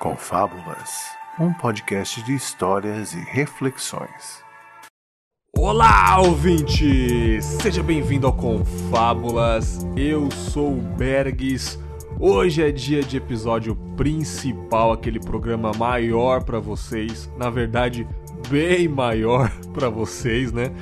Confábulas, um podcast de histórias e reflexões. Olá, ouvinte! Seja bem-vindo ao Confábulas. Eu sou o Bergs. Hoje é dia de episódio principal, aquele programa maior para vocês, na verdade, bem maior para vocês, né?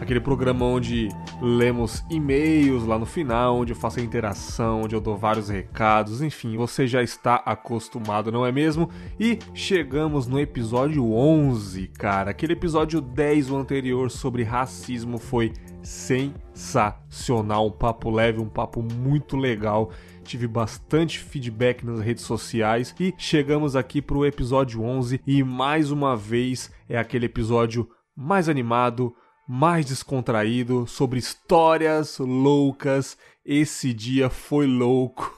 aquele programa onde lemos e-mails lá no final, onde eu faço a interação, onde eu dou vários recados, enfim, você já está acostumado, não é mesmo? E chegamos no episódio 11, cara. Aquele episódio 10, o anterior, sobre racismo, foi sensacional. Um papo leve, um papo muito legal. Tive bastante feedback nas redes sociais e chegamos aqui para o episódio 11 e mais uma vez é aquele episódio mais animado, mais descontraído, sobre histórias loucas. Esse dia foi louco.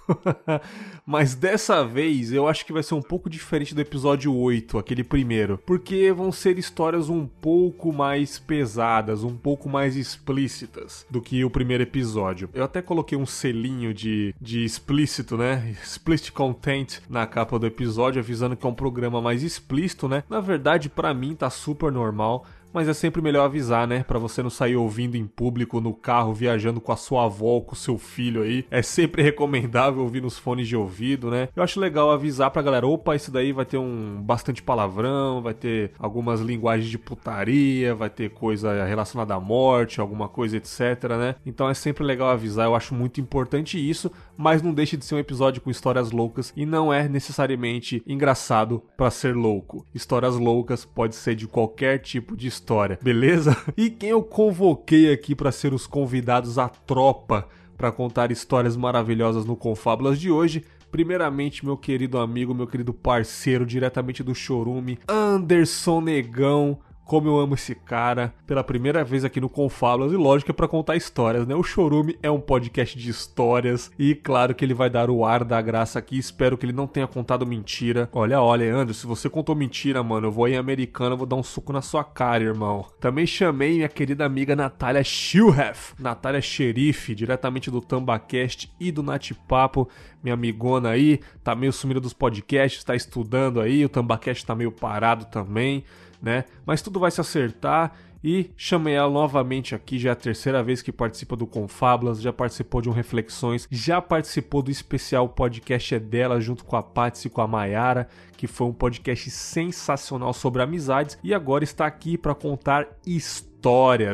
Mas dessa vez eu acho que vai ser um pouco diferente do episódio 8, aquele primeiro, porque vão ser histórias um pouco mais pesadas, um pouco mais explícitas do que o primeiro episódio. Eu até coloquei um selinho de, de explícito, né? Explicit content na capa do episódio, avisando que é um programa mais explícito, né? Na verdade, para mim tá super normal mas é sempre melhor avisar, né? Para você não sair ouvindo em público no carro, viajando com a sua avó, com o seu filho aí. É sempre recomendável ouvir nos fones de ouvido, né? Eu acho legal avisar pra galera: opa, isso daí vai ter um bastante palavrão, vai ter algumas linguagens de putaria, vai ter coisa relacionada à morte, alguma coisa, etc, né? Então é sempre legal avisar, eu acho muito importante isso, mas não deixe de ser um episódio com histórias loucas e não é necessariamente engraçado para ser louco. Histórias loucas pode ser de qualquer tipo de história, beleza? E quem eu convoquei aqui para ser os convidados à tropa para contar histórias maravilhosas no Confábulas de hoje Primeiramente, meu querido amigo, meu querido parceiro, diretamente do Chorume, Anderson Negão como eu amo esse cara, pela primeira vez aqui no Confábulas, e lógico é pra contar histórias, né? O Chorume é um podcast de histórias, e claro que ele vai dar o ar da graça aqui, espero que ele não tenha contado mentira. Olha, olha, André, se você contou mentira, mano, eu vou em americano, vou dar um suco na sua cara, irmão. Também chamei minha querida amiga Natália Schilhef, Natália Xerife, diretamente do Tambacast e do Natipapo, minha amigona aí, tá meio sumida dos podcasts, tá estudando aí, o Tambacast tá meio parado também né? Mas tudo vai se acertar e chamei ela novamente aqui, já é a terceira vez que participa do Confablas, já participou de um Reflexões, já participou do especial podcast é dela junto com a Patsy e com a Mayara, que foi um podcast sensacional sobre amizades e agora está aqui para contar histórias.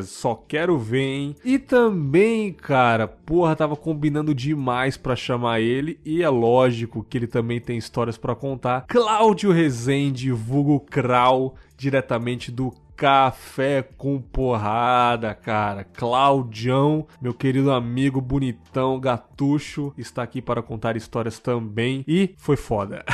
Só quero ver, hein? E também, cara, porra, tava combinando demais para chamar ele e é lógico que ele também tem histórias para contar. Cláudio Rezende, vulgo Krau, diretamente do Café com porrada, cara. Claudião, meu querido amigo bonitão, gatucho, está aqui para contar histórias também e foi foda.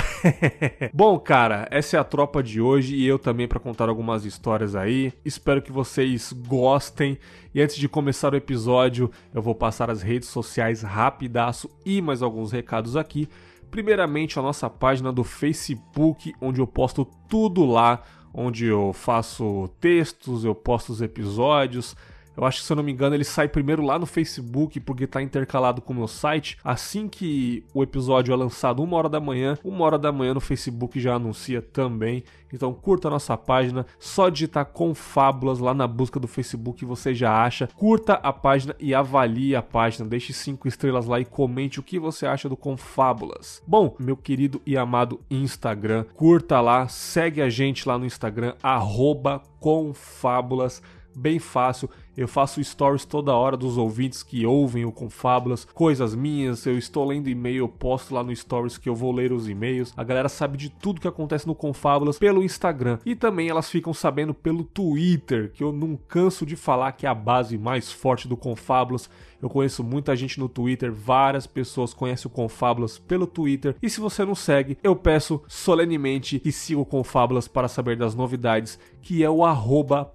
Bom, cara, essa é a tropa de hoje e eu também para contar algumas histórias aí. Espero que vocês gostem. E antes de começar o episódio, eu vou passar as redes sociais rapidaço e mais alguns recados aqui. Primeiramente, a nossa página do Facebook, onde eu posto tudo lá onde eu faço textos, eu posto os episódios, eu acho que, se eu não me engano, ele sai primeiro lá no Facebook, porque está intercalado com o meu site. Assim que o episódio é lançado, uma hora da manhã, uma hora da manhã no Facebook já anuncia também. Então curta a nossa página, só digitar Confábulas lá na busca do Facebook você já acha. Curta a página e avalie a página, deixe cinco estrelas lá e comente o que você acha do Confábulas. Bom, meu querido e amado Instagram, curta lá, segue a gente lá no Instagram, arroba Confábulas bem fácil. Eu faço stories toda hora dos ouvintes que ouvem o Confábulas, coisas minhas. Eu estou lendo e-mail, eu posto lá no stories que eu vou ler os e-mails. A galera sabe de tudo que acontece no Confábulas pelo Instagram. E também elas ficam sabendo pelo Twitter, que eu não canso de falar que é a base mais forte do Confábulas. Eu conheço muita gente no Twitter, várias pessoas conhecem o Confábulas pelo Twitter. E se você não segue, eu peço solenemente que siga o Confábulas para saber das novidades, que é o arroba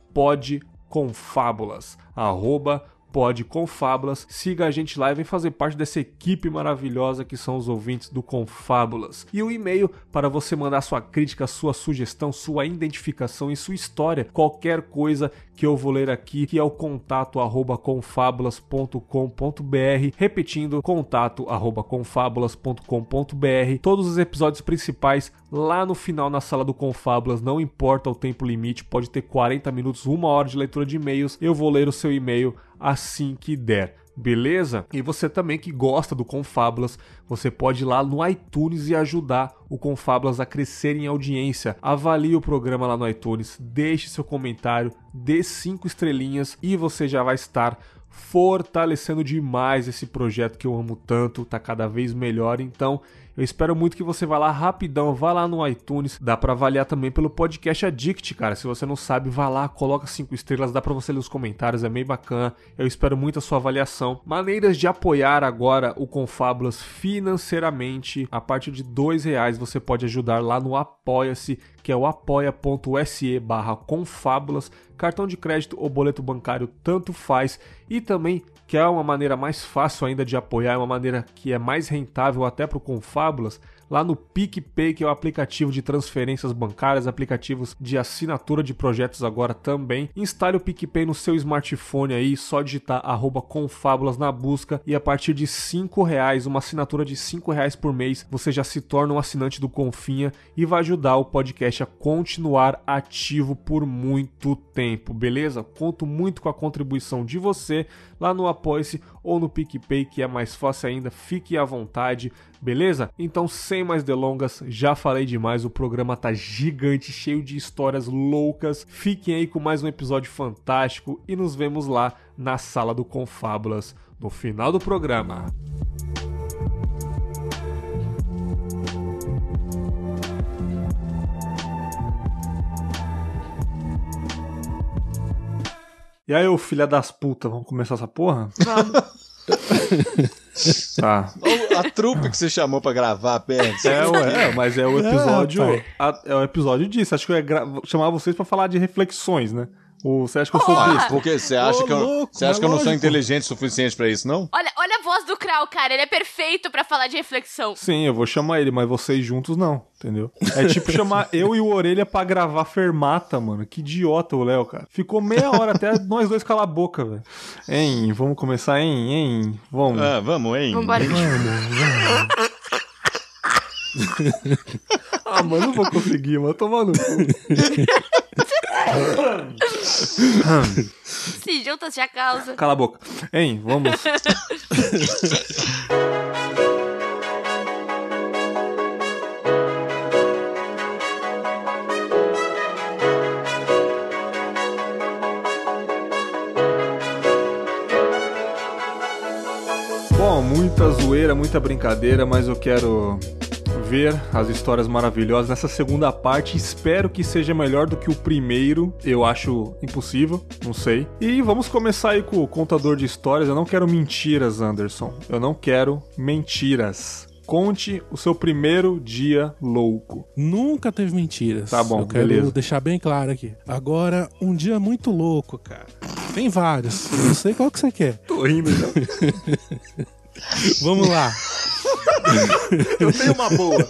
Confábulas, arroba Pode Confábulas. Siga a gente lá e vem fazer parte dessa equipe maravilhosa que são os ouvintes do Confábulas. E o e-mail para você mandar sua crítica, sua sugestão, sua identificação e sua história, qualquer coisa que eu vou ler aqui, que é o contato arroba repetindo, contato arroba. Todos os episódios principais lá no final na sala do Confábulas, não importa o tempo limite, pode ter 40 minutos, uma hora de leitura de e-mails, eu vou ler o seu e-mail assim que der. Beleza? E você também que gosta do Confábulas, você pode ir lá no iTunes e ajudar o Confábulas a crescer em audiência. Avalie o programa lá no iTunes, deixe seu comentário, dê cinco estrelinhas e você já vai estar fortalecendo demais esse projeto que eu amo tanto, tá cada vez melhor. Então, eu espero muito que você vá lá rapidão, vá lá no iTunes, dá para avaliar também pelo podcast Addict, cara. Se você não sabe, vá lá, coloca cinco estrelas, dá para você ler os comentários, é meio bacana. Eu espero muito a sua avaliação. Maneiras de apoiar agora o Confábulas financeiramente. A partir de dois reais você pode ajudar lá no Apoia-se, que é o apoia.se barra confábulas. Cartão de crédito ou boleto bancário, tanto faz. E também que é uma maneira mais fácil ainda de apoiar, é uma maneira que é mais rentável até para o Confábulas, lá no PicPay, que é o aplicativo de transferências bancárias, aplicativos de assinatura de projetos agora também. Instale o PicPay no seu smartphone aí, só digitar arroba Confábulas na busca e a partir de cinco reais, uma assinatura de cinco reais por mês, você já se torna um assinante do Confinha e vai ajudar o podcast a continuar ativo por muito tempo, beleza? Conto muito com a contribuição de você lá no Apoia-se ou no PicPay, que é mais fácil ainda, fique à vontade, beleza? Então, sem mais delongas, já falei demais, o programa tá gigante, cheio de histórias loucas. Fiquem aí com mais um episódio fantástico e nos vemos lá na sala do Confábulas no final do programa. E aí, ô filha das putas, vamos começar essa porra? Vamos. Tá. A trupe que você chamou pra gravar, Pérez. É, ué, mas é o episódio. a- é o episódio disso. Acho que eu ia chamar vocês pra falar de reflexões, né? Ou você acha que eu sou Ah, besta? por quê? Você acha Ô, que eu, louco, você acha que eu não sou lógico. inteligente o suficiente pra isso, não? Olha, olha a voz do Krau, cara. Ele é perfeito pra falar de reflexão. Sim, eu vou chamar ele, mas vocês juntos não, entendeu? É tipo chamar eu e o Orelha pra gravar Fermata, mano. Que idiota o Léo, cara. Ficou meia hora até nós dois calar a boca, velho. Hein, vamos começar, hein, hein? Vamos. Ah, vamos, hein? Vambora. Ah, mano, não vou conseguir, mano. Se junta, se a causa. Cala a boca. Hein, vamos. Bom, muita zoeira, muita brincadeira, mas eu quero ver as histórias maravilhosas nessa segunda parte. Espero que seja melhor do que o primeiro. Eu acho impossível, não sei. E vamos começar aí com o contador de histórias. Eu não quero mentiras, Anderson. Eu não quero mentiras. Conte o seu primeiro dia louco. Nunca teve mentiras. Tá bom, Eu quero beleza. deixar bem claro aqui. Agora, um dia muito louco, cara. Tem vários. Não sei qual que você quer. Tô rindo já. Vamos lá. Eu tenho uma boa.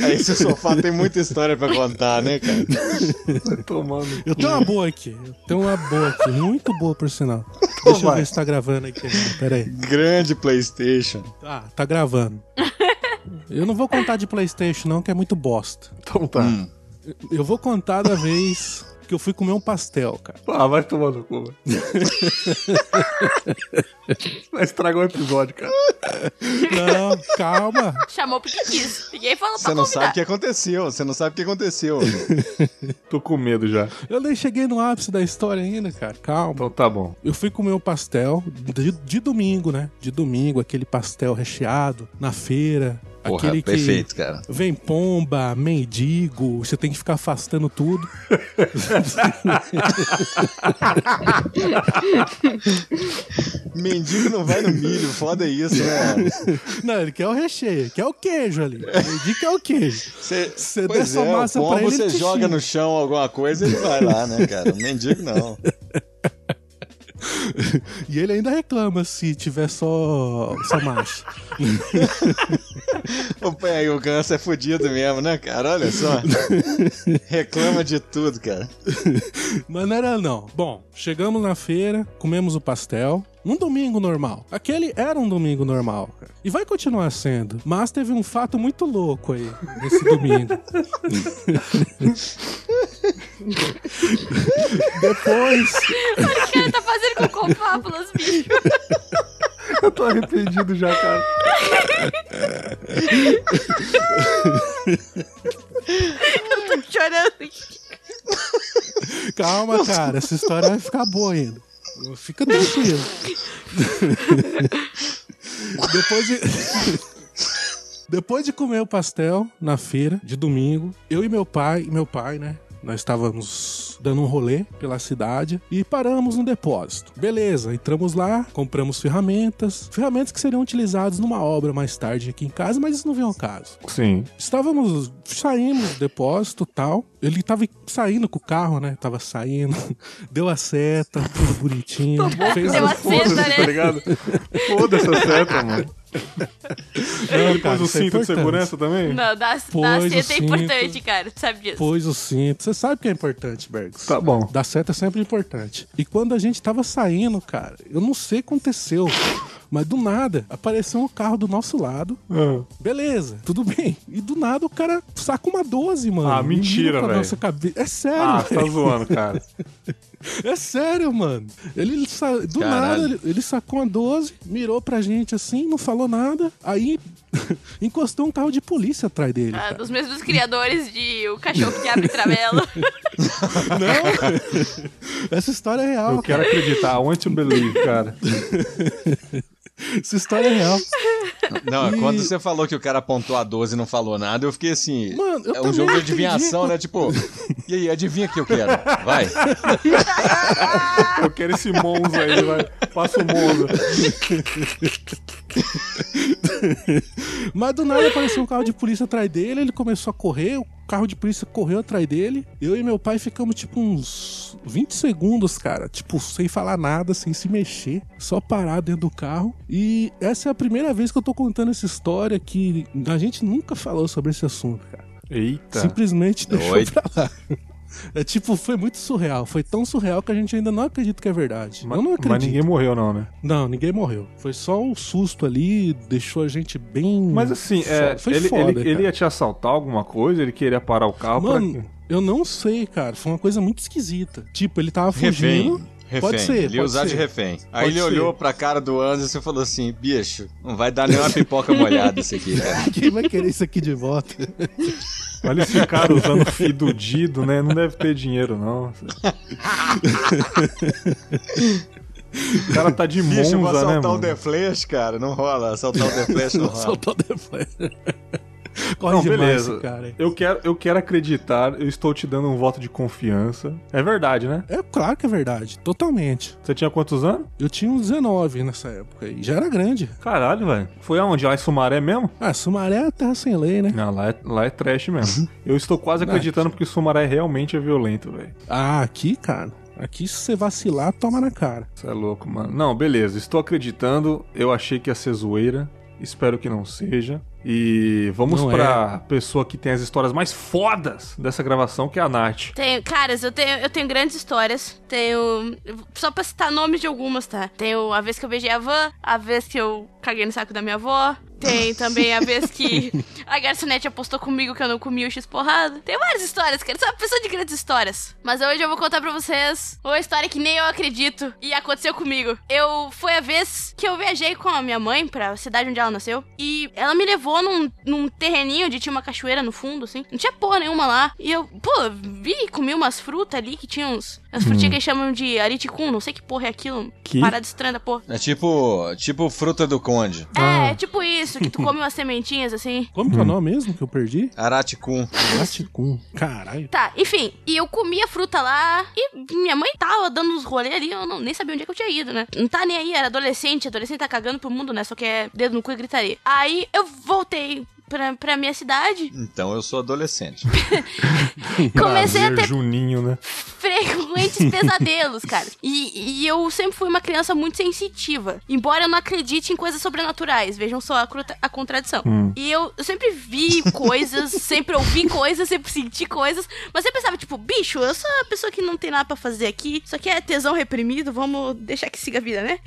Aí seu sofá tem muita história pra contar, né, cara? Tomando. Eu tenho uma boa aqui. Eu tenho uma boa aqui. Muito boa, por sinal. Deixa eu ver se tá gravando aqui. Pera aí. Grande Playstation. Ah, tá gravando. Eu não vou contar de Playstation não, que é muito bosta. Então tá. Hum. Eu vou contar da vez que eu fui comer um pastel, cara. Ah, vai tomar no cu. Vai estragar o episódio, cara. Não, calma. Chamou porque quis. Ninguém falou Você não convidar. sabe o que aconteceu. Você não sabe o que aconteceu. Tô com medo já. Eu nem cheguei no ápice da história ainda, cara. Calma. Então tá bom. Eu fui comer um pastel de, de domingo, né? De domingo, aquele pastel recheado na feira. Porra, aquele perfeito, cara. que vem pomba, mendigo, você tem que ficar afastando tudo. Mendigo não vai no milho, foda isso, né? Não, ele quer o recheio, ele quer o queijo ali. Mendigo quer o queijo. Você, der essa é, massa pombo pra ele, você joga no chão alguma coisa, ele vai lá, né, cara? Mendigo não. E ele ainda reclama se tiver só, só macho. Ô, O ganso é fudido mesmo, né, cara? Olha só. Reclama de tudo, cara. Mas não era não. Bom, chegamos na feira, comemos o pastel. Um domingo normal. Aquele era um domingo normal, cara. E vai continuar sendo. Mas teve um fato muito louco aí nesse domingo. Depois. Olha o que ele tá fazendo com confábulas, bicho. Eu tô arrependido já, cara. Eu tô chorando aqui. Calma, cara. Essa história vai ficar boa ainda. Fica tranquilo. Depois de. Depois de comer o pastel na feira de domingo, eu e meu pai, e meu pai, né? Nós estávamos dando um rolê pela cidade e paramos no depósito. Beleza, entramos lá, compramos ferramentas, ferramentas que seriam utilizadas numa obra mais tarde aqui em casa, mas isso não vem ao caso. Sim. Estávamos, saímos do depósito tal. Ele tava saindo com o carro, né? Tava saindo, deu a seta, tudo bonitinho. fez Deu a seta, né? tá ligado? Foda-se a seta, mano. Não, cara, Pôs o isso é cinto de segurança também? Não, dar o seta é cinto. importante, cara. Tu sabe disso. Pôs o cinto. Você sabe que é importante, Bergs. Tá bom. Dar seta é sempre importante. E quando a gente tava saindo, cara, eu não sei o que aconteceu. Mas do nada, apareceu um carro do nosso lado. Ah. Beleza, tudo bem. E do nada o cara saca uma 12, mano. Ah, mentira, velho. cabe- É sério, Ah, você tá zoando, cara. É sério, mano. Ele sa- do Caralho. nada ele, ele sacou uma 12, mirou pra gente assim, não falou nada. Aí encostou um carro de polícia atrás dele. Ah, cara. dos mesmos criadores de O Cachorro que Abre Travela. Não, essa história é real. Eu quero acreditar. I want to believe, cara. Essa história é real. Não, E- quando você falou que o cara apontou a 12 e não falou nada, eu fiquei assim. Mano, eu é um jogo de adivinhação, acredito. né? Tipo, e aí, adivinha o que eu quero? Vai. Eu quero esse Monza aí, vai. Passa o Monza. Mas do nada apareceu um carro de polícia atrás dele, ele começou a correr, carro de polícia correu atrás dele. Eu e meu pai ficamos tipo uns 20 segundos, cara, tipo, sem falar nada, sem se mexer, só parar dentro do carro. E essa é a primeira vez que eu tô contando essa história que a gente nunca falou sobre esse assunto, cara. Eita. Simplesmente deixou Doido. pra lá. É tipo, foi muito surreal. Foi tão surreal que a gente ainda não acredita que é verdade. Mas, eu não acredito. mas ninguém morreu, não, né? Não, ninguém morreu. Foi só um susto ali, deixou a gente bem. Mas assim, é, Foi ele, foda, ele, ele ia te assaltar alguma coisa? Ele queria parar o carro Mano, pra... eu não sei, cara. Foi uma coisa muito esquisita. Tipo, ele tava fugindo. Refém. Pode ser, Ele ia usar ser. de refém. Aí Pode ele ser. olhou pra cara do Anderson e falou assim: bicho, não vai dar nenhuma pipoca molhada isso aqui, cara. Quem vai querer isso aqui de volta? Olha esse cara usando fidudido, né? Não deve ter dinheiro, não. O cara tá de Bicho, eu vou Monza, né, assaltar o? The Flash, cara. Não rola. Assaltar o The Flash não rola. Soltar o The Flash. Corre Não, demais beleza. cara. Eu quero, eu quero acreditar, eu estou te dando um voto de confiança. É verdade, né? É claro que é verdade. Totalmente. Você tinha quantos anos? Eu tinha uns 19 nessa época aí. Já era grande. Caralho, velho. Foi aonde? Lá em Sumaré mesmo? Ah, Sumaré é terra sem lei, né? Não, lá é, lá é trash mesmo. Eu estou quase acreditando porque Sumaré realmente é violento, velho. Ah, aqui, cara. Aqui, se você vacilar, toma na cara. Você é louco, mano. Não, beleza. Estou acreditando. Eu achei que ia ser zoeira. Espero que não seja. E vamos Não pra pessoa que tem as histórias mais fodas dessa gravação, que é a Nath. Tenho, caras, eu tenho, eu tenho grandes histórias. Tenho. Só pra citar nomes de algumas, tá? Tenho a vez que eu beijei a van, a vez que eu caguei no saco da minha avó. Tem também a vez que a garçonete apostou comigo que eu não comi o X-porrada. Tem várias histórias, cara. Sou uma pessoa de grandes histórias. Mas hoje eu vou contar pra vocês uma história que nem eu acredito e aconteceu comigo. Eu. Foi a vez que eu viajei com a minha mãe pra cidade onde ela nasceu. E ela me levou num, num terreninho onde tinha uma cachoeira no fundo, assim. Não tinha porra nenhuma lá. E eu, pô, vi, comi umas frutas ali que tinham uns. As frutinhas que eles chamam de ariticum, não sei que porra é aquilo. Que? Parada estranha da porra. É tipo, tipo fruta do conde. É, é tipo isso, que tu come umas sementinhas assim. Como que é o nome mesmo que eu perdi? Araticum. Laticum. Caralho. Tá, enfim, e eu comia fruta lá e minha mãe tava dando uns rolês ali, eu não, nem sabia onde é que eu tinha ido, né? Não tá nem aí, era adolescente, adolescente tá cagando pro mundo, né? Só que é dedo no cu e gritaria. Aí eu voltei pra, pra minha cidade. Então eu sou adolescente. Comecei a Prazer, ter Juninho, né? frequentes pesadelos, cara. E, e eu sempre fui uma criança muito sensitiva. Embora eu não acredite em coisas sobrenaturais. Vejam só a, a contradição. E eu, eu sempre vi coisas, sempre ouvi coisas, sempre senti coisas. Mas eu pensava, tipo, bicho, eu sou a pessoa que não tem nada pra fazer aqui. Isso aqui é tesão reprimido, vamos deixar que siga a vida, né?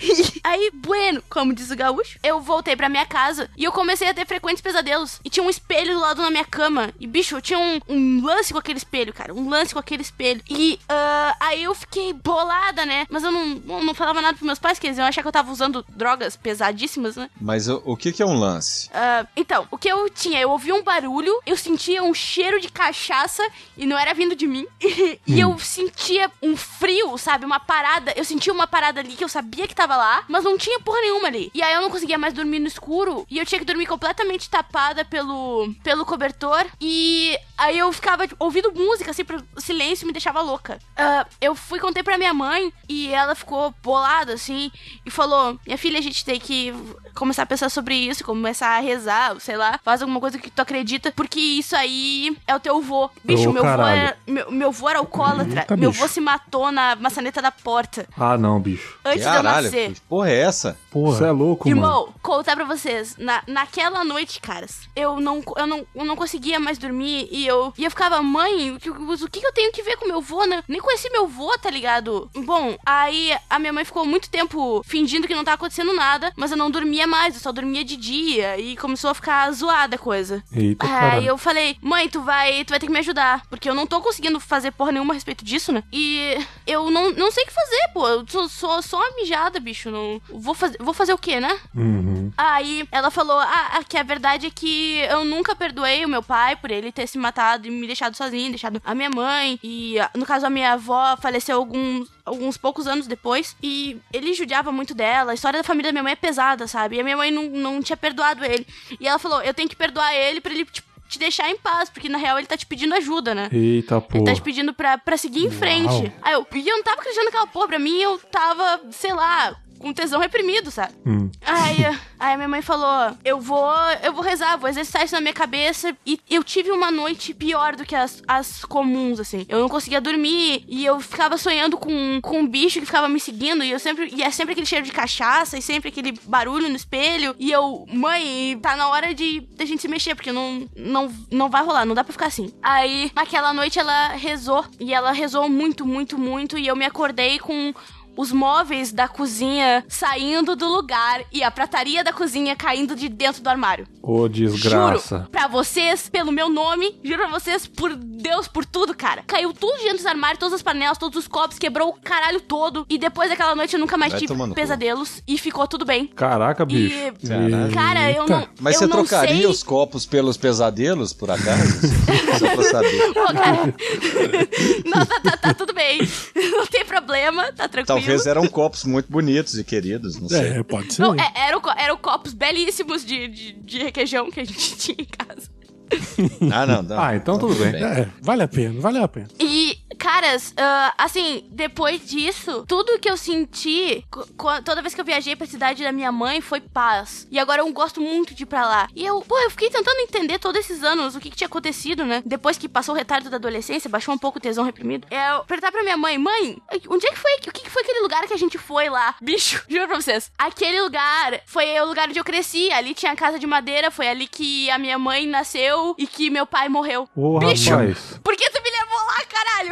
Aí, bueno, como diz o gaúcho, eu voltei pra minha casa e eu comecei a ter frequentes pesadelos. E tinha um espelho do lado da minha cama. E, bicho, eu tinha um, um lance com aquele espelho, cara. Um lance com aquele espelho. E ah, aí eu fiquei bolada, né? Mas eu não, não, não falava nada pros meus pais, que eles iam achar que eu tava usando drogas pesadíssimas, né? Mas o, o que, que é um lance? Ah, então, o que eu tinha? Eu ouvia um barulho, eu sentia um cheiro de cachaça e não era vindo de mim. e eu sentia um frio, sabe? Uma parada. Eu sentia uma parada ali que eu sabia que tava lá, mas não tinha porra nenhuma ali. E aí eu não conseguia mais dormir no escuro e eu tinha que dormir completamente tapada pelo, pelo cobertor. E aí eu ficava tipo, ouvindo música, assim, pro silêncio me deixava louca. Ah, eu fui contei pra minha mãe e ela ficou bolada, assim, e falou: Minha filha, a gente tem que começar a pensar sobre isso, começar a rezar, sei lá, faz alguma coisa que tu acredita, porque isso aí é o teu vô. Bicho, Ô, meu vô caralho. era, meu, meu vô era alcoólatra. Eita, meu bicho. vô se matou na maçaneta da porta Ah, não, bicho. antes de eu Caralho, nascer. que porra é essa? Porra. Você é louco, mano. Irmão, contar pra vocês, na, naquela noite, caras, eu não, eu, não, eu não conseguia mais dormir e eu, e eu ficava, mãe, o que, o que eu tenho que ver com meu vô, né? Nem conheci meu vô, tá ligado? Bom, aí a minha mãe ficou muito tempo fingindo que não tava acontecendo nada, mas eu não dormia mais, eu só dormia de dia e começou a ficar zoada a coisa. Eita, Aí eu falei, mãe, tu vai, tu vai ter que me ajudar, porque eu não tô conseguindo fazer porra nenhuma a respeito disso, né? E eu não, não sei o que fazer, pô. Eu sou, sou só uma mijada, bicho. Não, vou, fazer, vou fazer o quê, né? Uhum. Aí ela falou ah, ah, que a verdade é que eu nunca perdoei o meu pai por ele ter se matado e me deixado sozinho, deixado a minha mãe. E ah, no caso, a minha avó faleceu alguns, alguns poucos anos depois. E ele judiava muito dela. A história da família da minha mãe é pesada, sabe? E a minha mãe não, não tinha perdoado ele. E ela falou: eu tenho que perdoar ele pra ele tipo, te deixar em paz, porque na real ele tá te pedindo ajuda, né? Eita, Ele porra. tá te pedindo pra, pra seguir em frente. Aí eu, e eu não tava acreditando naquela porra. Pra mim, eu tava, sei lá, com tesão reprimido, sabe? Hum. Aí, aí a minha mãe falou: Eu vou, eu vou rezar, vou exercitar isso na minha cabeça. E eu tive uma noite pior do que as, as comuns, assim. Eu não conseguia dormir e eu ficava sonhando com, com um bicho que ficava me seguindo. E eu sempre. E é sempre aquele cheiro de cachaça e sempre aquele barulho no espelho. E eu, mãe, tá na hora de, a gente se mexer, porque não, não, não vai rolar, não dá pra ficar assim. Aí, naquela noite ela rezou. E ela rezou muito, muito, muito. E eu me acordei com os móveis da cozinha saindo do lugar e a prataria da cozinha caindo de dentro do armário. Ô, desgraça. Juro pra vocês, pelo meu nome, juro pra vocês, por Deus, por tudo, cara. Caiu tudo de dentro do armário, todas as panelas, todos os copos, quebrou o caralho todo. E depois daquela noite eu nunca mais Vai tive no cu. pesadelos e ficou tudo bem. Caraca, bicho. E-. Cara, eu não. Mas eu você não trocaria sei... os copos pelos pesadelos, por acaso? Só pra saber. Pô, cara. não, tá, tá- tá tudo bem. Não tem problema, tá tranquilo. Talvez eram copos muito bonitos e queridos, não sei. É, pode ser. Não, é- eram, co- eram copos belíssimos de, de, de requeijão que a gente tinha em casa. Ah, não. não. Ah, então tudo bem. É, vale a pena, vale a pena. E, caras, ah, assim, depois disso, tudo que eu senti, toda vez que eu viajei pra cidade da minha mãe, foi paz. E agora eu gosto muito de ir pra lá. E eu, pô, eu fiquei tentando entender todos esses anos o que, que tinha acontecido, né? Depois que passou o retardo da adolescência, baixou um pouco o tesão reprimido. É, eu perguntar pra minha mãe, mãe, onde é que foi? O que, que foi aquele lugar que a gente foi lá? Bicho, juro pra vocês. Aquele lugar foi o lugar onde eu cresci. Ali tinha a casa de madeira, foi ali que a minha mãe nasceu e que meu pai morreu. Ô, Bicho, rapaz. por que tu me levou lá, caralho?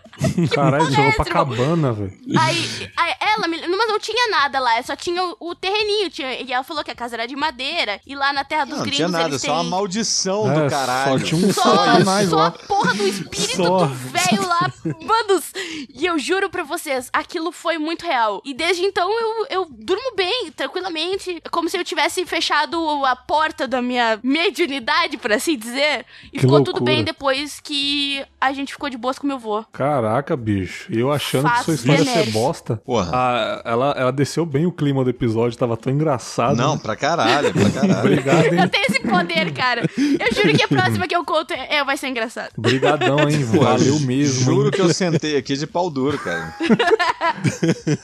Caralho, é essa, pra cabana, velho. Aí, aí ela me. Mas não tinha nada lá, só tinha o, o terreninho. Tinha, e ela falou que a casa era de madeira. E lá na terra dos Não, não gringos tinha nada, só uma maldição É, do caralho. Só tinha um Só, satanás só a lá. porra do espírito Só. do velho lá. Manos, e eu juro pra vocês, aquilo foi muito real. E desde então eu, eu durmo bem, tranquilamente. Como se eu tivesse fechado a porta da minha mediunidade, por assim dizer. E Que ficou tudo loucura. bem depois que a gente ficou de boas com meu vô. Caraca, bicho. E eu achando que sua história ia ser bosta. Porra. Ah, ela, ela desceu bem o clima do episódio, tava tão engraçado. Não, né? pra caralho, pra caralho. Obrigado, Eu hein? tenho esse poder, cara. Eu juro que a próxima que eu conto é, é- vai ser engraçado. Obrigadão, hein? Valeu mesmo. Juro hein? que eu sentei aqui de pau duro, cara.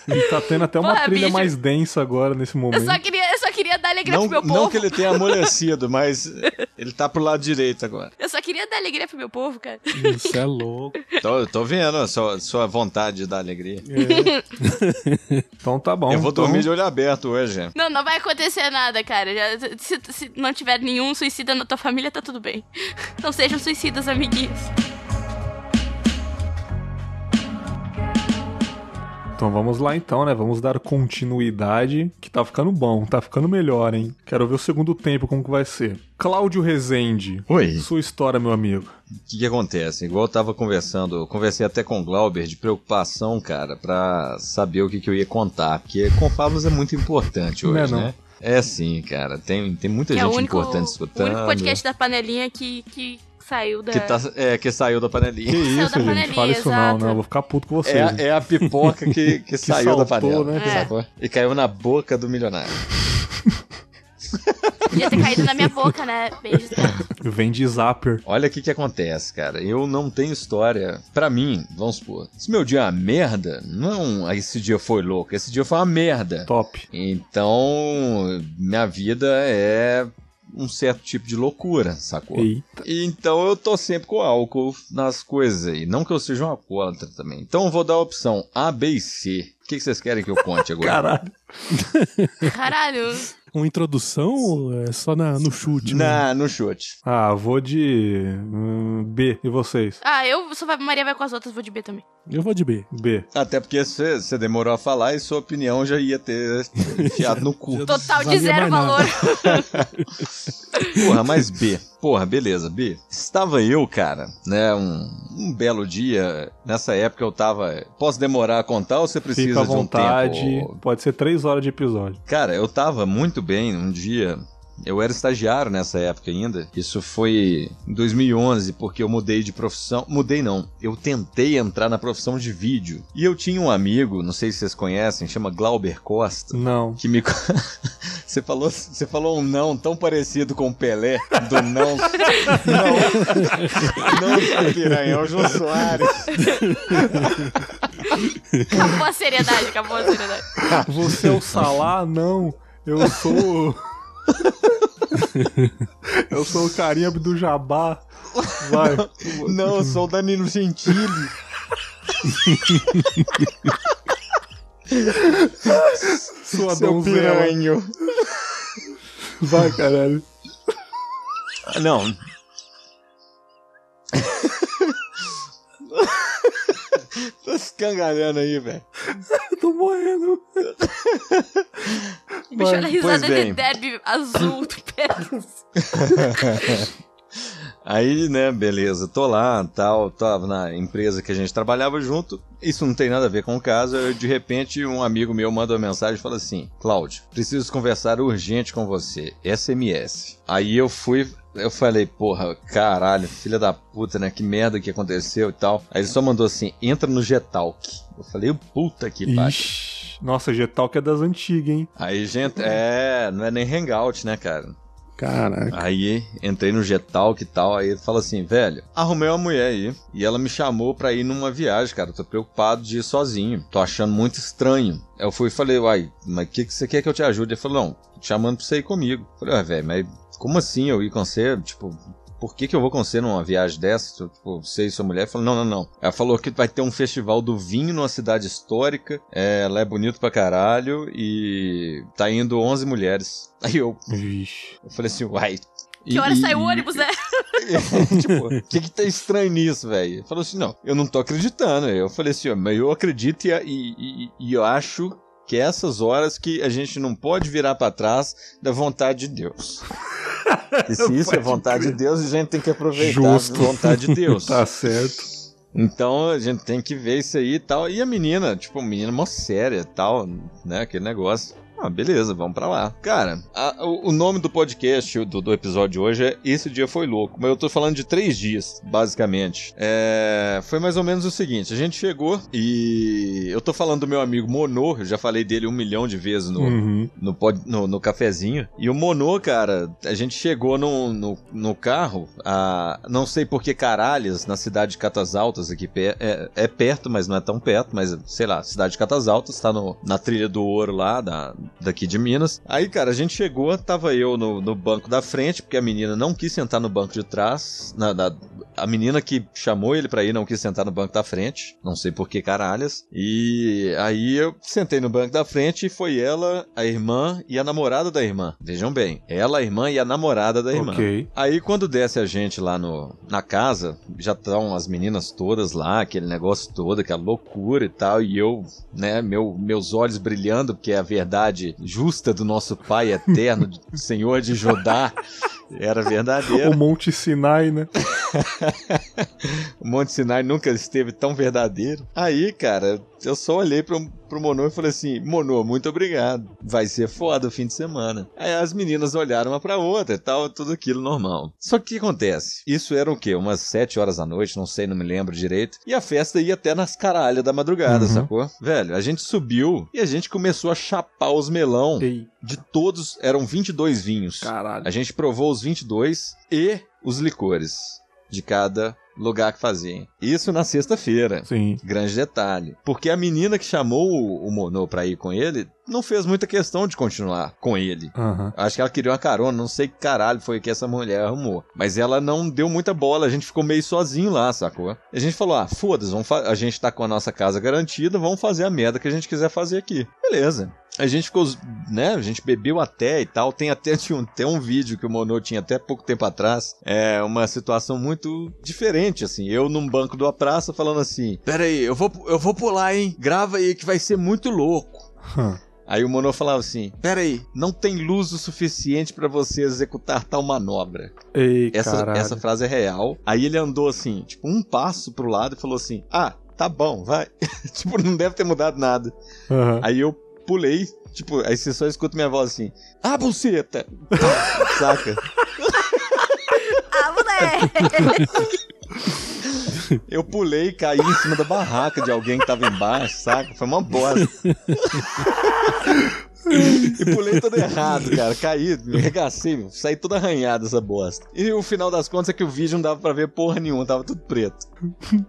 E tá tendo até uma Porra, trilha bicho. mais densa agora nesse Eu momento. só queria, eu só queria dar alegria Não, pro meu povo. não que ele tenha amolecido, mas ele tá pro lado direito agora. Eu só queria dar alegria pro meu povo, cara. Isso é louco. Tô, tô vendo a sua, sua vontade de dar alegria. Então tá bom. Eu vou então... dormir de olho aberto hoje. Não, não vai acontecer nada, cara. Já- se, se não tiver nenhum suicida na tua família, tá tudo bem. Não sejam suicidas, amiguinhos. Então vamos lá então, né? Vamos dar continuidade, que tá ficando bom, tá ficando melhor, hein? Quero ver o segundo tempo como que vai ser. Cláudio Rezende. Oi. Sua história, meu amigo. O que, que acontece? Igual eu tava conversando, eu conversei até com o Glauber de preocupação, cara, pra saber o que, que eu ia contar. Porque com fábulas é muito importante Não é hoje, não. né? É sim, cara. Tem, tem muita Que é o gente único, importante o escutando. único podcast da panelinha que, que saiu da. que, tá, é, que saiu da Que panelinha. Saiu isso, da gente? panelinha, Fala isso não, exato. né? Eu vou ficar puto com vocês. É, é a pipoca que, que, saiu da saltou, panela. né, sacou? E caiu na boca do milionário. Podia ter caído na minha boca, né? Beijos. Vem de Zapper. Olha o que que acontece, cara. Eu não tenho história. Pra mim, vamos supor, se meu dia é uma merda, não, esse dia foi louco, esse dia foi uma merda. Top. Então, minha vida é um certo tipo de loucura, sacou? Eita. Então eu tô sempre com álcool nas coisas aí. Não que eu seja um alcoólatra também. Então eu vou dar a opção A, B e C. O que, que vocês querem que eu conte agora? Caralho. Caralho. Uma introdução ou é só na, no chute? né? Na, no chute. Ah, vou de hum, B. E vocês? Ah, eu só vai, Maria vai com as outras, vou de B também. Eu vou de B. B. Até porque você você demorou a falar e sua opinião já ia ter enfiado no cu. Total de zero mais valor. Porra, mas B. Porra, beleza, B. Estava eu, cara, né, um, um belo dia. Nessa época eu tava. Posso demorar a contar ou você precisa Fica à de um vontade. tempo? Pode ser três horas de episódio. Cara, eu tava muito bem um dia. Eu era estagiário nessa época ainda. Isso foi em 2011, porque eu mudei de profissão. Mudei não. Eu tentei entrar na profissão de vídeo. E eu tinha um amigo, não sei se vocês conhecem, chama Glauber Costa. Não. Que me. Você falou, você falou um não tão parecido com o Pelé, do não. Não. Não, piranha, é o Jô Soares. Acabou a seriedade, acabou a seriedade. Você é o Salá? Não. Eu sou. eu sou o carinha do Jabá. Vai. Não, eu sou o Danilo Gentili. Sua Seu donzela. piranho. Vai, caralho. Não. Tô escangalhando aí, velho. Eu tô morrendo. O bicho, olha a risada de derby azul do Pegasus. Aí, né, beleza, tô lá, tal, tava na empresa que a gente trabalhava junto. Isso não tem nada a ver com o caso. Eu, de repente, um amigo meu manda uma mensagem e fala assim: Cláudio, preciso conversar urgente com você. SMS. Aí eu fui. Eu falei, porra, caralho, filha da puta, né? Que merda que aconteceu e tal. Aí ele só mandou assim: entra no Getalk. Eu falei, puta que pariu. Ixi. Nossa, G-Talk é das antigas, hein? Aí, gente, é, não é nem hangout, né, cara? Caraca. Aí entrei no Getalk e tal, aí ele fala assim, velho, arrumei uma mulher aí e ela me chamou pra ir numa viagem, cara. Tô preocupado de ir sozinho. Tô achando muito estranho. Eu fui e falei, uai, mas o que, que você quer que eu te ajude? Ele falou, não, te chamando pra você ir comigo. Eu falei, ué, velho, mas como assim eu ir com você? Tipo, por que, que eu vou com você numa viagem dessa? Tipo, você e sua mulher? Falei, não, não, não. Ela falou que vai ter um festival do vinho numa cidade histórica. É, ela é bonito pra caralho e tá indo 11 mulheres. Aí eu, Vixe. eu falei assim, uai. Que hora sai o ônibus, né? tipo, o que que tá estranho nisso, velho? Falou assim, não, eu não tô acreditando. Eu falei assim, ó, mas eu acredito e, e, e- e eu acho que é essas horas que a gente não pode virar pra trás da vontade de Deus. E se isso é vontade de Deus, a gente tem que aproveitar Justo. a vontade de Deus. Tá certo. Então a gente tem que ver isso aí e tal. E a menina, tipo, menina mó séria e tal, né? Aquele negócio. Ah, beleza, vamos pra lá. Cara, a- o, o nome do podcast, do, do episódio hoje é Esse Dia Foi Louco. Mas eu tô falando de três dias, basicamente. É, foi mais ou menos o seguinte: a gente chegou e eu tô falando do meu amigo Monô, eu já falei dele um milhão de vezes no, Uhum. no, pod- no, no cafezinho. E o Monô, cara, a gente chegou no, no, no carro, a, não sei por que caralhas, na cidade de Catas Altas, aqui é, é perto, mas não é tão perto, mas sei lá, cidade de Catas Altas, tá no, na trilha do ouro lá, da, daqui de Minas. Aí, cara, a gente chegou, tava eu no, no banco da frente, porque a menina não quis sentar no banco de trás. Na, na- a menina que chamou ele pra ir não quis sentar no banco da frente. Não sei por que caralhas. E aí eu sentei no banco da frente e foi ela, a irmã e a namorada da irmã. Vejam bem, ela, a irmã e a namorada da irmã. Ok. Aí quando desce a gente lá no, na casa, já estão as meninas todas lá, aquele negócio todo, aquela loucura e tal, e eu, né, meu, meus olhos brilhando, porque é a verdade justa do nosso Pai eterno, Senhor de Judá, era verdadeira. O Monte Sinai, né? O Monte Sinai nunca esteve tão verdadeiro. Aí, cara, eu só olhei pro, pro Monô e falei assim: Monô, muito obrigado. Vai ser foda o fim de semana. Aí as meninas olharam uma pra outra e tal, tudo aquilo normal. Só que o que acontece? Isso era o quê? Umas sete horas da noite, não sei, não me lembro direito. E a festa ia até nas caralhas da madrugada, Uhum. sacou? Velho, a gente subiu e a gente começou a chapar os melão. Ei, De todos, eram 22 vinhos. caralho. A gente provou os 22 e os licores de cada lugar que fazia. Isso na sexta-feira. Sim. Grande detalhe. Porque a menina que chamou o, o Monô pra ir com ele não fez muita questão de continuar com ele. Aham. Acho que ela queria uma carona, não sei que caralho foi que essa mulher arrumou. Mas ela não deu muita bola, a gente ficou meio sozinho lá, sacou? A gente falou: ah, foda-se, a gente tá com a nossa casa garantida, vamos fazer a merda que a gente quiser fazer aqui. Beleza. A gente ficou, né? A gente bebeu até e tal. Tem até tinha um, tem um vídeo que o Monô tinha até pouco tempo atrás. É uma situação muito diferente, assim. Eu num banco da praça falando assim: Pera aí, eu vou, eu vou pular, hein? Grava aí que vai ser muito louco. Hum. Aí o Monô falava assim: Pera aí, não tem luz o suficiente pra você executar tal manobra. Ei, Essa, caralho. essa frase é real. Aí ele andou assim, tipo, um passo pro lado e falou assim: Ah, tá bom, vai. tipo, não deve ter mudado nada. Aham. Aí eu pulei, tipo, aí você só escuta minha voz assim: Ah, buceta! Saca? Ah, moleque! Eu pulei e caí em cima da barraca de alguém que tava embaixo, saca? Foi uma bosta. e pulei todo errado, cara. Caí, me regacei, saí todo arranhado essa bosta. E o final das contas é que o vídeo não dava pra ver porra nenhuma, tava tudo preto.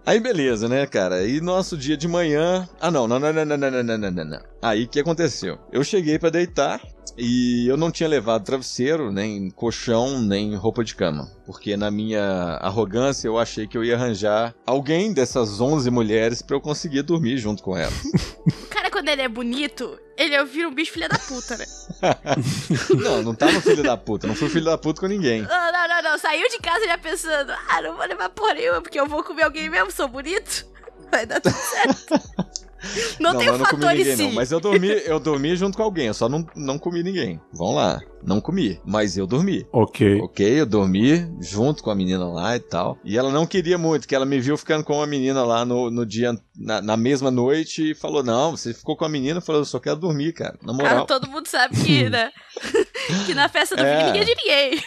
Aí beleza, né, cara? E nosso dia de manhã. Ah, não, não, não, não, não, não, não, não, não. Aí o que aconteceu? Eu cheguei pra deitar. E eu não tinha levado travesseiro, nem colchão, nem roupa de cama. Porque na minha arrogância eu achei que eu ia arranjar alguém dessas 11 mulheres pra eu conseguir dormir junto com elas. O cara, quando ele é bonito, ele vira um bicho filha da puta, né? não, não tava filho da puta, não fui filho da puta com ninguém. Não, não, não, não. Saiu de casa já pensando, ah, não vou levar porra nenhuma, porque eu vou comer alguém mesmo, sou bonito. Vai dar tudo certo. Não, tem mas o eu não comi fator ninguém, si. não. Mas eu dormi, eu dormi junto com alguém, eu só não, não comi ninguém. Vamos lá, não comi, mas eu dormi. Ok. Ok, eu dormi junto com a menina lá e tal. E ela não queria muito, que ela me viu ficando com uma menina lá no, no dia, na, na mesma noite, e falou: Não, você ficou com a menina. Eu falei: Eu só quero dormir, cara, na moral. todo mundo sabe que, né? que na festa do É. filho ninguém é de ninguém.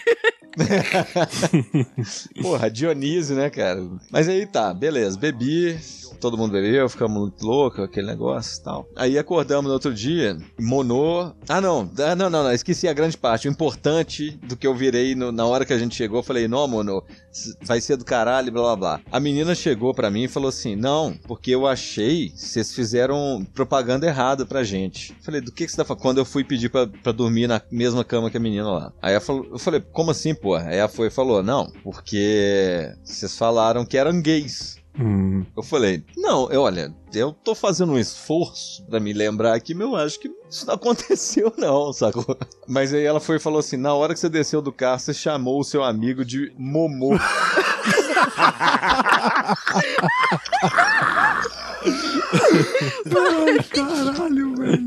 Porra, Dionísio, né, cara? Mas aí tá, beleza, bebi. Todo mundo bebeu, ficamos muito loucos, aquele negócio e tal. Aí acordamos no outro dia, Monô. Ah, não, ah, não, não, não, esqueci a grande parte. O importante do que eu virei no- na hora que a gente chegou, eu falei: Não, Monô, s- vai ser do caralho, blá blá blá. A menina chegou pra mim e falou assim: Não, porque eu achei vocês fizeram propaganda errada pra gente. Falei: Do que, que você tá falando? Quando eu fui pedir pra, pra dormir na mesma cama que a menina lá. Aí falou, eu falei: Como assim, porra? Aí ela foi e falou: Não, porque vocês falaram que eram gays. Hum. Eu falei, não, eu, olha, eu tô fazendo um esforço pra me lembrar aqui, mas eu acho que isso não aconteceu, não, sacou? Mas aí ela foi e falou assim: na hora que você desceu do carro, você chamou o seu amigo de Momô. Caralho, velho.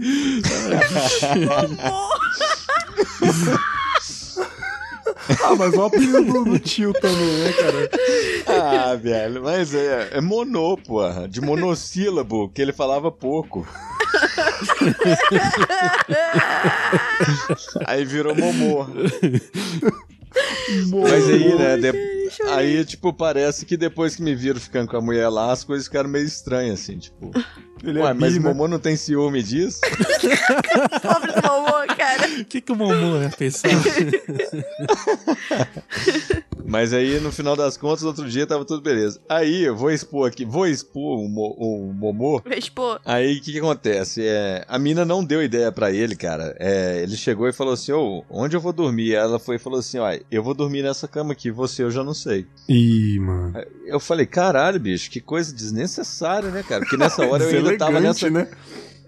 ah, mas o apelido do, do tio também, né, cara? ah, velho, mas é, é monô, porra, de monossílabo, que ele falava pouco. aí virou momô. Mas aí, né, de- Aí, tipo, parece que depois que me viram ficando com a mulher lá, as coisas ficaram meio estranhas, assim, tipo. Ele Ué, é mas bi, o né? Momô não tem ciúme disso? Pobre do Momô, cara. O que, que o Momô ia pensar? Mas aí, no final das contas, outro dia tava tudo beleza. Aí, eu vou expor aqui, vou expor o, Mo- o Momô. Tipo, Aí, o que que acontece? É, a mina não deu ideia pra ele, cara. É, ele chegou e falou assim, ô, onde eu vou dormir? Ela foi e falou assim, ó, eu vou dormir nessa cama aqui, você eu já não sei. Ih, mano. Eu falei, caralho, bicho, que coisa desnecessária, né, cara? Porque nessa hora eu ainda tava nessa... né?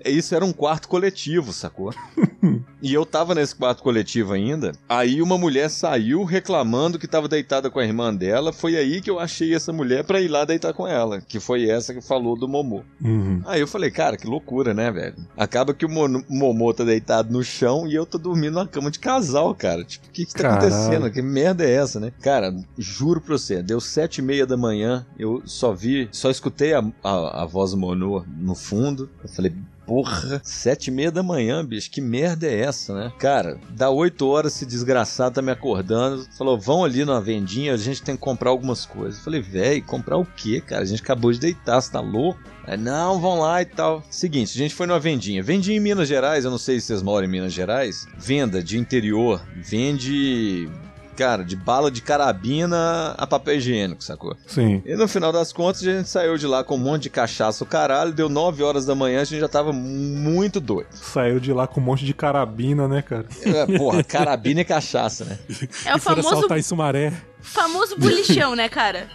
Isso era um quarto coletivo, sacou? e eu tava nesse quarto coletivo ainda. Aí uma mulher saiu reclamando que tava deitada com a irmã dela. Foi aí que eu achei essa mulher pra ir lá deitar com ela. Que foi essa que falou do Momô. Uhum. Aí eu falei, cara, que loucura, né, velho? Acaba que o Mo- Momô tá deitado no chão e eu tô dormindo na cama de casal, cara. Tipo, o que que tá Caralho. acontecendo? Que merda é essa, né? Cara, juro pra você, deu sete e meia da manhã, eu só vi, só escutei a, a, a voz do Monô no fundo. Eu falei, Porra, sete e meia da manhã, bicho, que merda é essa, né? Cara, dá oito horas, esse desgraçado tá me acordando. Falou, vão ali na vendinha, a gente tem que comprar algumas coisas. Falei, velho, comprar o quê, cara? A gente acabou de deitar, você tá louco? Não, vão lá e tal. Seguinte, a gente foi numa vendinha. Vendinha em Minas Gerais, eu não sei se vocês moram em Minas Gerais. Venda de interior, vende. Cara, de bala de carabina a papel higiênico, sacou? Sim. E no final das contas, a gente saiu de lá com um monte de cachaça, o caralho. Deu 9 horas da manhã, a gente já tava muito doido. Saiu de lá com um monte de carabina, né, cara? É, porra, carabina e cachaça, né? é o E foram famoso, assaltar em Sumaré. Famoso bulichão, né, cara?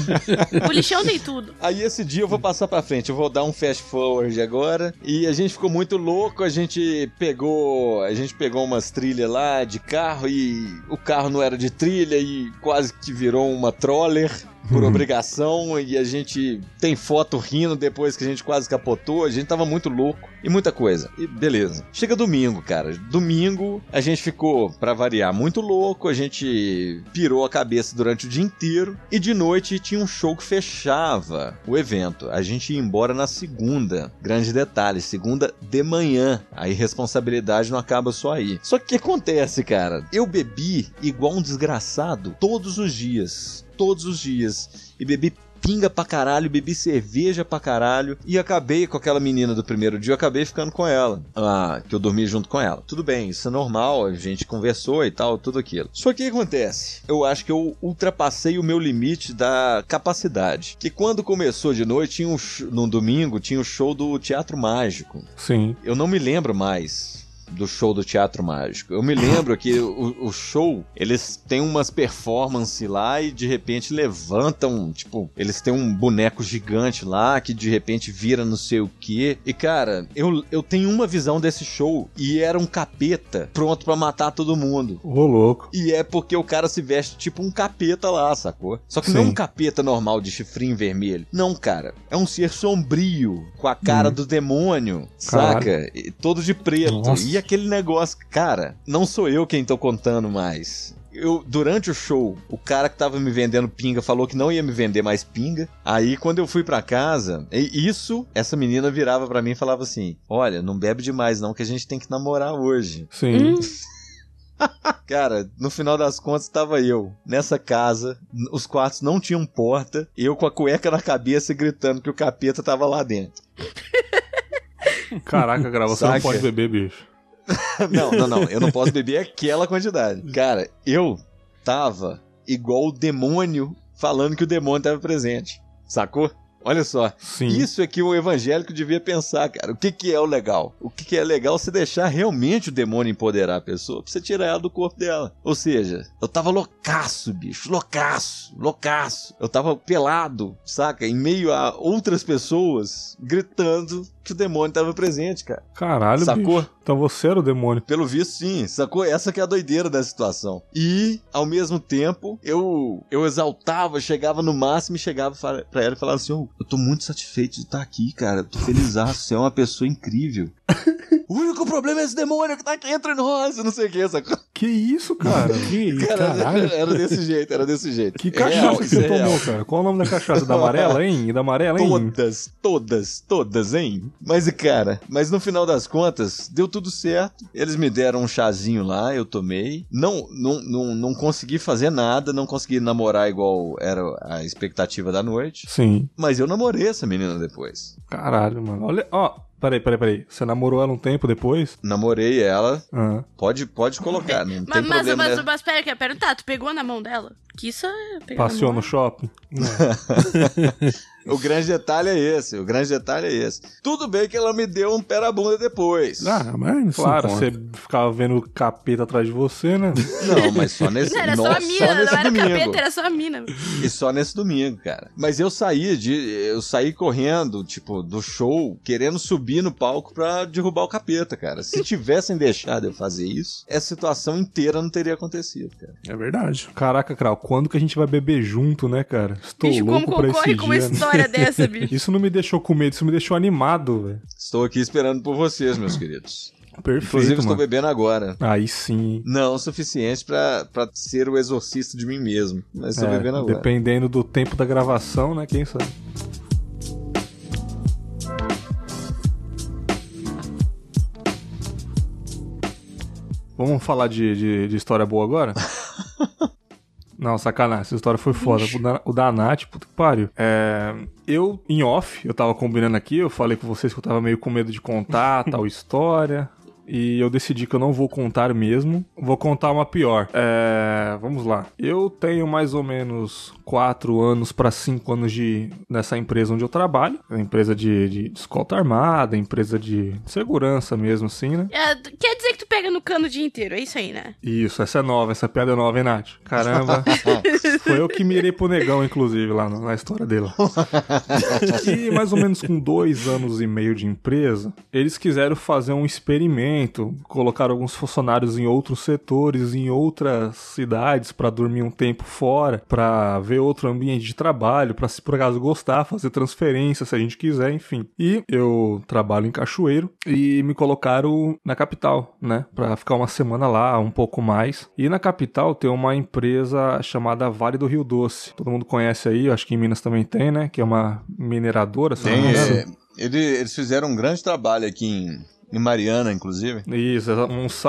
bulichão tem tudo. Aí esse dia eu vou passar pra frente, eu vou dar um fast forward agora. E a gente ficou muito louco, a gente pegou, a gente pegou umas trilhas lá de carro e o carro não era de trilha e quase que virou uma troller por obrigação e a gente tem foto rindo depois que a gente quase capotou, a gente tava muito louco e muita coisa. E beleza. Chega domingo, cara. Domingo a gente ficou, pra variar, muito louco, a gente pirou a cabeça durante o dia inteiro e de noite tinha um show que fechava o evento. A gente ia embora na segunda. Grande detalhe, segunda de manhã. A irresponsabilidade não acaba só aí. Só que o que acontece, cara? Eu bebi igual um desgraçado todos os dias todos os dias. E bebi pinga pra caralho, bebi cerveja pra caralho. E acabei com aquela menina do primeiro dia, eu acabei ficando com ela. Ah, que eu dormi junto com ela. Tudo bem, isso é normal, a gente conversou e tal, tudo aquilo. Só que o que acontece? Eu acho que eu ultrapassei o meu limite da capacidade. Que quando começou de noite, tinha um, no domingo, tinha o show do Teatro Mágico. Sim. Eu não me lembro mais do show do Teatro Mágico. Eu me lembro que o, o show, eles têm umas performances lá e de repente levantam, tipo, eles têm um boneco gigante lá que de repente vira não sei o que. E cara, eu, eu tenho uma visão desse show e era um capeta pronto pra matar todo mundo. Ô, louco. E é porque o cara se veste tipo um capeta lá, sacou? Só que não é Sim. um capeta normal de chifrinho vermelho. Não, cara. É um ser sombrio, com a cara Hum. do demônio, Caralho. saca? E todo de preto. Nossa. E aquele negócio, cara, não sou eu quem tô contando mais. Eu, durante o show, o cara que tava me vendendo pinga falou que não ia me vender mais pinga. Aí, quando eu fui pra casa, e isso, essa menina virava pra mim e falava assim: Olha, não bebe demais, não, que a gente tem que namorar hoje. Sim. Hum, Cara, no final das contas tava eu nessa casa, os quartos não tinham porta, eu com a cueca na cabeça e gritando que o capeta tava lá dentro. Caraca, cara, você não Saca? pode beber, bicho. não, não, não, eu não posso beber aquela quantidade. Cara, eu tava igual o demônio falando que o demônio tava presente. Sacou? Olha só. Sim. Isso é que o evangélico devia pensar, cara. O que, que é o legal? O que, que é legal você deixar realmente o demônio empoderar a pessoa pra você tirar ela do corpo dela. Ou seja, eu tava loucaço, bicho. Loucaço, loucaço. Eu tava pelado, saca? Em meio a outras pessoas gritando que o demônio tava presente, cara. Caralho, Sacou? bicho. Então você era o demônio. Pelo visto, sim, sacou? Essa que é a doideira da situação. E, ao mesmo tempo, eu eu exaltava, chegava no máximo e chegava pra ela e falava assim: "Ô, eu tô muito satisfeito de estar aqui, cara. Eu tô feliz, você é uma pessoa incrível. o único problema é esse demônio que tá aqui entre nós, não sei o que, sacou? Que isso, cara? Que Cara, caralho. era desse jeito, era desse jeito. Que É cachaça real, que você é tomou, cara? Qual o nome da cachaça? Da amarela, hein? Da amarela, hein? Todas, todas, todas, hein? Mas, cara, mas no final das contas, deu tudo certo. Eles me deram um chazinho lá, eu tomei. Não, não, não, não consegui fazer nada, não consegui namorar igual era a expectativa da noite. Sim. Mas eu namorei essa menina depois. Caralho, mano. Olha, ó, Peraí, peraí, peraí. Você namorou ela um tempo depois? Namorei ela. Ah. Pode, pode colocar, não tem Mas, mas, problema. mas, né? mas pera, eu quero perguntar, tu pegou na mão dela? Que isso é Passeou no shopping? O grande detalhe é esse, o grande detalhe é esse. Tudo bem que ela me deu um pé na bunda depois. Ah, mas isso Claro, não você ficava vendo o capeta atrás de você, né? Não, mas só nesse, Não, era Nossa, só a mina, nesse não era domingo. capeta, era só a mina. E só nesse domingo, cara. Mas eu saí de. Eu saí correndo, tipo, do show, querendo subir no palco pra derrubar o capeta, cara. Se tivessem deixado eu fazer isso, essa situação inteira não teria acontecido, cara. É verdade. Caraca, Krau, quando que a gente vai beber junto, né, cara? Estou Bicho, como louco pra concorre esse dia. né? História dessa, bicho? Isso não me deixou com medo, isso me deixou animado, velho. Estou aqui esperando por vocês, meus queridos. Perfeito, Inclusive, estou mano. bebendo agora. Aí sim. Não o suficiente pra, pra ser o exorcista de mim mesmo. Mas estou É, bebendo agora. dependendo do tempo da gravação, né? Quem sabe? Vamos falar de, de, de história boa agora? Não, sacanagem, essa história foi foda. O da, o da Nath, puta que pariu. É, eu, em off, eu tava combinando aqui, eu falei com vocês que eu tava meio com medo de contar tal história. E eu decidi que eu não vou contar mesmo. Vou contar uma pior. É, vamos lá. Eu tenho mais ou menos 4 anos para 5 anos de nessa empresa onde eu trabalho. É empresa de, de escolta armada, empresa de segurança mesmo, assim, né? É, quer dizer no cano o dia inteiro, é isso aí, né? Isso, essa é nova, essa piada é nova, hein, Nath? Caramba. Foi eu que mirei pro negão, inclusive, lá na história dele. E mais ou menos com dois anos e meio de empresa, eles quiseram fazer um experimento, colocar alguns funcionários em outros setores, em outras cidades, pra dormir um tempo fora, pra ver outro ambiente de trabalho, pra se por acaso gostar, fazer transferência se a gente quiser, enfim. E eu trabalho em Cachoeiro e me colocaram na capital, né, Pra ficar uma semana lá, um pouco mais. E na capital tem uma empresa chamada Vale do Rio Doce. Todo mundo conhece aí, eu acho que em Minas também tem, né, que é uma mineradora, se eu não me Tem, engano. é, ele- eles fizeram um grande trabalho aqui em, em Mariana, inclusive. Isso,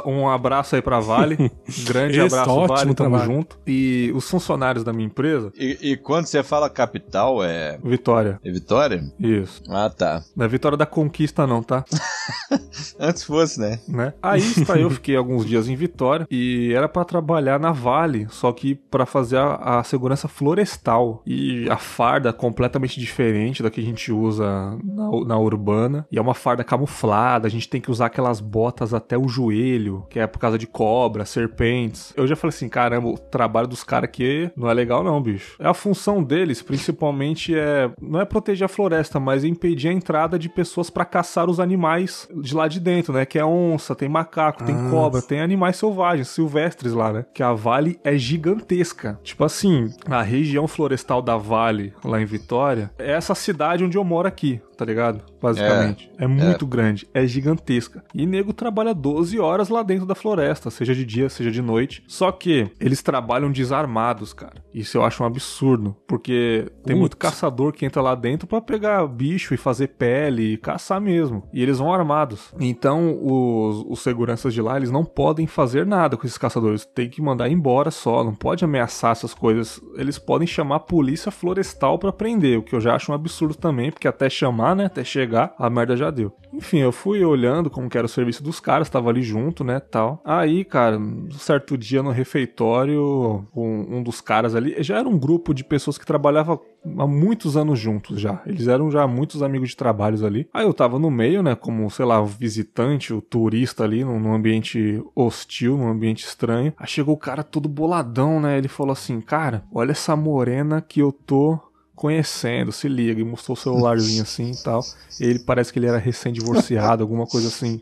um, um abraço aí pra Vale. Grande Esse abraço, ótimo Vale, tamo trabalho. junto. E os funcionários da minha empresa, E, e quando você fala capital, é, Vitória. é Vitória? Isso. Ah, tá. Não é Vitória da Conquista, não, tá? Antes fosse, né? né? Aí está, eu fiquei alguns dias em Vitória e era pra trabalhar na Vale, só que pra fazer a, a segurança florestal e a farda completamente diferente da que a gente usa na, na urbana e é uma farda camuflada. A gente tem que usar aquelas botas até o joelho, que é por causa de cobra, serpentes. Eu já falei assim, caramba, o trabalho dos caras aqui não é legal não, bicho. A função deles, principalmente, é não é proteger a floresta, mas é impedir a entrada de pessoas pra caçar os animais de lá de dentro, né? Que é onça, tem macaco, tem Ah. cobra, tem animais selvagens, silvestres lá, né? Que a Vale é gigantesca. Tipo assim, a região florestal da Vale, lá em Vitória, é essa cidade onde eu moro aqui, tá ligado? Basicamente. É, muito grande, é gigantesca. E nego trabalha 12 horas lá dentro da floresta, seja de dia, seja de noite. Só que eles trabalham desarmados, cara. Isso eu acho um absurdo, porque tem muito caçador que entra lá dentro pra pegar bicho e fazer pele e caçar mesmo. E eles vão armados. Então, os, os seguranças de lá, eles não podem fazer nada com esses caçadores. Tem que mandar embora só, não pode ameaçar essas coisas. Eles podem chamar a polícia florestal pra prender, o que eu já acho um absurdo também, porque até chamar, né, até chegar, a merda já deu. Enfim, eu fui olhando como que era o serviço dos caras, tava ali junto, né, tal. Aí, cara, um certo dia no refeitório, um, um dos caras ali, já era um grupo de pessoas que trabalhava há muitos anos juntos já. Eles eram já muitos amigos de trabalhos ali. Aí eu tava no meio, né, como, sei lá, visitante, o turista ali, num, num ambiente hostil, num ambiente estranho. Aí chegou o cara todo boladão, né, ele falou assim, cara, olha essa morena que eu tô conhecendo, se liga, e mostrou o celularzinho assim e tal. Ele parece que ele era recém-divorciado, alguma coisa assim,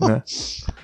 né?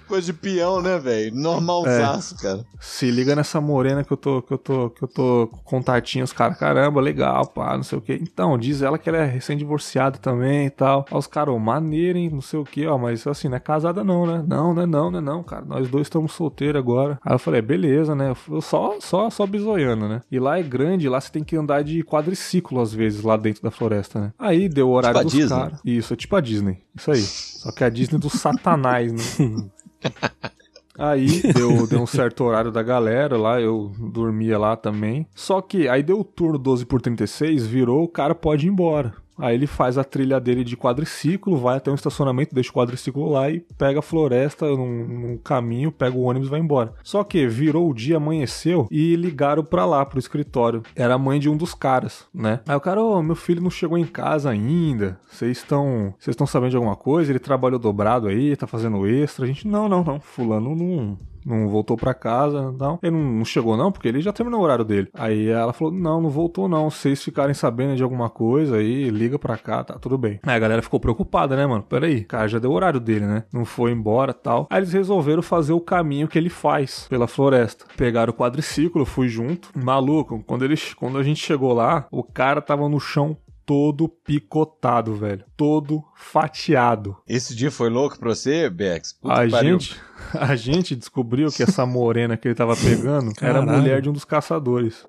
Coisa de peão, né, velho? Normalzaço, cara. Se liga nessa morena que eu tô, que eu tô, que eu tô com contatinho, os caras, caramba, legal, pá, não sei o que. Então, diz ela que ela é recém-divorciada também e tal. Aí os caras, maneiro, hein, não sei o que, ó, mas assim, não é casada não, né? Não, não é não, não é não, cara. Nós dois estamos solteiros agora. Aí eu falei, beleza, né? Eu só, só, só bizoiando, né? E lá é grande, lá você tem que andar de quadriciclo às vezes, lá dentro da floresta, né? Aí deu o horário Tipo dos caras. Isso, é tipo a Disney. Isso aí. Só que é a Disney do satanás, né? Aí deu, deu um certo horário da galera lá, eu dormia lá também. Só que aí deu o turno 12 por 36, virou, o cara pode ir embora. Aí ele faz a trilha dele de quadriciclo, vai até um estacionamento, deixa o quadriciclo lá e pega a floresta num, num caminho, pega o ônibus e vai embora. Só que virou o dia, amanheceu e ligaram pra lá, pro escritório. Era a mãe de um dos caras, né? Aí o cara, ô, meu filho não chegou em casa ainda. Vocês estão. Vocês estão sabendo de alguma coisa? Ele trabalhou dobrado aí, tá fazendo extra. A gente, não, não, não. Fulano não não voltou para casa, não. Ele não, chegou não, porque ele já terminou o horário dele. Aí ela falou, não, não voltou não. Se vocês ficarem sabendo de alguma coisa aí, liga pra cá, tá tudo bem. Aí a galera ficou preocupada, né, mano? Peraí, cara, já deu o horário dele, né? Não foi embora tal. Aí eles resolveram fazer o caminho que ele faz pela floresta. Pegaram o quadriciclo, fui junto. Maluco, quando, eles, quando a gente chegou lá, o cara tava no chão todo picotado, velho. Todo fatiado. Esse dia foi louco pra você, Bex? Puta a gente, a gente descobriu que essa morena que ele tava pegando era mulher de um dos caçadores.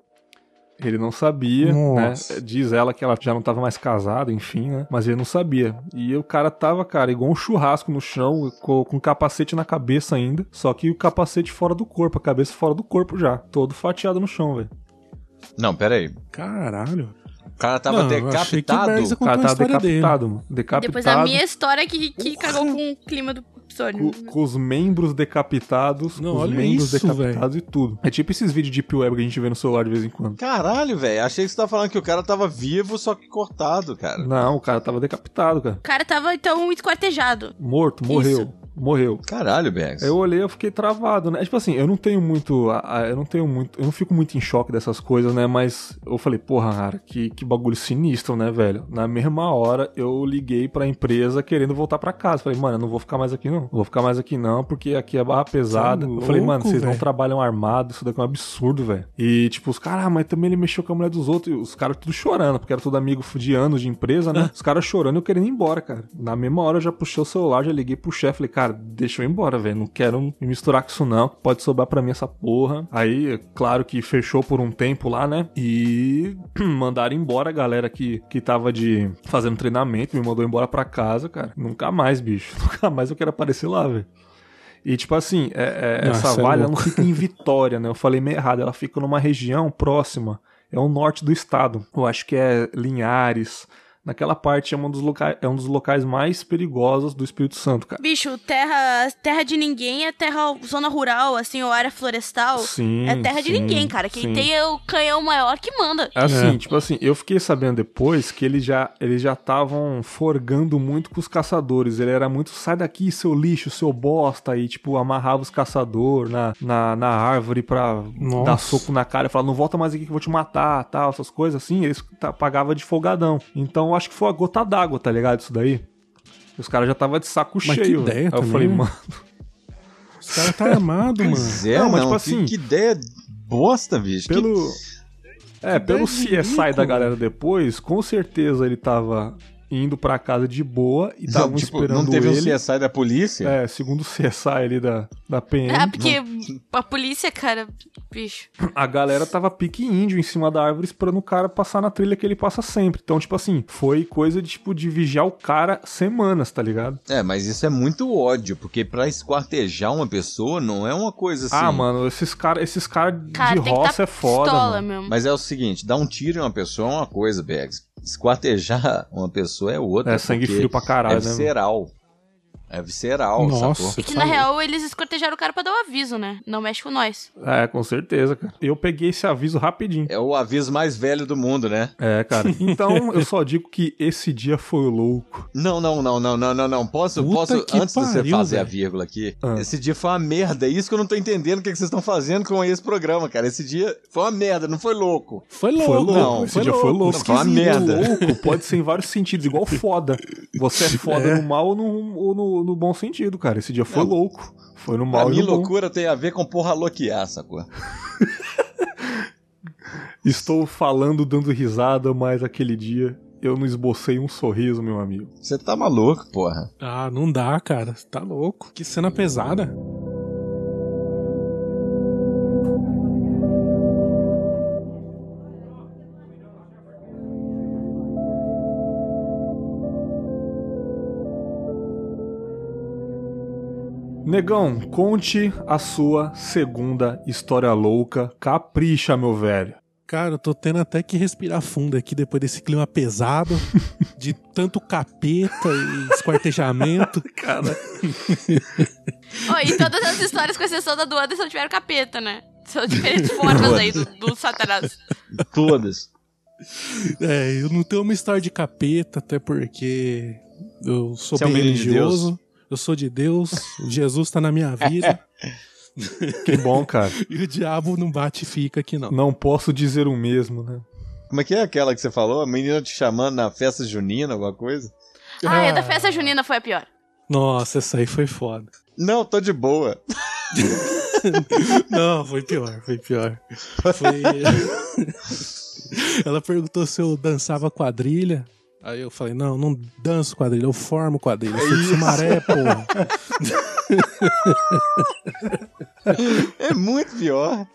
Ele não sabia, né? Nossa. né? Diz ela que ela já não tava mais casada, enfim, né? Mas ele não sabia. E o cara tava, cara, igual um churrasco no chão, com, com capacete na cabeça ainda. Só que o capacete fora do corpo, a cabeça fora do corpo já. Todo fatiado no chão, velho. Não, pera aí. Caralho cara tava não, decapitado. O cara tava decapitado, decapitado. Depois a minha história que, que cagou com o clima do episódio. Com, com os membros decapitados, não, com os membros isso, decapitados véio. e tudo. É tipo esses vídeos de Deep Web que a gente vê no celular de vez em quando. Caralho, velho. Achei que você tava falando que o cara tava vivo, só que cortado, cara. Não, o cara tava decapitado, cara. O cara tava, então, esquartejado. Morto, morreu. Isso morreu. Caralho, Bex. Eu olhei, eu fiquei travado, né? Tipo assim, eu não tenho muito. Eu não tenho muito. Eu não fico muito em choque dessas coisas, né? Mas eu falei, porra, cara, que, que bagulho sinistro, né, velho? Na mesma hora, eu liguei pra empresa querendo voltar pra casa. Falei, mano, eu não vou ficar mais aqui, não. Vou ficar mais aqui, não, porque aqui é barra pesada. Louco, eu falei, mano, vocês véio. não trabalham armado, isso daqui é um absurdo, velho. E, tipo, os caras, ah, mas também ele mexeu com a mulher dos outros. E os caras tudo chorando, porque era tudo amigo de anos de empresa, né? Os caras chorando e eu querendo ir embora, cara. Na mesma hora eu já puxei o celular, já liguei pro chefe, falei, cara, deixa eu ir embora velho. Não quero me misturar com isso, não. Pode sobrar para mim essa porra. Aí, claro que fechou por um tempo lá, né? E mandaram embora a galera que, que tava de fazendo treinamento, me mandou embora pra casa, cara. Nunca mais, bicho. Nunca mais eu quero aparecer lá, velho. E tipo assim, é, é, Nossa, essa é valha não fica em Vitória, né? Eu falei meio errado. Ela fica numa região próxima. É o norte do estado. Eu acho que é Linhares, naquela parte é um dos locais, é um dos locais mais perigosos do Espírito Santo, cara. Bicho, terra, terra de ninguém é terra, zona rural, assim, ou área florestal. Sim. É terra sim, de ninguém, cara. Quem sim. tem é o canhão maior que manda. Assim, é. tipo assim, eu fiquei sabendo depois que eles já eles já estavam forgando muito com os caçadores. Ele era muito, sai daqui, seu lixo, seu bosta, e tipo, amarrava os caçadores na, na, na árvore pra Nossa. dar soco na cara e falar, não volta mais aqui que eu vou te matar, tal, essas coisas assim. Eles pagavam de folgadão. Então, acho que foi a gota d'água, tá ligado? Isso daí. Os caras já tava de saco mas cheio. Que ideia Aí também, eu falei, mano. Os caras tá armado, mano. É, não, mas tipo assim. Que, que ideia bosta, bicho. Pelo. Que... É, pelo CSI da galera depois, com certeza ele tava indo para casa de boa e estavam tipo, esperando Não teve ele. um CSI da polícia? É, segundo o CSI ali da, da PM. Ah, porque não... a polícia, cara, bicho. A galera tava pique índio em cima da árvore esperando o cara passar na trilha que ele passa sempre. Então, tipo assim, foi coisa de, tipo, de vigiar o cara semanas, tá ligado? É, mas isso é muito ódio, porque pra esquartejar uma pessoa não é uma coisa assim... Ah, mano, esses caras esses cara de cara, roça é foda, mano. Mesmo. Mas é o seguinte, dar um tiro em uma pessoa é uma coisa, Bags esquartejar uma pessoa é outra. É sangue frio pra caralho, é visceral. Né? É visceral, Nossa, sacou? E que na real eles escortejaram o cara pra dar o um aviso, né? Não mexe com nós. É, com certeza, cara. Eu peguei esse aviso rapidinho. É o aviso mais velho do mundo, né? É, cara. Então eu só digo que esse dia foi louco. Não, não, não, não, não, não, não. Posso, posso antes pariu, de você fazer véio. a vírgula aqui. Ah. Esse dia foi uma merda. É isso que eu não tô entendendo o que, que vocês estão fazendo com esse programa, cara. Esse dia foi uma merda, não foi louco. Foi louco. Foi louco. Não, esse foi dia louco. foi louco. Não, foi uma merda. Louco pode ser em vários sentidos, igual foda. Você é foda é. no mal ou no, ou no, no bom sentido, cara. Esse dia foi não. louco. Foi no mal. A minha loucura bom. tem a ver com porra louquear, sacou? Estou falando, dando risada, mas aquele dia eu não esbocei um sorriso, meu amigo. Você tá maluco, porra. Ah, não dá, cara. Tá louco. Que cena pesada. Negão, conte a sua segunda história louca. Capricha, meu velho. Cara, eu tô tendo até que respirar fundo aqui depois desse clima pesado, de tanto capeta e esquartejamento. Cara, Ó, e todas as histórias, com exceção da do Anderson, tiveram capeta, né? São diferentes formas aí do, do Satanás. Todas. É, eu não tenho uma história de capeta, até porque eu sou Você é um bem menino de religioso. Eu sou de Deus, Jesus tá na minha vida. que bom, cara. e o diabo não bate e fica aqui, não. Não posso dizer o mesmo, né? Como é que é aquela que você falou? A menina te chamando na festa junina, alguma coisa? Ah, é da festa junina foi a pior. Nossa, essa aí foi foda. Não, tô de boa. Não, foi pior, foi pior. Foi... Ela perguntou se eu dançava quadrilha. Aí eu falei, não, não danço quadrilha, eu formo quadrilha. Eu sou de Sumaré, porra. É muito pior.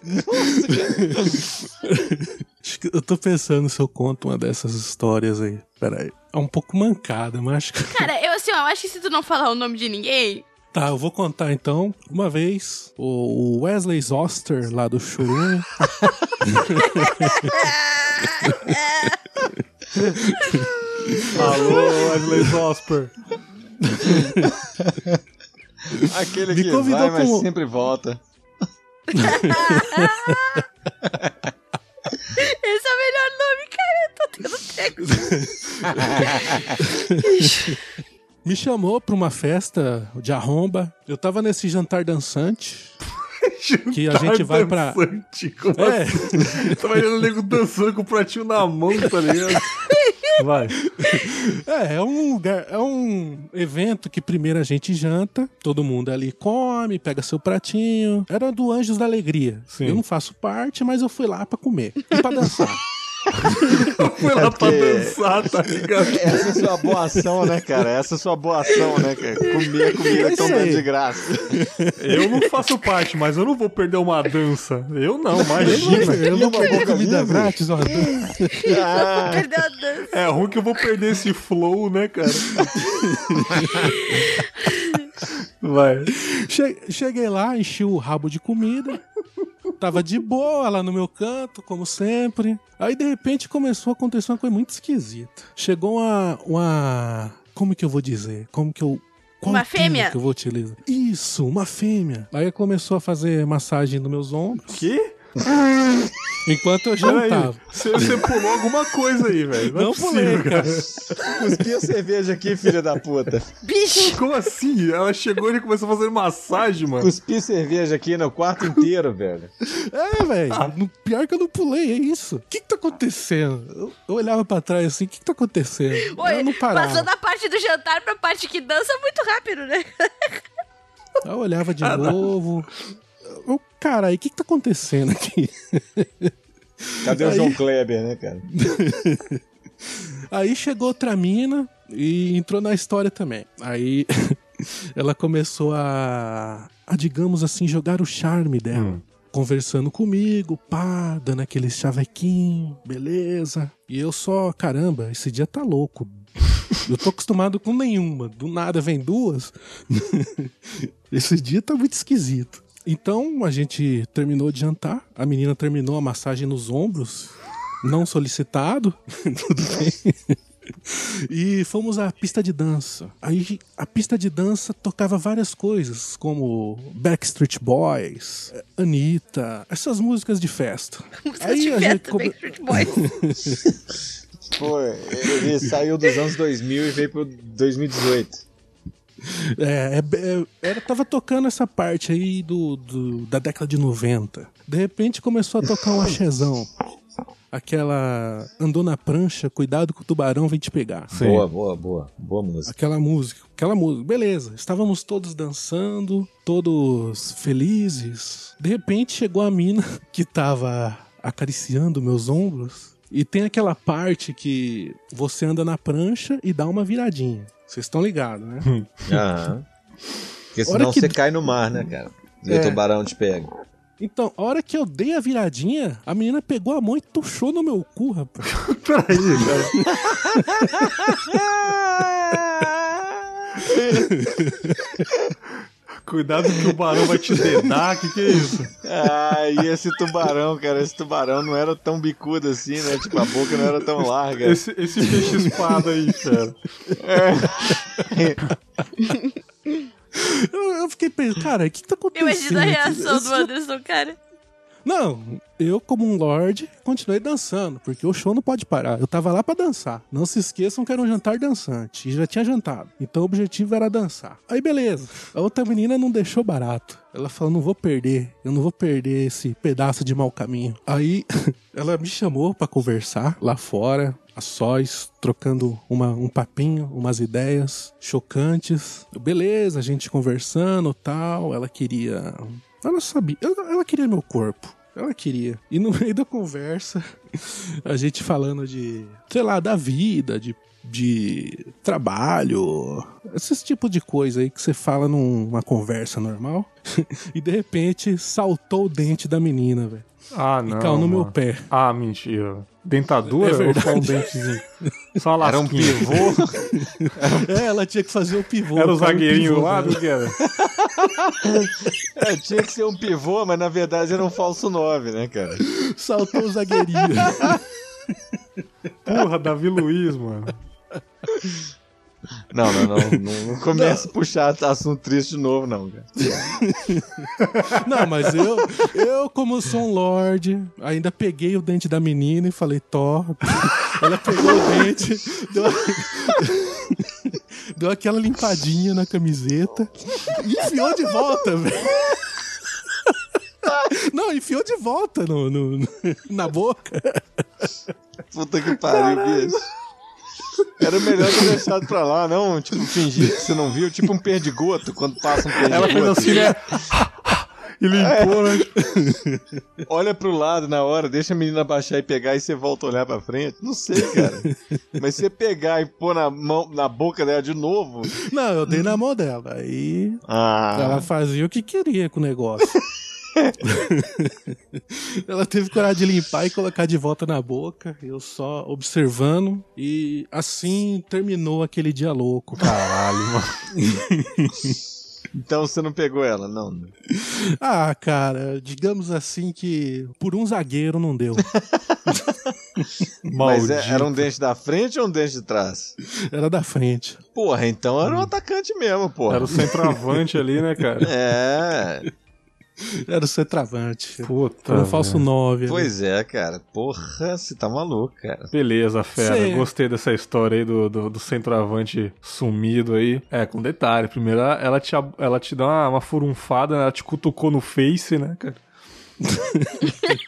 Que Eu tô pensando se eu conto uma dessas histórias aí. Pera aí. É um pouco mancada, mas acho que... Cara, eu assim, ó, eu acho que se tu não falar o nome de ninguém. Tá, eu vou contar então. Uma vez, o Wesley Zoster, lá do Churum, Alô, Wesley Zosper. Aquele Me que convidou vai, mas como- sempre volta. Esse é o melhor nome, cara. Eu tô tendo tempo. me chamou pra uma festa de arromba. Eu tava nesse jantar dançante. Que a gente vai pra- como É. assim? Tava vendo o nego dançando com o pratinho na mão, tá ligado? Vai. É, é um lugar, é um evento que primeiro a gente janta, todo mundo ali come, pega seu pratinho. Era do Anjos da Alegria. Sim. Eu não faço parte, mas eu fui lá pra comer e pra dançar. Foi lá pra porque- dançar, tá ligado? Essa é sua boa ação, né, cara? Essa é sua boa ação, né, cara? Comer comida que tão dando de graça. Eu não faço parte, mas eu não vou perder uma dança. Eu não, Eu imagina. não vou uma perder comida livre. grátis, ó. Ah, Perdeu a dança. É ruim que eu vou perder esse flow, né, cara? Vai. Che- Cheguei lá, enchi o rabo de comida. Tava de boa lá no meu canto, como sempre. Aí de repente começou a acontecer uma coisa muito esquisita. Chegou uma. uma como que eu vou dizer? Como que eu. Qual Uma fêmea? Que eu vou utilizar? Isso, uma fêmea. Aí começou a fazer massagem nos meus ombros. Que? Enquanto eu jantava. você, você pulou alguma coisa aí, velho. Não, Não é possível, pulei, cara. cuspi a cerveja aqui, filha da puta. Bicho. Como assim? Ela chegou e começou a fazer massagem, mano. Cuspi cerveja aqui no quarto inteiro, velho. É, velho. no- Pior que eu não pulei, é isso. O que que tá acontecendo? Eu, eu olhava pra trás assim, o que que tá acontecendo? Oi, eu não parava. passou da parte do jantar pra parte que dança muito rápido, né? Eu olhava de novo. Eu, cara, o que que tá acontecendo aqui? Cadê o Aí- João Kleber, né, cara? Aí chegou outra mina e entrou na história também. Aí ela começou a, a, digamos assim, jogar o charme dela. Conversando comigo, pá, dando aquele chavequinho, beleza. E eu só, caramba, esse dia tá louco. Eu tô acostumado com nenhuma. Do nada vem duas. esse dia tá muito esquisito. Então a gente terminou de jantar. A menina terminou a massagem nos ombros. Não solicitado. Tudo bem. E fomos à pista de dança. Aí a pista de dança tocava várias coisas, como Backstreet Boys, Anitta, essas músicas de festa. Música Aí de a gente festa, Backstreet Boys. Pô, ele saiu dos anos 2000 e veio pro 2018. É, é, é, era, tava tocando essa parte aí do, do- da década de 90. De repente começou a tocar um axezão. Aquela andou na prancha, cuidado que o tubarão vem te pegar. Sim. Boa, boa, boa. Boa música. Aquela música, aquela música, beleza. Estávamos todos dançando, todos felizes. De repente chegou a mina que tava acariciando meus ombros. E tem aquela parte que você anda na prancha e dá uma viradinha. Vocês estão ligados, né? Aham. Porque senão que- você cai no mar, né, cara? E É. o tubarão te pega. Então, a hora que eu dei a viradinha, a menina pegou a mão e tuchou no meu cu, rapaz. Peraí, cara. Cuidado que o barão vai te dedar, que que é isso? Ah, e esse tubarão, cara, esse tubarão não era tão bicudo assim, né? Tipo, a boca não era tão larga. Esse, esse peixe espada aí, cara. Eu, eu fiquei pensando, cara, o que, que tá acontecendo? Imagina a reação Esse- do Anderson, cara. Não, eu, como um lord, continuei dançando, porque o show não pode parar. Eu tava lá pra dançar. Não se esqueçam que era um jantar dançante. E já tinha jantado. Então o objetivo era dançar. Aí beleza. A outra menina não deixou barato. Ela falou: não vou perder. Eu não vou perder esse pedaço de mau caminho. Aí ela me chamou pra conversar lá fora. A sós, trocando uma, um papinho, umas ideias chocantes. Beleza, a gente conversando tal. Ela queria ela sabia, ela, ela queria meu corpo. Ela queria. E no meio da conversa, a gente falando de, sei lá, da vida, de, de trabalho, esses tipos de coisa aí que você fala numa conversa normal. e de repente saltou o dente da menina, velho. Ah, E não. caiu no meu mano. pé. Ah, mentira. Dentadura É ou só um dentezinho? Só uma Era um pivô. É, ela tinha que fazer o pivô. Era o zagueirinho pivô lá, do que era? É, tinha que ser um pivô, mas na verdade era um falso 9, né, cara? Saltou o zagueirinho. Porra, Davi Luiz, mano. Não, não, não. Não, não começa a puxar assunto triste de novo, não, cara. Não, mas eu, eu, como sou um lord, ainda peguei o dente da menina e falei, Tó. Ela pegou o dente, deu, deu aquela limpadinha na camiseta e enfiou de volta, velho. Não, enfiou de volta no, no- na boca. Puta que pariu, bicho. Era melhor ter deixado pra lá, não? Tipo, fingir que você não viu, tipo um perdigoto, quando passa um perdigoto. Ela fez assim, né? E limpou, né? Olha pro lado na hora, deixa a menina baixar e pegar e você volta a olhar pra frente. Não sei, cara. Mas você pegar e pôr na, mão, na boca dela de novo. Não, eu dei na mão dela. Aí Ah. ela fazia o que queria com o negócio. Ela teve coragem de limpar e colocar de volta na boca, eu só observando. E assim terminou aquele dia louco. Caralho, mano. Então você não pegou ela, não. Ah, cara, digamos assim que por um zagueiro não deu. Mas é- era um dente da frente ou um dente de trás? Era da frente. Porra, então era um atacante mesmo, porra. Era o centroavante ali, né, cara? É, Era o centroavante. Puta. Era um falso velho. 9. pois é, cara. Porra, você tá maluco, cara. Beleza, fera. Cê- Gostei dessa história aí do, do, do centroavante sumido aí. É, com detalhe. Primeiro, ela- ela te, ela te dá uma, uma furunfada, né? ela te cutucou no face, né, cara?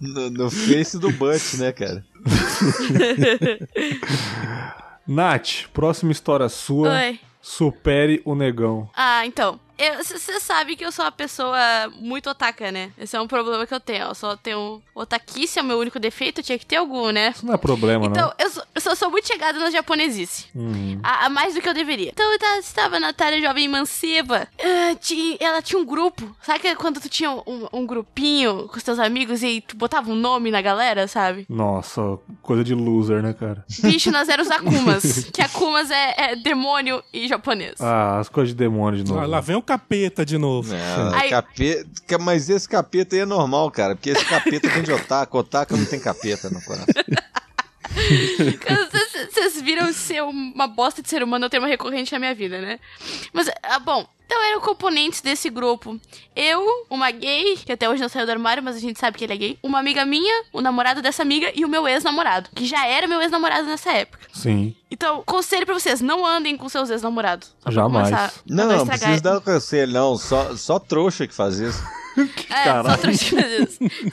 No, no face do Butt, né, cara? Nath, próxima história sua. Oi. Supere o negão. Ah, então. Você sabe que eu sou uma pessoa muito otaka, né? Esse é um problema que eu tenho. Eu só tenho otakice, é o meu único defeito, tinha que ter algum, né? Isso não é problema, Então, não. eu sou, eu sou, sou muito chegada na japonesice. Uhum. A, a mais do que eu deveria. Então, eu tava- estava na Natália Jovem Manceba. ah, tinha- ela tinha um grupo. Sabe que quando tu tinha um, um grupinho com os teus amigos e tu botava um nome na galera, sabe? Nossa, coisa de loser, né, cara? Bicho, nós éramos Akumas. que Akumas é, é demônio em japonês. Ah, as coisas de demônio de novo. Ah, lá vem o capeta de novo. Não, capeta, mas esse capeta aí é normal, cara. Porque esse capeta vem de otaka. Otaka não tem capeta no coração. Vocês viram ser uma bosta de ser humano, eu tenho uma recorrente na minha vida, né? Mas, ah, bom, então eram componentes desse grupo. Eu, uma gay, que até hoje não saiu do armário, mas a gente sabe que ele é gay. Uma amiga minha, o namorado dessa amiga e o meu ex-namorado, que já era meu ex-namorado nessa época. Sim. Então, conselho pra vocês, não andem com seus ex-namorados. Jamais. Não, não estragar- precisa dar conselho, não. Só, só trouxa que faz isso. É, só Caralho. isso.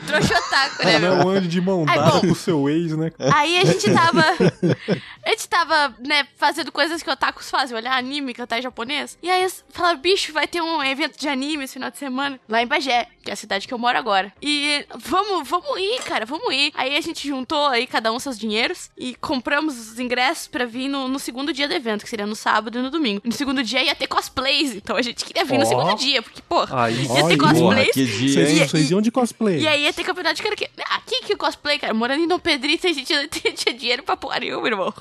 Trouxa otaku, né, meu? Não ande de mão dada com o seu ex, né? Aí a gente tava. A gente tava, né, fazendo coisas que otakus fazem, olhar anime, cantar em japonês. E aí falaram, bicho, vai ter um evento de anime esse final de semana, lá em Bagé, que é a cidade que eu moro agora. E vamos, vamos ir, cara, vamos ir. Aí a gente juntou aí cada um seus dinheiros e compramos os ingressos pra vir no, no segundo dia do evento, que seria no sábado e no domingo. No segundo dia ia ter cosplays, então a gente queria vir no Ó. segundo dia, porque, Aí, ia ter cosplays. Que dia, Vocês, vocês iam de cosplay. E aí ia ter campeonato de karaokê. Aqui que cosplay, cara. Morando em Dom Pedrito, a gente não tinha dinheiro pra porra nenhuma, irmão.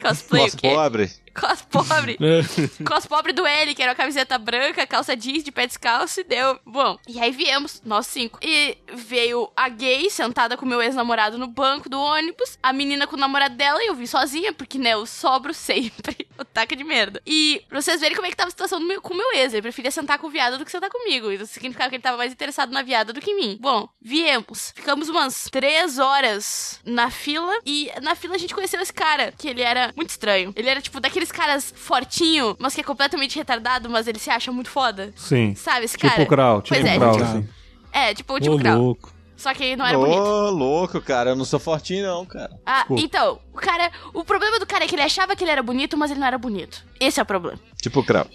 Cosplay Nossa, o quê? pobre. Cos pobre. É. Cos pobre do L, que era uma camiseta branca, calça jeans de pé descalço e deu. Bom, e aí viemos, nós cinco. E veio a gay sentada com meu ex-namorado no banco do ônibus, a menina com o namorado dela e eu vim sozinha, porque, né, eu sobro sempre. o taca de merda. E pra vocês verem como é que tava a situação meu- com o meu ex. Ele preferia sentar com o viado do que sentar comigo. Isso significava que ele tava mais interessado na viada do que em mim. Bom, viemos. Ficamos umas três horas na fila. E na fila a gente conheceu esse cara, que ele era muito estranho. Ele era, tipo, daqueles caras fortinho, mas que é completamente retardado, mas ele se acha muito foda. Sim. Sabe esse Tipo cara? o Krau, tipo Pois é, o Krau, tipo- assim. É, tipo o Ô, tipo Krau. louco. Só que ele não era Ô, bonito. louco, cara. Eu não sou fortinho, não, cara. Ah, Desculpa. então, cara. O problema do cara é que ele achava que ele era bonito, mas ele não era bonito. Esse é o problema. Tipo crau.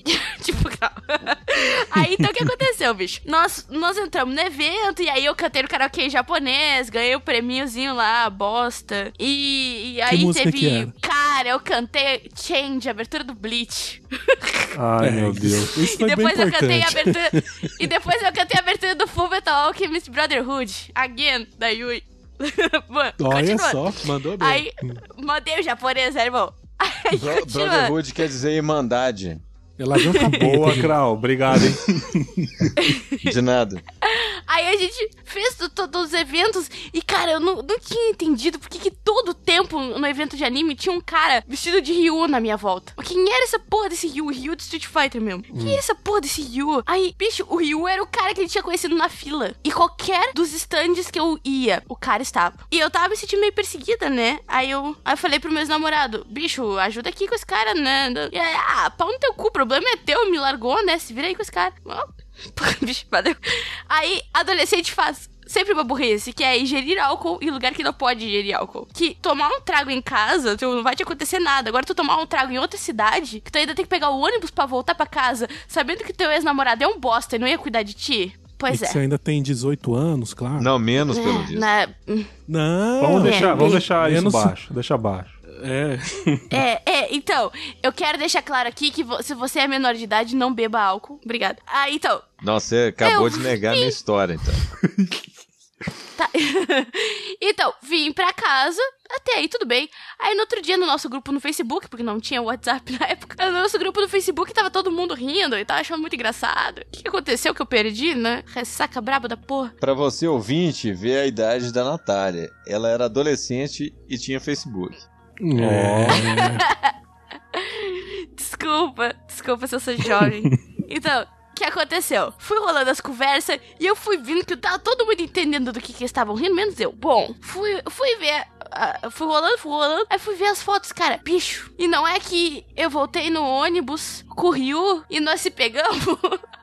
tipo, calma. Aí então o que aconteceu, bicho? Nós, nós entramos no evento e aí eu cantei no karaokê japonês, ganhei o prêmiozinho lá, bosta. E, e aí teve. que era? Cara, eu cantei Change, abertura do Bleach. Ai, É, meu Deus. Isso E foi bem depois eu cantei abertura. e depois eu cantei a abertura do Full Metal Alchemist Brotherhood. Again, da Yui. Olha só, mandou bem. Aí, mandei o japonês, né, irmão? Aí, Bro-. Brotherhood quer dizer irmandade. Ela viu capeta. Boa, Krau. Obrigado, hein? De nada. Aí a gente fez to- todos os eventos e, cara, eu não, não tinha entendido porque que todo tempo no evento de anime tinha um cara vestido de Ryu na minha volta. Quem era essa porra desse Ryu? Ryu de Street Fighter mesmo. Quem era essa porra desse Ryu? Aí, bicho, o Ryu era o cara que ele tinha conhecido na fila. E qualquer dos stands que eu ia, o cara estava. E eu tava me sentindo meio perseguida, né? Aí eu, aí eu falei pro meu ex-namorado, bicho, ajuda aqui com esse cara, né? E aí, ah, pau no teu cu, problema é teu, me largou, né? Se vira aí com esse cara. Ó, Bicho, valeu. Aí, adolescente faz sempre uma burrice, que é ingerir álcool em lugar que não pode ingerir álcool. Que tomar um trago em casa, tu não vai te acontecer nada. Agora, tu tomar um trago em outra cidade, que tu ainda tem que pegar o ônibus pra voltar pra casa, sabendo que teu ex-namorado é um bosta e não ia cuidar de ti. Pois é. você ainda tem 18 anos, claro. Não, menos pelo É, visto. na- Não. Vamos É, deixar, vamos bem- deixar isso menos- baixo. Deixa baixo. É. É, é, então, eu quero deixar claro aqui que vo- se você é menor de idade, não beba álcool. Obrigada. Ah, então, Nossa, você acabou Eu de negar a minha história, então. Tá. então, vim pra casa, até aí tudo bem. Aí no outro dia no nosso grupo no Facebook, porque não tinha WhatsApp na época, no nosso grupo no Facebook tava todo mundo rindo e tava achando muito engraçado. O que que aconteceu que eu perdi, né? Ressaca braba da porra. Pra você ouvinte, ver a idade da Natália. Ela era adolescente e tinha Facebook. É. Desculpa, desculpa se eu sou jovem. então, o que aconteceu? Fui rolando as conversas e eu fui vendo que tava todo mundo entendendo do que, que eles estavam rindo, menos eu. Bom, fui, fui ver. ah, fui rolando, fui rolando. Aí fui ver as fotos, cara. Bicho. E não é que eu voltei no ônibus com o Ryu e nós se pegamos.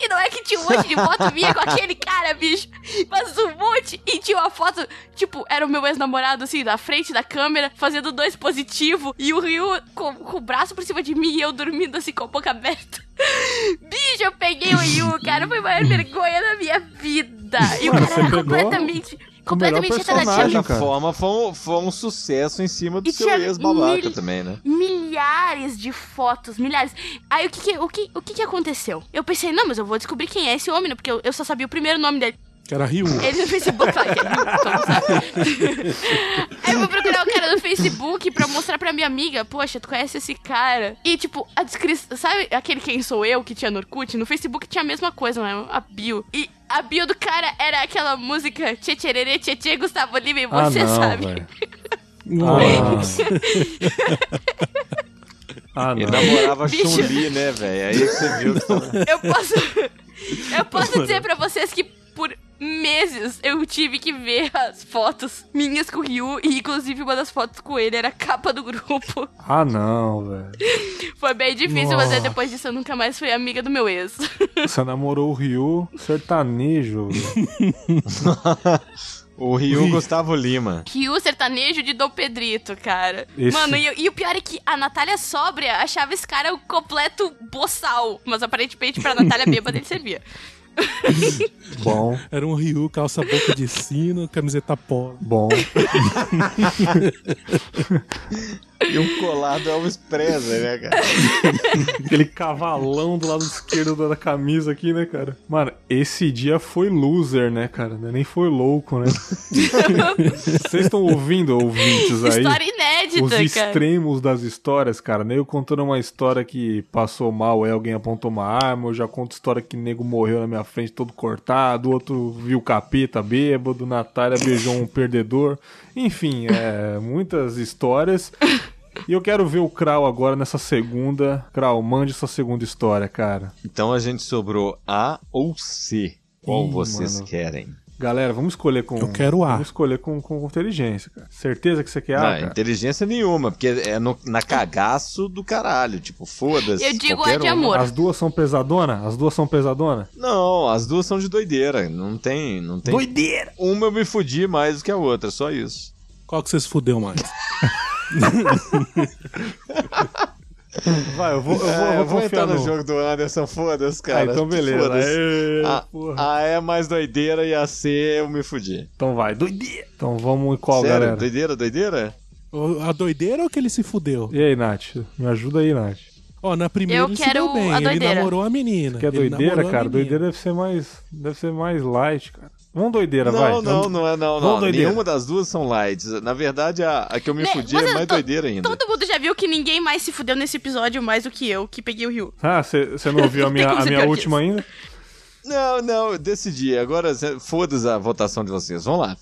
E não é que tinha um monte de foto minha com aquele cara, bicho. Mas um monte. E tinha uma foto, tipo, era o meu ex-namorado, assim, na frente da câmera, fazendo dois positivos. E o Ryu com, com o braço por cima de mim e eu dormindo, assim, com a boca aberta. Bicho, eu peguei o Ryu, cara. Foi a maior vergonha da minha vida. E o cara era pegou completamente. O melhor Completamente personagem, De forma, foi um, foi um sucesso em cima do E seu ex-babaca também, né? milhares de fotos, milhares. Aí o que que, o que, o que que aconteceu? Eu pensei, não, mas eu vou descobrir quem é esse homem, né? Porque eu, eu só sabia o primeiro nome dele. Que era Ryu. Ele no Facebook, que é. Aí eu vou procurar o cara no Facebook pra mostrar pra minha amiga, poxa, tu conhece esse cara? E tipo, a descrição, sabe aquele quem sou eu que tinha no Orkut? No Facebook tinha a mesma coisa, né? A bio. E a bio do cara era aquela música Tchê Tchê, Gustavo Lima e Ah, você não, sabe. Nossa. Ah, não. namorava Bicho. Chun-Li, né, velho? Aí você viu que tava... Eu posso. Eu posso dizer pra vocês que meses eu tive que ver as fotos minhas com o Ryu e inclusive uma das fotos com ele era a capa do grupo. Ah, não, velho. Foi bem difícil, mas aí Nossa. depois disso eu nunca mais fui amiga do meu ex. Você namorou o Ryu sertanejo. velho. O Ryu Gustavo Lima. Ryu sertanejo de Dom Pedrito, cara. Esse- Mano, e, e o pior é que a Natália sóbria achava esse cara o completo boçal. Mas aparentemente pra Natália bêbada ele servia. Bom, Era um Ryu, calça boca de sino, camiseta polo. bom. E um colado Elvis Presley, né, cara? Aquele cavalão do lado esquerdo da camisa aqui, né, cara? Mano, esse dia foi loser, né, cara? Nem foi louco, né? Vocês estão ouvindo, ouvintes aí? História inédita os cara. extremos das histórias, cara. Nem eu contando uma história que passou mal, aí alguém apontou uma arma, eu já conto história que nego morreu na minha frente todo cortado, outro viu o capeta bêbado, Natália beijou um perdedor. Enfim, é, muitas histórias. E eu quero ver o Krau agora nessa segunda. Krau, mande sua segunda história, cara. Então a gente sobrou A ou C. Qual Ih, vocês mano. querem? Galera, vamos escolher com. Eu quero A. Vamos escolher com, com inteligência, cara. Certeza que você quer A, Não, cara? inteligência nenhuma, porque é no- na cagaço do caralho. Tipo, foda-se. Eu digo é de uma. amor. As duas são pesadona? As duas são pesadona? Não, as duas são de doideira. Não tem. Não tem... Doideira! Uma eu me fudi mais do que a outra, só isso. Qual que você se fudeu mais? Vai, eu vou, eu vou, É, eu vou confiar no... jogo do Anderson, foda-se, Ah, cara. então beleza. Foda-se. Aê, A, a E é mais doideira e a C eu me fudi. Então vai, doideira. Então vamos em qual, Sério? galera? Doideira, doideira? A doideira ou que ele se fudeu? E aí, Nath? Me ajuda aí, Nath. Ó, na primeira Eu ele se quero deu bem. a Ele namorou a menina. Que é doideira, cara? Doideira deve ser mais. Deve ser mais light, cara. Vamos doideira, não, vai. não, não é não, não. doideira. Nenhuma das duas são lights. Na verdade, a, a que eu me Né, fudi é mais to- doideira ainda. Todo mundo já viu que ninguém mais se fudeu nesse episódio mais do que eu, que peguei o Rio. Ah, você não ouviu a Não minha, a minha última ainda? Não, não, eu decidi. Agora, foda-se a votação de vocês. Vamos lá.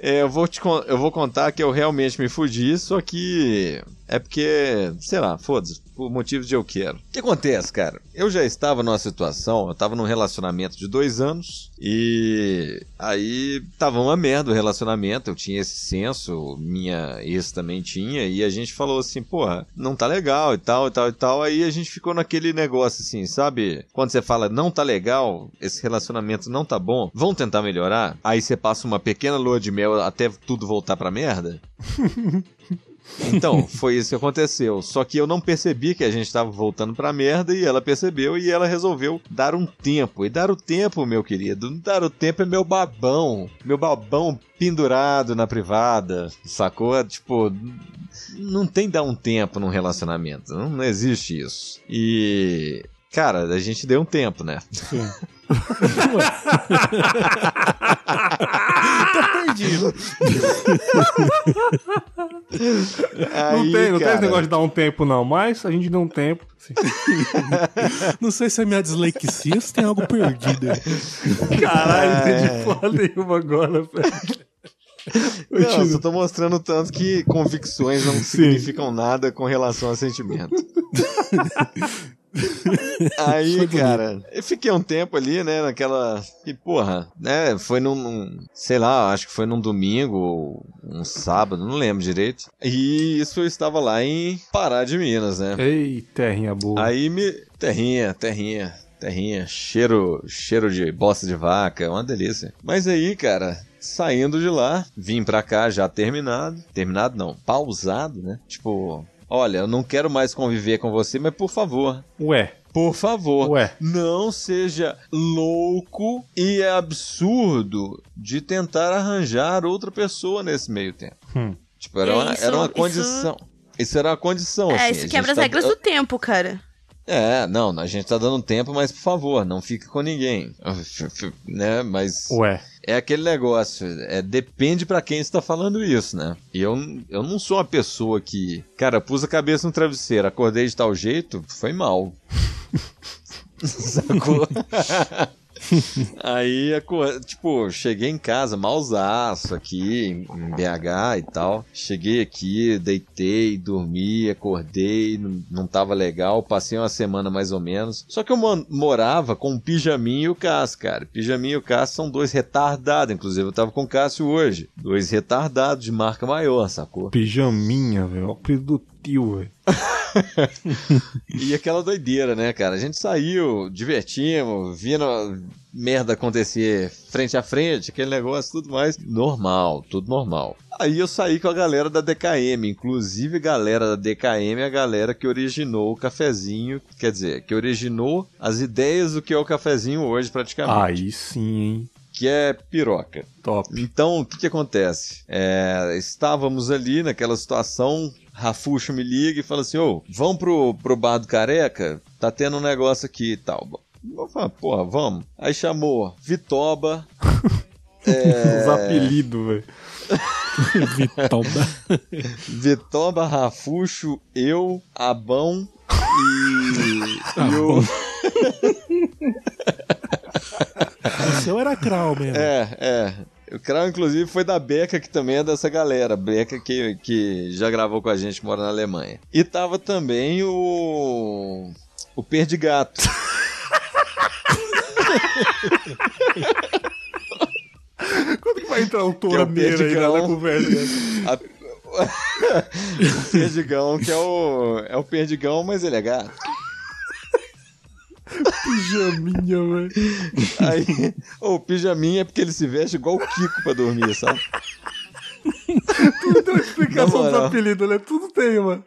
É, eu, vou te, eu vou contar que eu realmente me fudi, só que é porque, sei lá, foda-se, por motivos de eu quero. O que acontece, cara? Eu já estava numa situação, eu estava num relacionamento de dois anos e aí tava uma merda o relacionamento, eu tinha esse senso, minha ex também tinha, e a gente falou assim, porra, não tá legal e tal, e tal, e tal. Aí a gente ficou naquele negócio assim, sabe? Quando você fala, não tá legal, esse relacionamento não tá bom, vamos tentar melhorar? Aí você passa uma pequena lua de mel até tudo voltar pra merda? Então, foi isso que aconteceu. Só que eu não percebi que a gente estava voltando pra merda e ela percebeu e ela resolveu dar um tempo. E dar o tempo, meu querido, dar o tempo é meu babão. Meu babão pendurado na privada, sacou? Tipo, não tem dar um tempo num relacionamento. Não, não existe isso. E. Cara, a gente deu um tempo, né? Sim. Tá perdido. Não Aí, tem, não tem cara, esse negócio de dar um tempo, não. Mas a gente deu um tempo. Sim. Não sei se é minha dislexia ou se tem algo perdido. aí. Caralho, não entendi porra nenhuma agora, velho. Não, eu só tô mostrando tanto que convicções não significam nada com relação a sentimento. Aí, cara, eu fiquei um tempo ali, né, naquela. E, porra, né, foi num, num- Sei lá, acho que foi num domingo ou um sábado, não lembro direito. E isso eu estava lá em Pará de Minas, né? Ei, terrinha boa. Aí me. Terrinha, terrinha, terrinha. Cheiro, cheiro de bosta de vaca, uma delícia. Mas aí, cara, saindo de lá, vim pra cá já terminado. Terminado não, pausado, né? Tipo, olha, eu não quero mais conviver com você, mas por favor. Ué, Por favor, Ué. não seja louco e absurdo de tentar arranjar outra pessoa nesse meio tempo. Hum. Tipo, era uma, Isso- era uma isso- condição. Isso era uma condição. É, assim, isso quebra as tá- regras do tempo, cara. é, não, a gente tá dando tempo, mas por favor, não fique com ninguém. Né? Mas ué. É aquele negócio, é, depende pra quem está falando isso, né? E eu, eu não sou uma pessoa que, cara, pus a cabeça no travesseiro, acordei de tal jeito, foi mal. Sacou? Aí, aco- tipo, cheguei em casa, malzaço aqui, em BH e tal. Cheguei aqui, deitei, dormi, acordei, não, tava legal. Passei uma semana mais ou menos. Só que eu mo- morava com o Pijaminho e o Cássio, cara. Pijaminho e o Cássio são dois retardados. Inclusive, eu tava com o Cássio hoje. Dois retardados de marca maior, sacou? Pijaminha, velho. O apelido do velho. E aquela doideira, né, cara? A gente saiu, divertimos, vindo merda acontecer frente a frente, aquele negócio, tudo mais. Normal, tudo normal. Aí eu saí com a galera da DKM, inclusive a galera da DKM é a galera que originou o cafezinho, quer dizer, que originou as ideias do que é o cafezinho hoje, praticamente. Aí sim, hein. Que é piroca. Top. Então, o que, que acontece? É, estávamos ali naquela situação. Rafuxo me liga e fala assim: Ô, vamos pro, pro bar do careca? Tá tendo um negócio aqui e tal. Eu falo, porra, vamos. Aí chamou Vitoba. Os apelidos, velho. Vitomba. Vitomba, Rafuxo, eu, Abão e. e o. O seu era Krau mesmo. É, é. O Krau, inclusive, foi da Beca, que também é dessa galera. Beca que, que já gravou com a gente, mora na Alemanha. E tava também o. O Perdigato. Quando que vai entrar o Que é aí Perdigão. na conversa? A- o Perdigão, que é o. É o Perdigão, mas ele é gato. Pijaminha, velho. Aí, o pijaminha é porque ele se veste igual o Kiko pra dormir, sabe? Tudo tem uma explicação dos apelidos, né? Tudo tem, mano.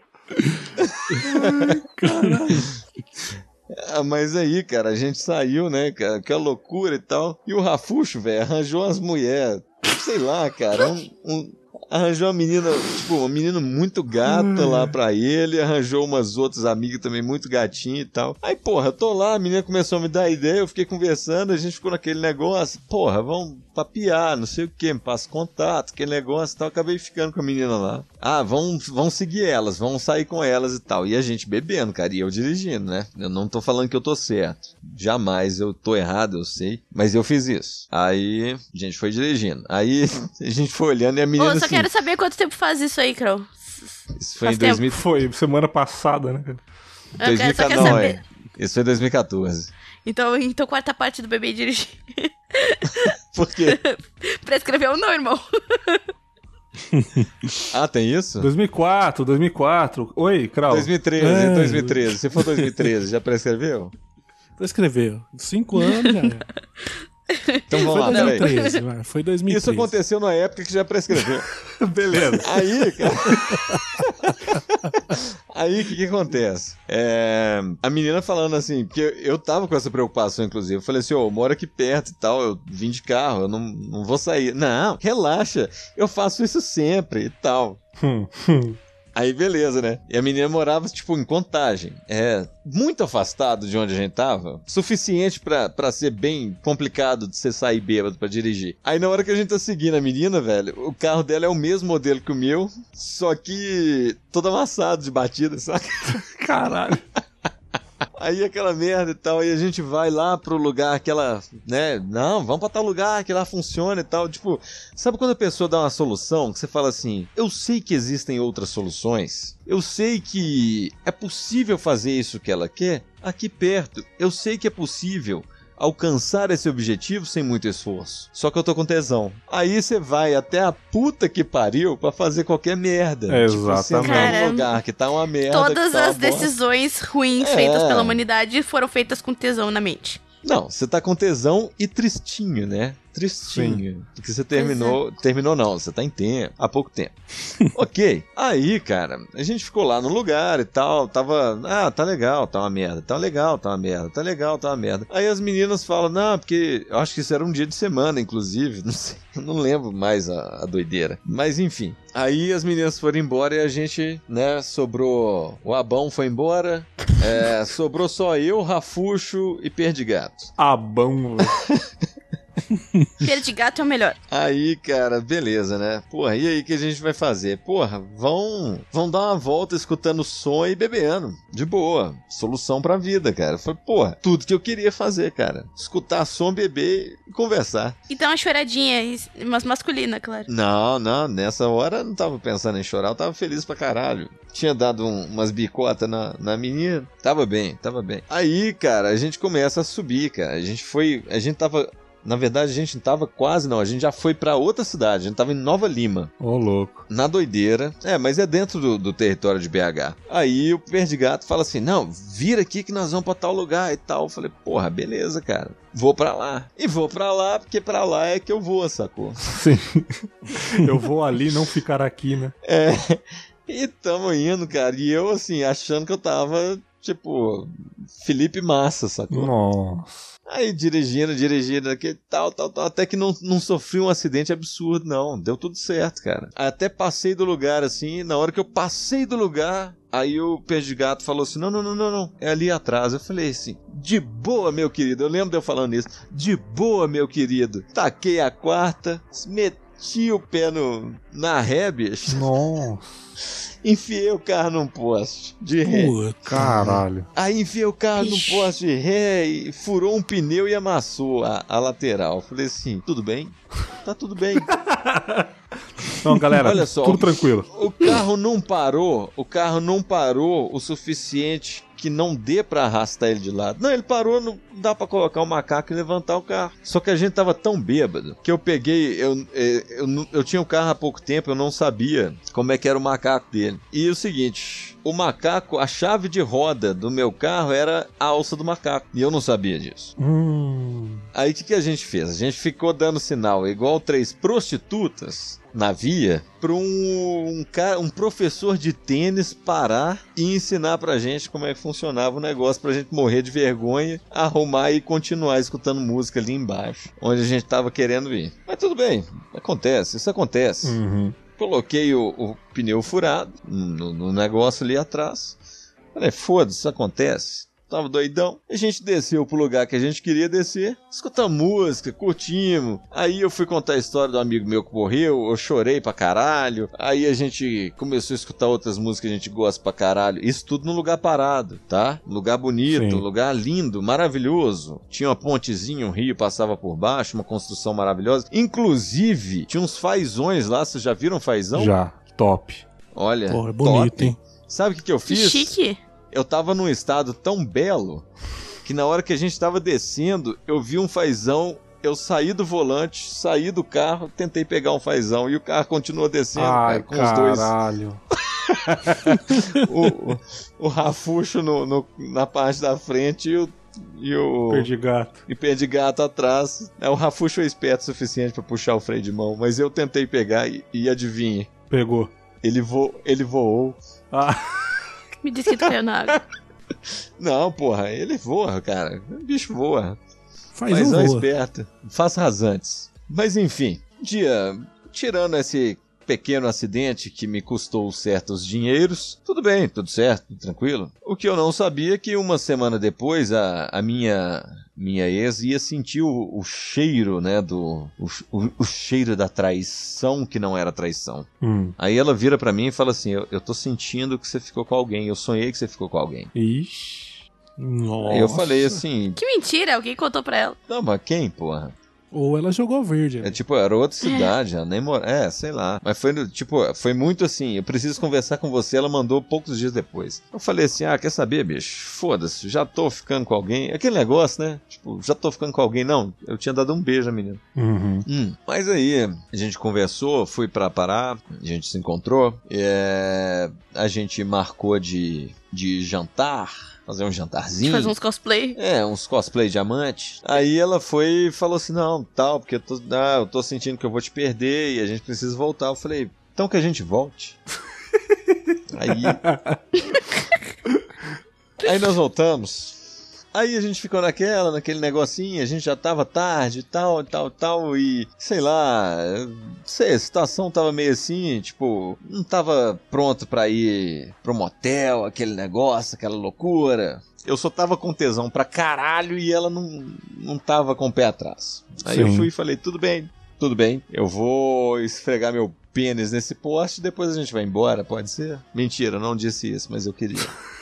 Ah, mas aí, cara, a gente saiu, né, cara, que loucura e tal. E o Rafuxo, velho, arranjou umas mulheres, sei lá, cara, um, um- arranjou uma menina, tipo, uma menina muito gata lá pra ele, arranjou umas outras amigas também muito gatinha e tal. Aí, porra, eu tô lá, a menina começou a me dar ideia, eu fiquei conversando, a gente ficou naquele negócio, porra, vamos papiar, não sei o que, me passa contato, aquele negócio e tal, acabei ficando com a menina lá. Ah, vão, vão seguir elas, vão sair com elas e tal. E a gente bebendo, cara, e eu dirigindo, né? Eu não tô falando que eu tô certo. Jamais eu tô errado, eu sei. Mas eu fiz isso. Aí, a gente foi dirigindo. Aí, a gente foi olhando e a menina Ô, só assim... quero saber quanto tempo faz isso aí, Crow. Isso foi em faz tempo. 2000, Foi semana passada, né? Eu quero, só 2014. quero Não, saber. é. Isso foi em 2014. Então, então, quarta parte do bebê dirigir. Por quê? Prescreveu não, irmão. Ah, tem isso? 2004, 2004. Oi, Krau. 2013, É. 2013. Se for 2013, já prescreveu? Escreveu. Cinco anos, já. Então vamos Foi lá, peraí. 2013, vai. Foi 2013. Isso aconteceu na época que já prescreveu. Beleza. Aí, cara. Aí, o que, que acontece? É, a menina falando assim, porque eu, eu tava com essa preocupação, inclusive. Eu falei assim, ô, eu moro aqui perto e tal, eu vim de carro, eu não, não vou sair. Não, relaxa, eu faço isso sempre e tal. Aí, beleza, né? E a menina morava, tipo, em contagem. É, muito afastado de onde a gente tava. Suficiente pra ser bem complicado de você sair bêbado pra dirigir. Aí, na hora que a gente tá seguindo a menina, velho, o carro dela é o mesmo modelo que o meu, só que todo amassado de batida, saca? Caralho. Aí aquela merda e tal, aí a gente vai lá pro lugar que ela, né, não, vamos pra tal lugar que lá funciona e tal. Tipo, sabe quando a pessoa dá uma solução que você fala assim, eu sei que existem outras soluções, eu sei que é possível fazer isso que ela quer aqui perto, eu sei que é possível alcançar esse objetivo sem muito esforço. Só que eu tô com tesão. Aí você vai até a puta que pariu pra fazer qualquer merda. Tipo, você Exatamente. entrar num Cara, lugar que tá uma merda. Todas tá as bosta. decisões ruins É. feitas pela humanidade foram feitas com tesão na mente. Não, você tá com tesão e tristinho, né? Tristinho. Porque você terminou. Terminou não, você tá em tempo, há pouco tempo. ok. Aí, cara, a gente ficou lá no lugar e tal. Tava. Ah, tá legal, tá uma merda. Tá legal, tá uma merda. Tá legal, tá uma merda. Aí as meninas falam, não, porque eu acho que isso era um dia de semana, inclusive. Não sei. Eu não lembro mais a, a doideira. Mas enfim. Aí as meninas foram embora e a gente, né, sobrou. O Abão foi embora. é, sobrou só eu, Rafuxo e Perdigato. Abão, velho. Pelo de gato é o melhor. Aí, cara, beleza, né? Porra, e aí que a gente vai fazer? Porra, vão, vão dar uma volta escutando som e bebendo. De boa. Solução pra vida, cara. Foi, porra, tudo que eu queria fazer, cara. Escutar som, beber e conversar. Então uma choradinha, mas masculina, claro. Não, não, nessa hora eu não tava pensando em chorar, eu tava feliz pra caralho. Tinha dado um- umas bicotas na, na menina. Tava bem, tava bem. Aí, cara, a gente começa a subir, cara. A gente foi. A gente tava. Na verdade, a gente não tava quase, não. A gente já foi pra outra cidade. A gente tava em Nova Lima. Ô, louco. Na doideira. É, mas é dentro do, do território de BH. Aí o Perdigato fala assim: não, vira aqui que nós vamos pra tal lugar e tal. Eu falei, porra, beleza, cara. Vou pra lá. E vou pra lá, porque pra lá é que eu vou, sacou? Sim. Eu vou ali não ficar aqui, né? É. E tamo indo, cara. E eu, assim, achando que eu tava, tipo, Felipe Massa, sacou? Nossa. Aí dirigindo, dirigindo, tal, tal, tal. Até que não, não sofri um acidente absurdo, não. Deu tudo certo, cara. Até passei do lugar, assim. Na hora que eu passei do lugar, aí o peixe de gato falou assim: não, não, não, não, não. É ali atrás. Eu falei assim: de boa, meu querido. Eu lembro de eu falando isso. De boa, meu querido. Taquei a quarta, meti meti o pé no, na ré, bicho. Nossa. Enfiei o carro num poste de ré. Puta. Caralho. Aí enfiei o carro num Ixi. poste de ré e furou um pneu e amassou a, a lateral. Falei assim, tudo bem? Tá tudo bem. Não, galera, Olha só. tudo tranquilo. O carro não parou, o carro não parou o suficiente que não dê pra arrastar ele de lado. Não, ele parou, não dá pra colocar o macaco e levantar o carro. Só que a gente tava tão bêbado que eu peguei, eu, eu, não- eu tinha o carro há pouco tempo, eu não sabia como é que era o macaco dele. E o seguinte, o macaco, a chave de roda do meu carro era a alça do macaco. E eu não sabia disso. Hum. Aí o que, que a gente fez? A gente ficou dando sinal igual três prostitutas na via para um, um, cara, um professor de tênis parar e ensinar pra gente como é que funcionava o negócio pra gente morrer de vergonha, arrumar e continuar escutando música ali embaixo, onde a gente tava querendo ir. Mas tudo bem, acontece, isso acontece. Uhum. Coloquei o, o pneu furado no, no negócio ali atrás. Falei, foda-se, isso acontece. Tava doidão. A gente desceu pro lugar que a gente queria descer. Escutamos música, curtimos. Aí eu fui contar a história do amigo meu que morreu. Eu chorei pra caralho. Aí a gente começou a escutar outras músicas que a gente gosta pra caralho. Isso tudo num lugar parado, tá? Um Lugar bonito, Sim. um lugar lindo, maravilhoso. Tinha uma pontezinha, um rio passava por baixo, uma construção maravilhosa. Inclusive, tinha uns fazões lá. Vocês já viram fazão? Já. Top. Olha, Porra, é bonito, top. hein? Sabe o que, que eu fiz? chique. Eu tava num estado tão belo que na hora que a gente tava descendo, eu vi um fazão. Eu saí do volante, saí do carro, tentei pegar um fazão e o carro continuou descendo, Ai, cara, com os dois. caralho. O, o, o rafuxo no, no- na parte da frente e o. E o Perdi gato. e pé de gato atrás. É, o Rafuxo é esperto o suficiente pra puxar o freio de mão, mas eu tentei pegar e, e adivinhe, Pegou. ele, vo, ele voou. Ah, Me disse que tu caiu na água. Não, porra, ele voa, cara. O bicho voa. Faz Mas um não voa. esperto. Faz rasantes. Mas enfim, dia, tirando esse pequeno acidente que me custou certos dinheiros, tudo bem, tudo certo, tranquilo. O que eu não sabia é que uma semana depois a, a minha minha ex ia sentir o, o cheiro, né, do o, o- o cheiro da traição que não era traição. hum. Aí ela vira pra mim e fala assim: eu, eu tô sentindo que você ficou com alguém, eu sonhei que você ficou com alguém. Ixi. Nossa. Aí eu falei assim: Que mentira, alguém contou pra ela. não, mas quem, porra? Ou ela jogou verde. É né? tipo, era outra cidade, ela nem mora. É, sei lá. Mas foi, tipo, foi muito assim. Eu preciso conversar com você. Ela mandou poucos dias depois. Eu falei assim: ah, quer saber, bicho? Foda-se, já tô ficando com alguém. Aquele negócio, né? Tipo, já tô ficando com alguém. Não, eu tinha dado um beijo à menina. Uhum. Hum. Mas aí, a gente conversou, fui pra Pará, a gente se encontrou. é, a gente marcou de, de jantar. Fazer um jantarzinho. Faz uns cosplay. É, uns cosplay diamante. Aí ela foi e falou assim: não, tal, porque eu tô, ah, eu tô sentindo que eu vou te perder e a gente precisa voltar. Eu falei, então que a gente volte. Aí. Aí nós voltamos. Aí a gente ficou naquela, naquele negocinho, a gente já tava tarde e tal, tal, tal, e sei lá, sei, a situação tava meio assim, tipo, não tava pronto pra ir pro motel, aquele negócio, aquela loucura. Eu só tava com tesão pra caralho e ela não, não tava com o pé atrás. Aí eu Sim. fui e falei, tudo bem, tudo bem, eu vou esfregar meu pênis nesse poste e depois a gente vai embora, pode ser? Mentira, eu não disse isso, mas eu queria.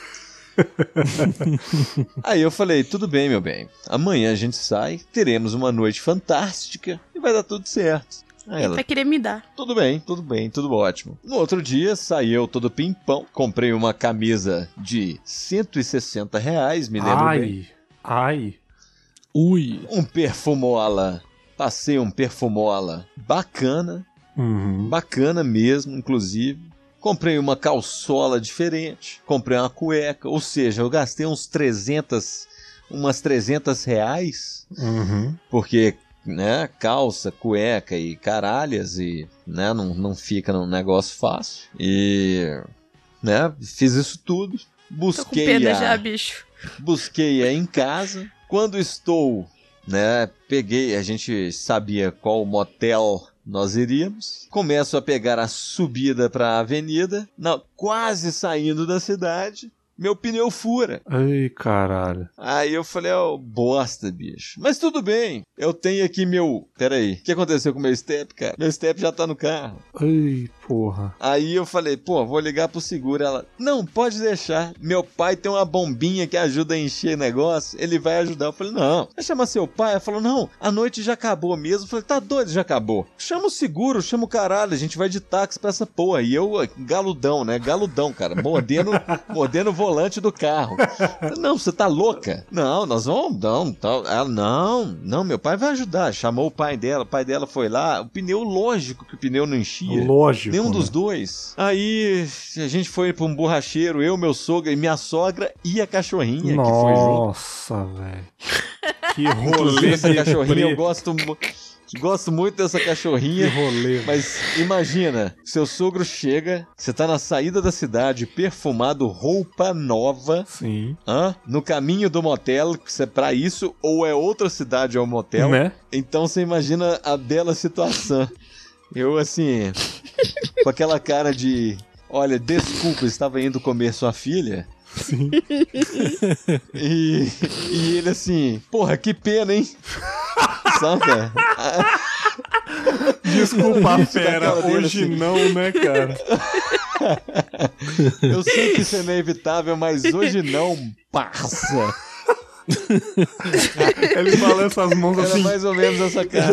Aí eu falei, tudo bem, meu bem. Amanhã a gente sai, teremos uma noite fantástica e vai dar tudo certo. Aí Ele ela, vai querer me dar. tudo bem, tudo bem, tudo ótimo. No outro dia, saí eu todo pimpão, comprei uma camisa de 160 reais, me lembro bem. Ai. Ai. Ui. Um perfumola, passei um perfumola bacana, Uhum. bacana mesmo, inclusive. Comprei uma calçola diferente, comprei uma cueca, ou seja, eu gastei uns 300, umas 300 reais, Uhum. porque, né, calça, cueca e caralhas, e, né, não, não fica num negócio fácil. E, né, fiz isso tudo, Tô com busquei pena a, já, bicho. busquei-a em casa. Quando estou, né, peguei, a gente sabia qual motel nós iríamos. Começo a pegar a subida para a avenida, na- quase saindo da cidade. Meu pneu fura. Ai, caralho. Aí eu falei, ó, bosta, bicho. Mas tudo bem, eu tenho aqui meu. Pera aí, o que aconteceu com o meu step, cara? Meu step já tá no carro. Ai, porra. Aí eu falei, pô, vou ligar pro seguro. Ela, não, pode deixar. Meu pai tem uma bombinha que ajuda a encher negócio, ele vai ajudar. Eu falei, não, vai chamar seu pai. Ela falou, não, a noite já acabou mesmo. Eu falei, tá doido, já acabou. Chama o seguro, chama o caralho, a gente vai de táxi pra essa porra. E eu, galudão, né? Galudão, cara, mordendo, mordendo volante do carro. Não, você tá louca? Não, nós vamos, não, tal. Ela, não, não, meu pai vai ajudar. Chamou o pai dela, o pai dela foi lá. O pneu, lógico que o pneu não enchia. Lógico. Nenhum dos né? dois. Aí a gente foi pra um borracheiro, eu, meu sogro e minha sogra e a cachorrinha que foi junto. Nossa, velho. Que rolê essa cachorrinha eu gosto, mu- gosto muito dessa cachorrinha. Que rolê. Mas imagina, seu sogro chega, você tá na saída da cidade, perfumado, roupa nova, Sim. hã? no caminho do motel, você é pra isso, ou é outra cidade ou motel. Né? Então você imagina a bela situação. Eu, assim, com aquela cara de: olha, desculpa, estava indo comer sua filha. Sim. E, e ele assim, porra, que pena, hein? Saca? Desculpa, fera. Hoje assim. não, né, cara? Eu sei que isso é inevitável, mas hoje não, parça. Ele balança as mãos Era assim. mais ou menos essa cara.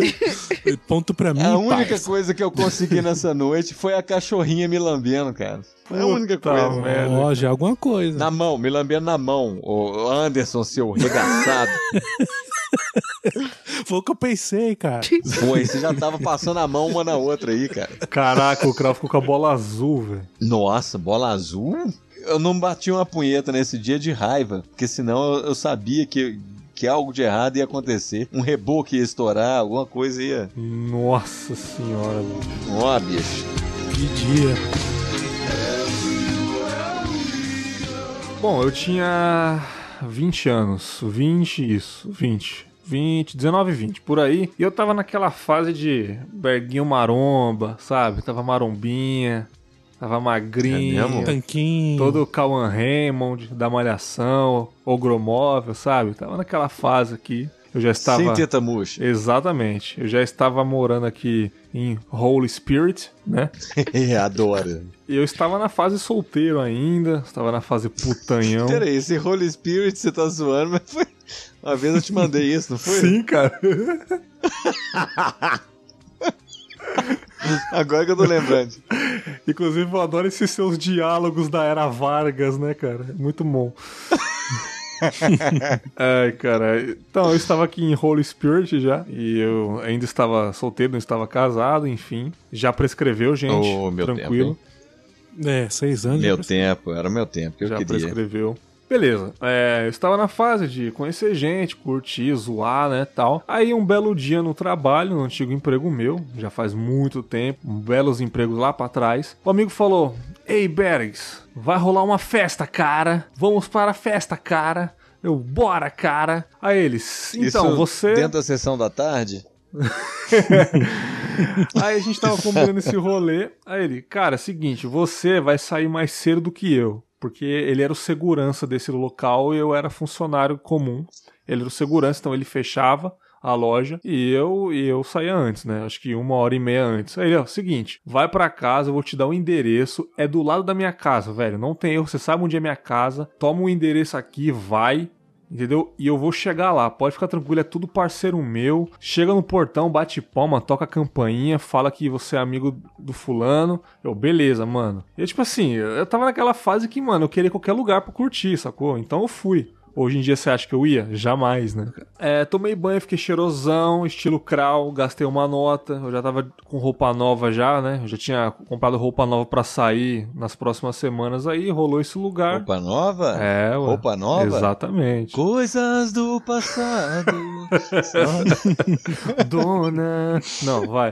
Ponto pra mim, A única parça. coisa que eu consegui nessa noite foi a cachorrinha me lambendo, cara. Foi a única Puta coisa. merda. Ó, já é alguma coisa. Na mão, me lambendo na mão. O Anderson, seu regaçado. Foi o que eu pensei, cara. Foi, você já tava passando a mão uma na outra aí, cara. Caraca, o Krav ficou com a bola azul, velho. Nossa, bola azul? Eu não bati uma punheta nesse dia de raiva, porque senão eu, eu sabia que, que algo de errado ia acontecer. Um reboque ia estourar, alguma coisa ia. Nossa senhora, velho. Ó, bicho. Que dia. Bom, eu tinha 20 anos. 20, isso, 20. 20, 19 e 20, por aí. E eu tava naquela fase de berguinho maromba, sabe? Tava marombinha, tava É magrinho. mesmo? Tanquinho. Todo Cauan Raymond da Malhação, Ogromóvel, sabe? Tava naquela fase aqui. Eu já estava. Sem teta murcha. Exatamente. Eu já estava morando aqui em Holy Spirit, né? Adoro. E eu estava na fase solteiro ainda, estava na fase putanhão. Peraí, esse Holy Spirit você tá zoando, mas foi. Uma vez eu te mandei isso, não foi? Sim, cara. Agora que eu tô lembrando. Inclusive, eu adoro esses seus diálogos da era Vargas, né, cara? É Muito bom. Ai, cara. Então, eu estava aqui em Holy Spirit já. E eu ainda estava solteiro, não estava casado, enfim. Já prescreveu, gente. Ô, meu tranquilo. É, seis anos. Meu tempo, era meu tempo que eu já queria. prescreveu. Beleza, é, eu estava na fase de conhecer gente, curtir, zoar, né, tal. Aí um belo dia no trabalho, no antigo emprego meu, já faz muito tempo, um belos empregos lá pra trás, o amigo falou, Ei, Bergs, vai rolar uma festa, cara, vamos para a festa, cara. Eu, bora, cara. Aí eles, então, Isso você... Dentro da sessão da tarde? Aí a gente tava combinando esse rolê. Aí ele, cara, é seguinte, você vai sair mais cedo do que eu. Porque ele era o segurança desse local e eu era funcionário comum. Ele era o segurança, então ele fechava a loja e eu e eu saía antes, né? Acho que uma hora e meia antes. Aí, ó, seguinte, vai pra casa, eu vou te dar o um endereço. É do lado da minha casa, velho. Não tem erro, você sabe onde é minha casa. Toma o endereço aqui, vai. Entendeu? E eu vou chegar lá, pode ficar tranquilo, é tudo parceiro meu. Chega no portão, bate palma, toca a campainha, fala que você é amigo do fulano. Eu, beleza, mano. E tipo assim, eu tava naquela fase que, mano, eu queria qualquer lugar pra curtir, sacou? Então eu fui. Hoje em dia você acha que eu ia? Jamais, né? É, tomei banho, fiquei cheirosão, estilo crawl, gastei uma nota. Eu já tava com roupa nova já, né? Eu já tinha comprado roupa nova pra sair nas próximas semanas aí, rolou esse lugar. Roupa nova? É, ué. Roupa nova? Exatamente. Coisas do passado. Dona. Não, vai.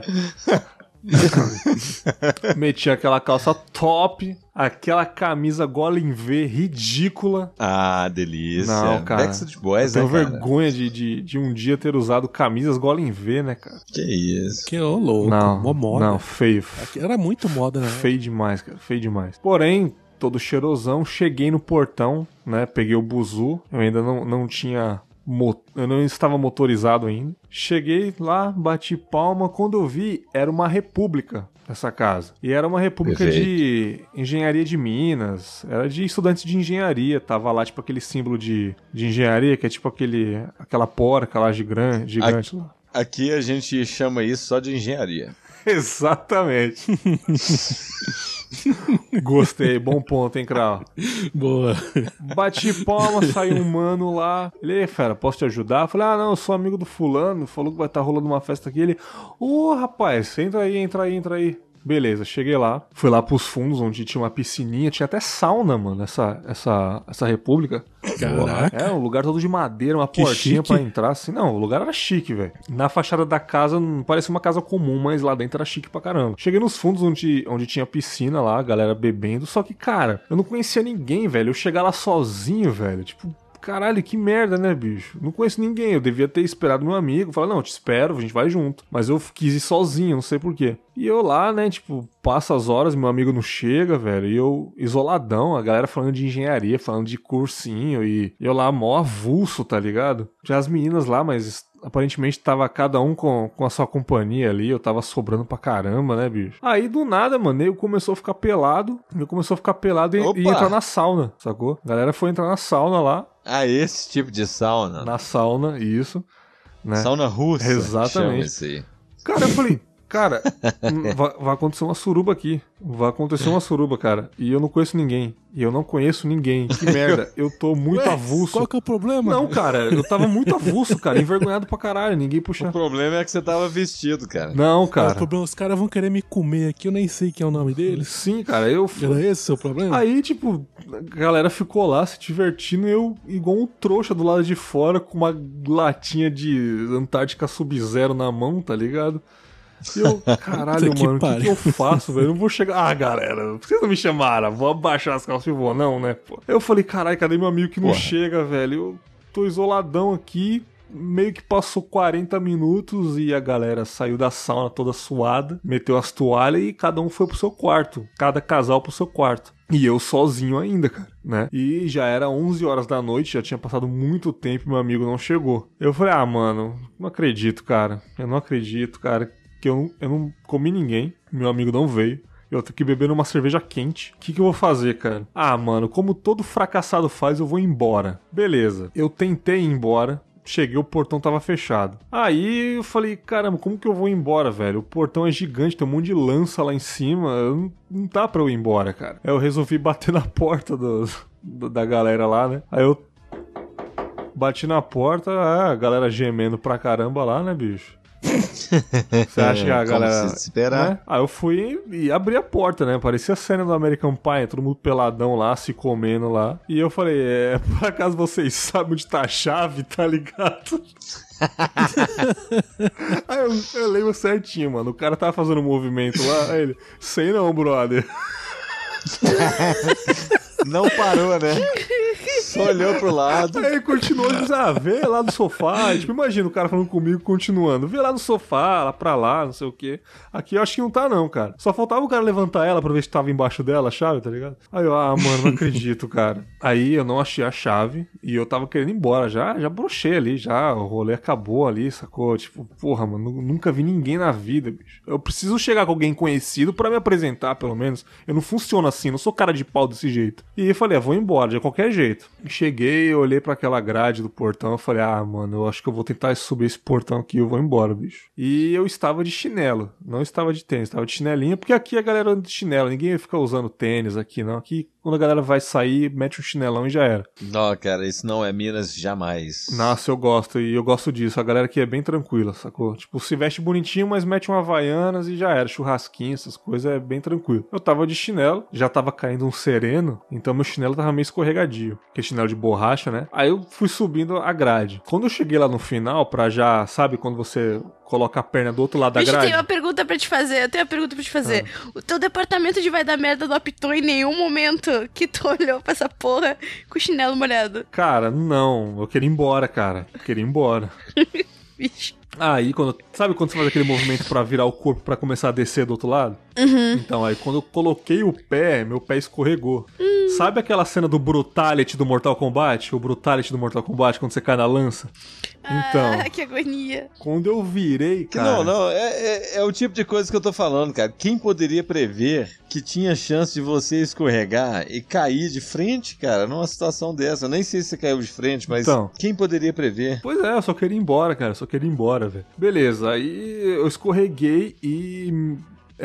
Meti aquela calça top, aquela camisa gola em V ridícula. ah, delícia. Não, cara. Backstreet Boys, Tenho né, cara? vergonha de, de, de um dia ter usado camisas gola em V, né, cara? Que isso. Que ô louco. não, Mó moda. não, feio. Era muito moda, né? Feio demais, cara. Feio demais. Porém, todo cheirosão, cheguei no portão, né? Peguei o buzu, eu ainda não, não tinha. Eu não estava motorizado ainda. Cheguei lá, bati palma. Quando eu vi, era uma república essa casa. E era uma república Perfeito. de engenharia de Minas. Era de estudantes de engenharia. Tava lá, tipo, aquele símbolo de, de engenharia, que é tipo aquele, aquela porca lá gigante. gigante lá. Aqui a gente chama isso só de engenharia. Exatamente. Gostei, bom ponto, hein, Krau? Boa. Bati palma, saiu um mano lá. Ele, "Ei, fera, posso te ajudar? Eu falei, ah, não, eu sou amigo do fulano, falou que vai estar rolando uma festa aqui. Ele, ô, rapaz, entra aí, entra aí, entra aí. Beleza, cheguei lá, fui lá pros fundos, onde tinha uma piscininha, tinha até sauna, mano, essa, essa, essa república. Caraca. É, um lugar todo de madeira, uma Que portinha pra entrar, assim. Não, o lugar era chique, velho. Na fachada da casa não parecia uma casa comum, mas lá dentro era chique pra caramba. Cheguei nos fundos onde, onde tinha piscina lá, a galera bebendo, só que, cara, eu não conhecia ninguém, velho. Eu chegar lá sozinho, velho, tipo. Caralho, que merda, né, bicho? Não conheço ninguém. Eu devia ter esperado meu amigo. Falar, não, te espero, a gente vai junto. Mas eu quis ir sozinho, não sei porquê. E eu lá, né, tipo, passa as horas, meu amigo não chega, velho. E eu, isoladão, a galera falando de engenharia, falando de cursinho. E eu lá, mó avulso, tá ligado? Tinha as meninas lá, mas aparentemente tava cada um com, com a sua companhia ali. Eu tava sobrando pra caramba, né, bicho? Aí do nada, mano, eu começou a ficar pelado. Eu começou a ficar pelado e, e entrar na sauna, sacou? A galera foi entrar na sauna lá. Ah, esse tipo de sauna. Na sauna, isso. Né? Sauna russa. Exatamente. Cara, eu falei, cara, hum, vai, vai acontecer uma suruba aqui. Vai acontecer uma suruba, cara. E eu não conheço ninguém. E eu não conheço ninguém. Que merda. Eu tô muito Ué, avulso. Qual que é o problema? Não, cara, eu tava muito avulso, cara. Envergonhado pra caralho. Ninguém O puxa. problema é que você tava vestido, cara. Não, Qual é o cara. problema? Os caras vão querer me comer aqui, eu nem sei quem é o nome deles. Sim, cara, eu. Era esse o seu problema? Aí, tipo, a galera ficou lá se divertindo e eu, igual um trouxa do lado de fora, com uma latinha de Antártica Sub-Zero na mão, tá ligado? E eu, caralho, que mano, o que, que eu faço, velho? Eu não vou chegar. Ah, galera, por que vocês não me chamaram? Vou abaixar as calças e vou, não, né, pô? Eu falei, caralho, cadê meu amigo que não Porra. chega, velho? Eu tô isoladão aqui. Meio que passou 40 minutos e a galera saiu da sauna toda suada, meteu as toalhas e cada um foi pro seu quarto. Cada casal pro seu quarto. E eu sozinho ainda, cara, né? E já era 11 horas da noite, já tinha passado muito tempo e meu amigo não chegou. Eu falei, ah, mano, não acredito, cara. Eu não acredito, cara, que eu, não- eu não comi ninguém, meu amigo não veio. Eu tenho que beber uma cerveja quente. O que, que eu vou fazer, cara? Ah, mano, como todo fracassado faz, eu vou embora. Beleza. Eu tentei ir embora. Cheguei, o portão tava fechado. Aí eu falei, caramba, como que eu vou embora, velho? O portão é gigante, tem um monte de lança lá em cima. Não, não dá pra eu ir embora, cara. Aí eu resolvi bater na porta do, do- da galera lá, né? Aí eu bati na porta, ah, a galera gemendo pra caramba lá, né, bicho? Você acha que a galera. se esperar. né? Aí eu fui e abri a porta, né? Parecia a cena do American Pie, todo mundo peladão lá, se comendo lá. E eu falei, é, por acaso vocês sabem onde tá a chave, tá ligado? aí eu, eu lembro certinho, mano. O cara tava fazendo um movimento lá, aí ele, sei não, brother. Não parou, né? Só olhou pro lado. Aí continuou dizendo, ah, vê lá no sofá. Tipo, imagina o cara falando comigo, continuando. Vê lá no sofá, lá pra lá, não sei o quê. Aqui eu acho que não tá, não, cara. Só faltava o cara levantar ela pra ver se tava embaixo dela a chave, tá ligado? Aí eu, ah, mano, não acredito, cara. Aí eu não achei a chave e eu tava querendo ir embora. Já, já brochei ali, já. O rolê acabou ali, sacou? Tipo, porra, mano, nu- nunca vi ninguém na vida, bicho. Eu preciso chegar com alguém conhecido pra me apresentar, pelo menos. Eu não funciono assim, não sou cara de pau desse jeito. E eu falei, ah, vou embora, de qualquer jeito. Cheguei, olhei pra aquela grade do portão, eu falei, ah, mano, eu acho que eu vou tentar subir esse portão aqui, eu vou embora, bicho. E eu estava de chinelo, não estava de tênis, estava de chinelinho, porque aqui a galera anda de chinelo, ninguém fica usando tênis aqui, não. Aqui, quando a galera vai sair, mete um chinelão e já era. Não, cara, isso não é Minas jamais. Nossa, eu gosto, e eu gosto disso. A galera aqui é bem tranquila, sacou? Tipo, se veste bonitinho, mas mete um Havaianas e já era. Churrasquinho, essas coisas, é bem tranquilo. Eu tava de chinelo, já tava caindo um sereno, então meu chinelo tava meio escorregadio. Que é chinelo de borracha, né? Aí eu fui subindo a grade. Quando eu cheguei lá no final, pra já, sabe, quando você coloca a perna do outro lado da Bicho, grade? tem uma pergunta pra te fazer. Eu tenho uma pergunta pra te fazer. Ah. O teu departamento de vai dar merda não apitou em nenhum momento que tu olhou pra essa porra com o chinelo molhado. Cara, não. Eu queria ir embora, cara. Eu queria ir embora. Bicho. Aí, quando. Sabe quando você faz aquele movimento pra virar o corpo pra começar a descer do outro lado? Então, aí quando eu coloquei o pé, meu pé escorregou. Sabe aquela cena do Brutality do Mortal Kombat? O Brutality do Mortal Kombat, quando você cai na lança? Então, Ah, que agonia. quando eu virei, Que cara... Não, não, é, é, é o tipo de coisa que eu tô falando, cara. Quem poderia prever que tinha chance de você escorregar e cair de frente, cara, numa situação dessa? Eu nem sei se você caiu de frente, mas Então. quem poderia prever? Pois é, eu só queria ir embora, cara. Só queria ir embora, velho. Beleza, aí eu escorreguei e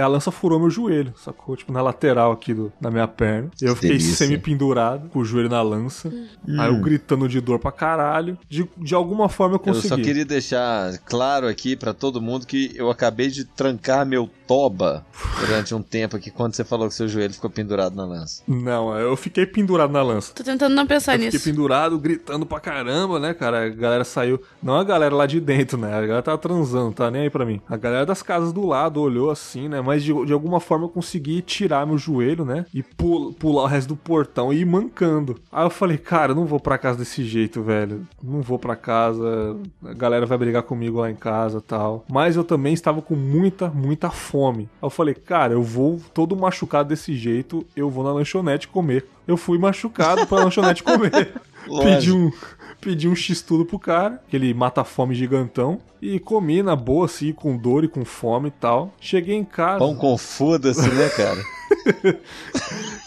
a lança furou meu joelho, sacou? Tipo, na lateral aqui do, da minha perna. Eu fiquei semi-pendurado, com o joelho na lança. Aí eu gritando de dor pra caralho. De, de alguma forma eu Eu consegui. só queria deixar claro aqui pra todo mundo que eu acabei de trancar meu toba durante um tempo aqui quando você falou que seu joelho ficou pendurado na lança. Não, eu fiquei pendurado na lança. Tô tentando não pensar Eu fiquei nisso. pendurado, gritando pra caramba, né, cara? A galera saiu. Não a galera lá de dentro, né? A galera tava transando, tá nem aí pra mim. A galera das casas do lado olhou assim, né? Mas de, de alguma forma eu consegui tirar meu joelho, né? E pul- pular o resto do portão e ir mancando. Aí eu falei, cara, eu não vou pra casa desse jeito, velho. Não vou pra casa. A galera vai brigar comigo lá em casa tal. Mas eu também estava com muita, muita fome. Aí eu falei, cara, eu vou todo machucado desse jeito, eu vou na lanchonete comer. Eu fui machucado pra lanchonete comer. Pedi um, pedi um x-tudo pro cara, aquele mata-fome gigantão, e comi na boa, assim, com dor e com fome e tal. Cheguei em casa. Pão com foda-se, né, cara?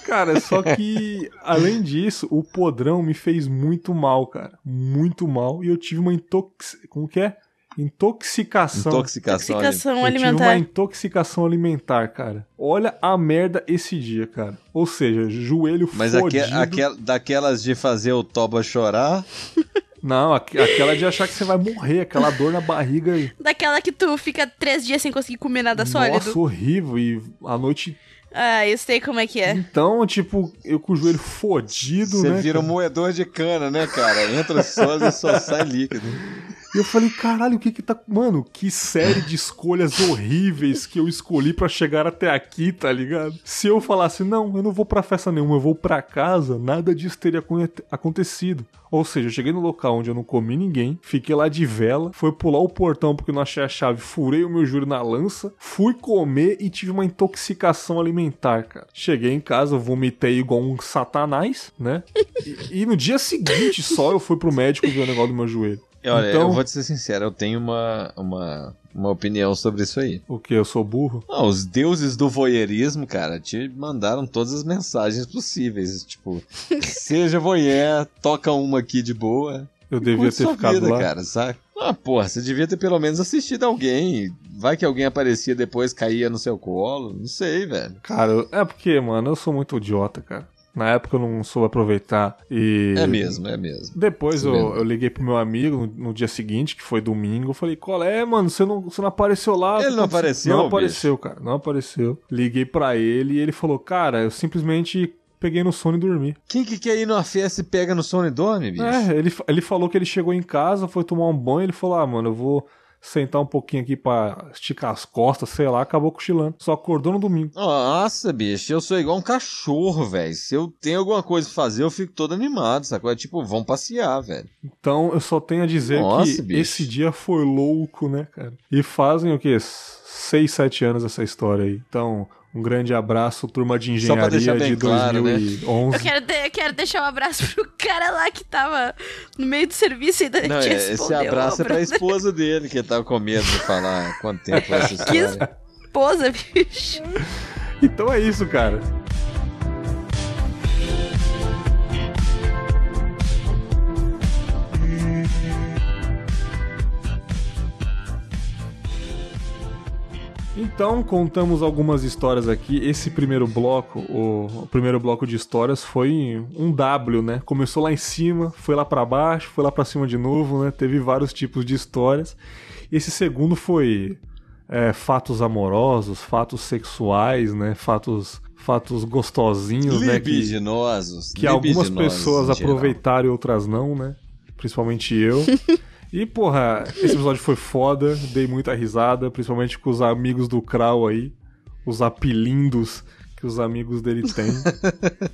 Cara, só que, além disso, o podrão me fez muito mal, cara. Muito mal. E eu tive uma intox... Como que é? Intoxicação. Intoxicação. Intoxicação tive uma alimentar. intoxicação alimentar, cara. Olha a merda esse dia, cara. Ou seja, joelho Mas fodido. aquel- daquelas de fazer o toba chorar, Não, aqu- aquela de achar que você vai morrer, aquela dor na barriga. Daquela que tu fica três dias sem conseguir comer nada sólido. Nossa, horrível. E a noite. Ah, eu sei como é que é. Então, tipo, eu com o joelho fodido, você né? vira um cara? moedor de cana, né, cara? Entra sólido e só sai líquido. E eu falei, caralho, o que que tá. Mano, que série de escolhas horríveis que eu escolhi pra chegar até aqui, tá ligado? Se eu falasse, não, eu não vou pra festa nenhuma, eu vou pra casa, nada disso teria acon- acontecido. Ou seja, eu cheguei no local onde eu não comi ninguém, fiquei lá de vela, fui pular o portão porque não achei a chave, furei o meu joelho na lança, fui comer e tive uma intoxicação alimentar, cara. Cheguei em casa, vomitei igual um satanás, né? E, e no dia seguinte só eu fui pro médico ver o negócio do meu joelho. Olha, Então- eu vou te ser sincero, eu tenho uma, uma, uma opinião sobre isso aí. O que? Eu sou burro? Não, os deuses do voyeurismo, cara, te mandaram todas as mensagens possíveis. Tipo, seja voyeur, toca uma aqui de boa. Eu devia ter ficado vida, lá. cara, sabe? Ah, porra, você devia ter pelo menos assistido alguém. Vai que alguém aparecia depois, caía no seu colo. Não sei, velho. Cara, eu- é porque, mano, eu sou muito idiota, cara. Na época eu não soube aproveitar e. É mesmo, é mesmo. Depois eu, vendo. eu liguei pro meu amigo no, no dia seguinte, que foi domingo. Eu falei, qual é, mano? Você não, você não apareceu lá? Ele não apareceu, Não bicho? apareceu, cara. Não apareceu. Liguei pra ele e ele falou, cara, eu simplesmente peguei no sono e dormi. Quem que quer ir numa festa e pega no sono e dorme, bicho? É, ele, ele falou que ele chegou em casa, foi tomar um banho, ele falou, ah, mano, eu vou sentar um pouquinho aqui pra esticar as costas, sei lá, acabou cochilando. Só acordou no domingo. Nossa, bicho, eu sou igual um cachorro, velho. Se eu tenho alguma coisa pra fazer, eu fico todo animado, sacou? É tipo, vamos passear, velho. Então eu só tenho a dizer Nossa, que bicho. esse dia foi louco, né, cara? E fazem o quê? Seis, sete anos essa história aí. Então, um grande abraço, turma de engenharia de claro, né? 2011. Eu quero, de- eu quero deixar um abraço pro cara lá que tava no meio do serviço e ainda Não, te é, esse abraço é pra esposa dele, que tava com medo de falar quanto tempo essa história. Esposa, bicho. Então é isso, cara. Então, contamos algumas histórias aqui. Esse primeiro bloco, o, o primeiro bloco de histórias foi um W, né? Começou lá em cima, foi lá pra baixo, foi lá pra cima de novo, né? Teve vários tipos de histórias. Esse segundo foi é, fatos amorosos, fatos sexuais, né? Fatos, fatos gostosinhos, né? Que, Libidinosos. que algumas pessoas aproveitaram e outras não, né? Principalmente eu. E, porra, esse episódio foi foda, dei muita risada, principalmente com os amigos do Krau aí, os apelindos que os amigos dele têm.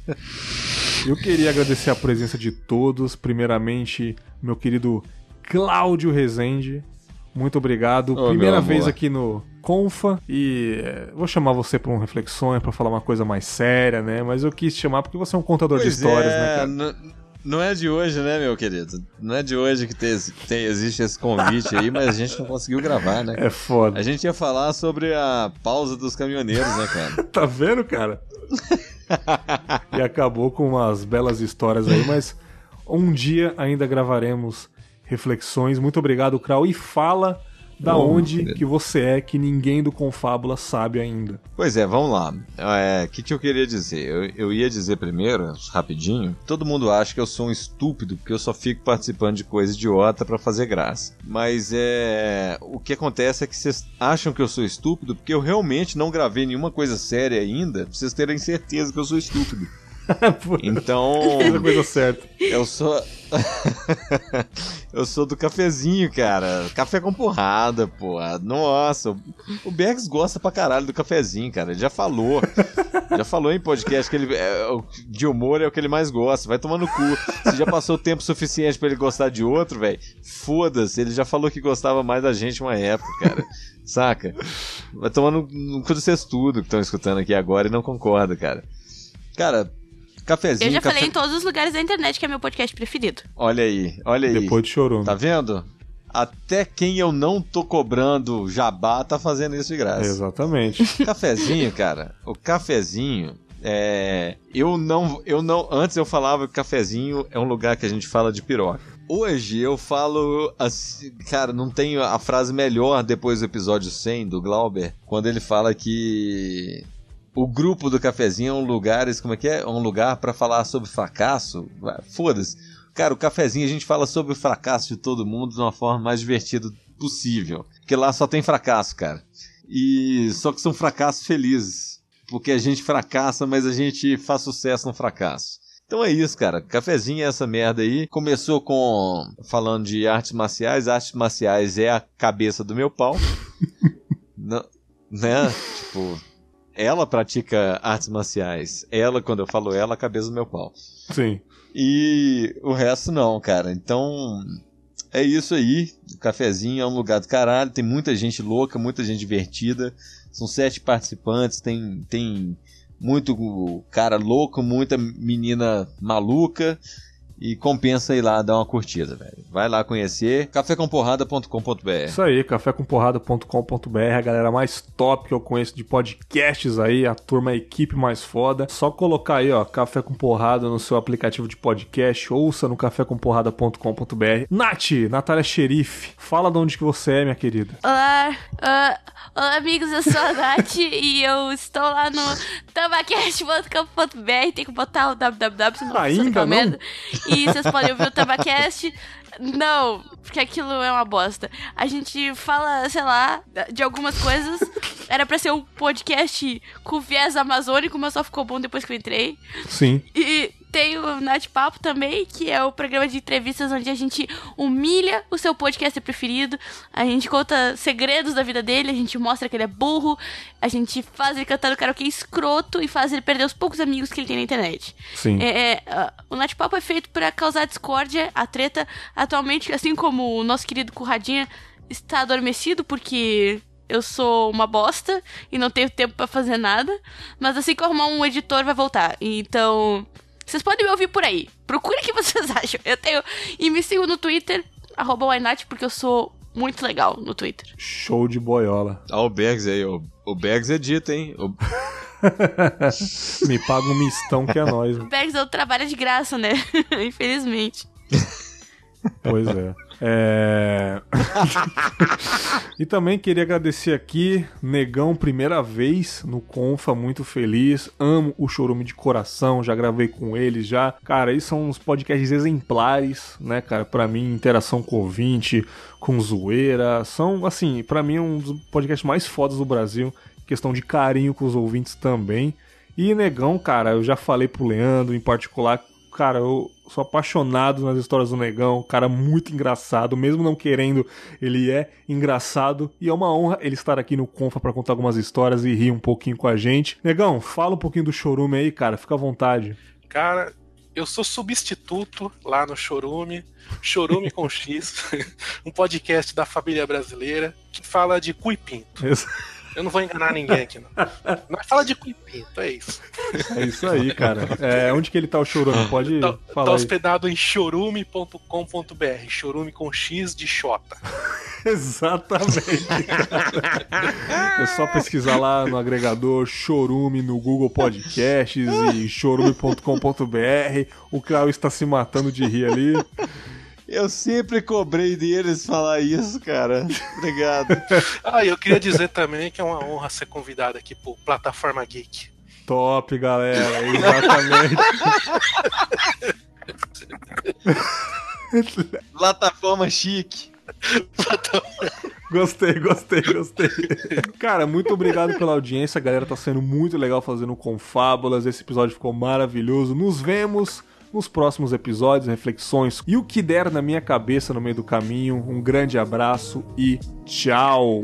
Eu queria agradecer a presença de todos, primeiramente, meu querido Cláudio Rezende. Muito obrigado. Ô, Primeira vez aqui no, Confa e é, vou chamar você para um reflexões, para falar uma coisa mais séria, né? Mas eu quis te chamar porque você é um contador Pois de histórias, é, né, cara? Não é de hoje, né, meu querido? Não é de hoje que tem, tem- existe esse convite aí, mas a gente não conseguiu gravar, né? É foda. A gente ia falar sobre a pausa dos caminhoneiros, né, cara? Tá vendo, cara? e acabou com umas belas histórias aí, mas um dia ainda gravaremos reflexões. Muito obrigado, Krau. E fala da Oh, onde querido. que você é que ninguém do Confábula sabe ainda. Pois é, vamos lá. O que, que eu queria dizer? Eu, eu ia dizer primeiro, rapidinho, todo mundo acha que eu sou um estúpido porque eu só fico participando de coisa idiota pra fazer graça. Mas é. O que acontece é que vocês acham que eu sou estúpido porque eu realmente não gravei nenhuma coisa séria ainda, pra vocês terem certeza que eu sou estúpido. Então. Coisa certa. Eu sou. eu sou do cafezinho, cara. Café com porrada, pô. Nossa, o Bergs gosta pra caralho do cafezinho, cara. Ele já falou. já falou em podcast que ele é, de humor é o que ele mais gosta. Vai tomar no cu. Se já passou tempo suficiente pra ele gostar de outro, velho, foda-se. Ele já falou que gostava mais da gente uma época, cara. Saca? Vai tomar no, cu de vocês tudo que estão escutando aqui agora e não concorda, cara. Cara, cafezinho. Eu já café- falei em todos os lugares da internet que é meu podcast preferido. Olha aí, olha aí. Depois de chorume. Tá vendo? Até quem eu não tô cobrando jabá tá fazendo isso de graça. Exatamente. Cafezinho, cara. O cafezinho é. Eu não. Eu não. Antes eu falava que cafezinho é um lugar que a gente fala de piroca. Hoje eu falo assim, cara, não tenho a frase melhor depois do episódio 100 do Glauber, quando ele fala que o grupo do cafezinho é um lugar, como é que é? É um lugar pra falar sobre fracasso. Foda-se. Cara, o cafezinho a gente fala sobre o fracasso de todo mundo de uma forma mais divertida possível. Porque lá só tem fracasso, cara. E só que são fracassos felizes. Porque a gente fracassa, mas a gente faz sucesso no fracasso. Então é isso, cara. Cafezinho é essa merda aí. Começou com falando de artes marciais. Artes marciais é a cabeça do meu pau. Não- né? Tipo, ela pratica artes marciais. Ela, quando eu falo ela, a cabeça do meu pau. Sim. E o resto não, cara. Então, é isso aí. O cafezinho é um lugar do caralho. Tem muita gente louca, muita gente divertida. São sete participantes. Tem, tem muito cara louco, muita menina maluca. E compensa ir lá dar uma curtida, velho. Vai lá conhecer cafécomporrada.com.br. Isso aí, cafécomporrada.com.br, a galera mais top que eu conheço de podcasts aí, a turma, a equipe mais foda. Só colocar aí, ó, Café com Porrada no seu aplicativo de podcast, ouça no cafécomporrada.com.br. Nath, Natália Xerife, fala de onde que você é, minha querida. Olá, ah, olá amigos, eu sou a Nath e eu estou lá no tabacast.com.br. Tem que botar o www, senão não Ainda não? E vocês podem ouvir o Tabacast. Não, porque aquilo é uma bosta. A gente fala, sei lá, de algumas coisas. Era pra ser um podcast com viés amazônico, mas só ficou bom depois que eu entrei. Sim. E tem o Nath Papo também, que é o programa de entrevistas onde a gente humilha o seu podcast preferido. A gente conta segredos da vida dele, a gente mostra que ele é burro, a gente faz ele cantar no karaokê escroto e faz ele perder os poucos amigos que ele tem na internet. Sim. É, é, ah, o Nath Papo é feito pra causar discórdia, a treta. Atualmente, assim como o nosso querido Curradinha está adormecido porque eu sou uma bosta e não tenho tempo pra fazer nada. Mas assim que eu arrumar um editor, vai voltar. Então, vocês podem me ouvir por aí. Procure o que vocês acham. Eu tenho. E me sigam no Twitter, arroba Wynat, porque eu sou muito legal no Twitter. Show de boiola. Ó, o Bergs aí, o, o Bergs edita, hein? O- Me paga um mistão que é nóis. O Bergs eu trabalho de graça, né? Infelizmente. Pois é. É... e também queria agradecer aqui, Negão, primeira vez no Confa, muito feliz. Amo o Chorume de coração, já gravei com eles já. Cara, eles são uns podcasts exemplares, né, cara? Pra mim, interação com ouvinte, com zoeira. São, assim, pra mim, um dos podcasts mais fodas do Brasil. Questão de carinho com os ouvintes também. E Negão, cara, eu já falei pro Leandro em particular Cara, eu sou apaixonado nas histórias do Negão, cara muito engraçado, mesmo não querendo, ele é engraçado e é uma honra ele estar aqui no Confa pra contar algumas histórias e rir um pouquinho com a gente. Negão, fala um pouquinho do Chorume aí, cara, fica à vontade. Cara, eu sou substituto lá no Chorume, Chorume com X, um podcast da família brasileira que fala de cuipinto. Isso. Eu não vou enganar ninguém aqui, não. Mas fala de cuipinto, é isso. É isso aí, cara. É, onde que ele tá o chorume? Pode Tá, falar tá aí. hospedado em chorume.com.br, chorume com X de Xota. Exatamente. cara. É só pesquisar lá no agregador Chorume no Google Podcasts e chorume.com.br. O Clau está se matando de rir ali. Eu sempre cobrei deles falar isso, cara. Obrigado. Ah, e eu queria dizer também que é uma honra ser convidado aqui pro Plataforma Geek. Top, galera. Exatamente. Plataforma chique. Gostei, gostei, gostei. Cara, muito obrigado pela audiência. A galera tá sendo muito legal fazendo Confábulas. Esse episódio ficou maravilhoso. Nos vemos nos próximos episódios, reflexões e o que der na minha cabeça no meio do caminho. Um grande abraço e tchau.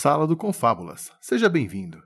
Sala do Confábulas. Seja bem-vindo.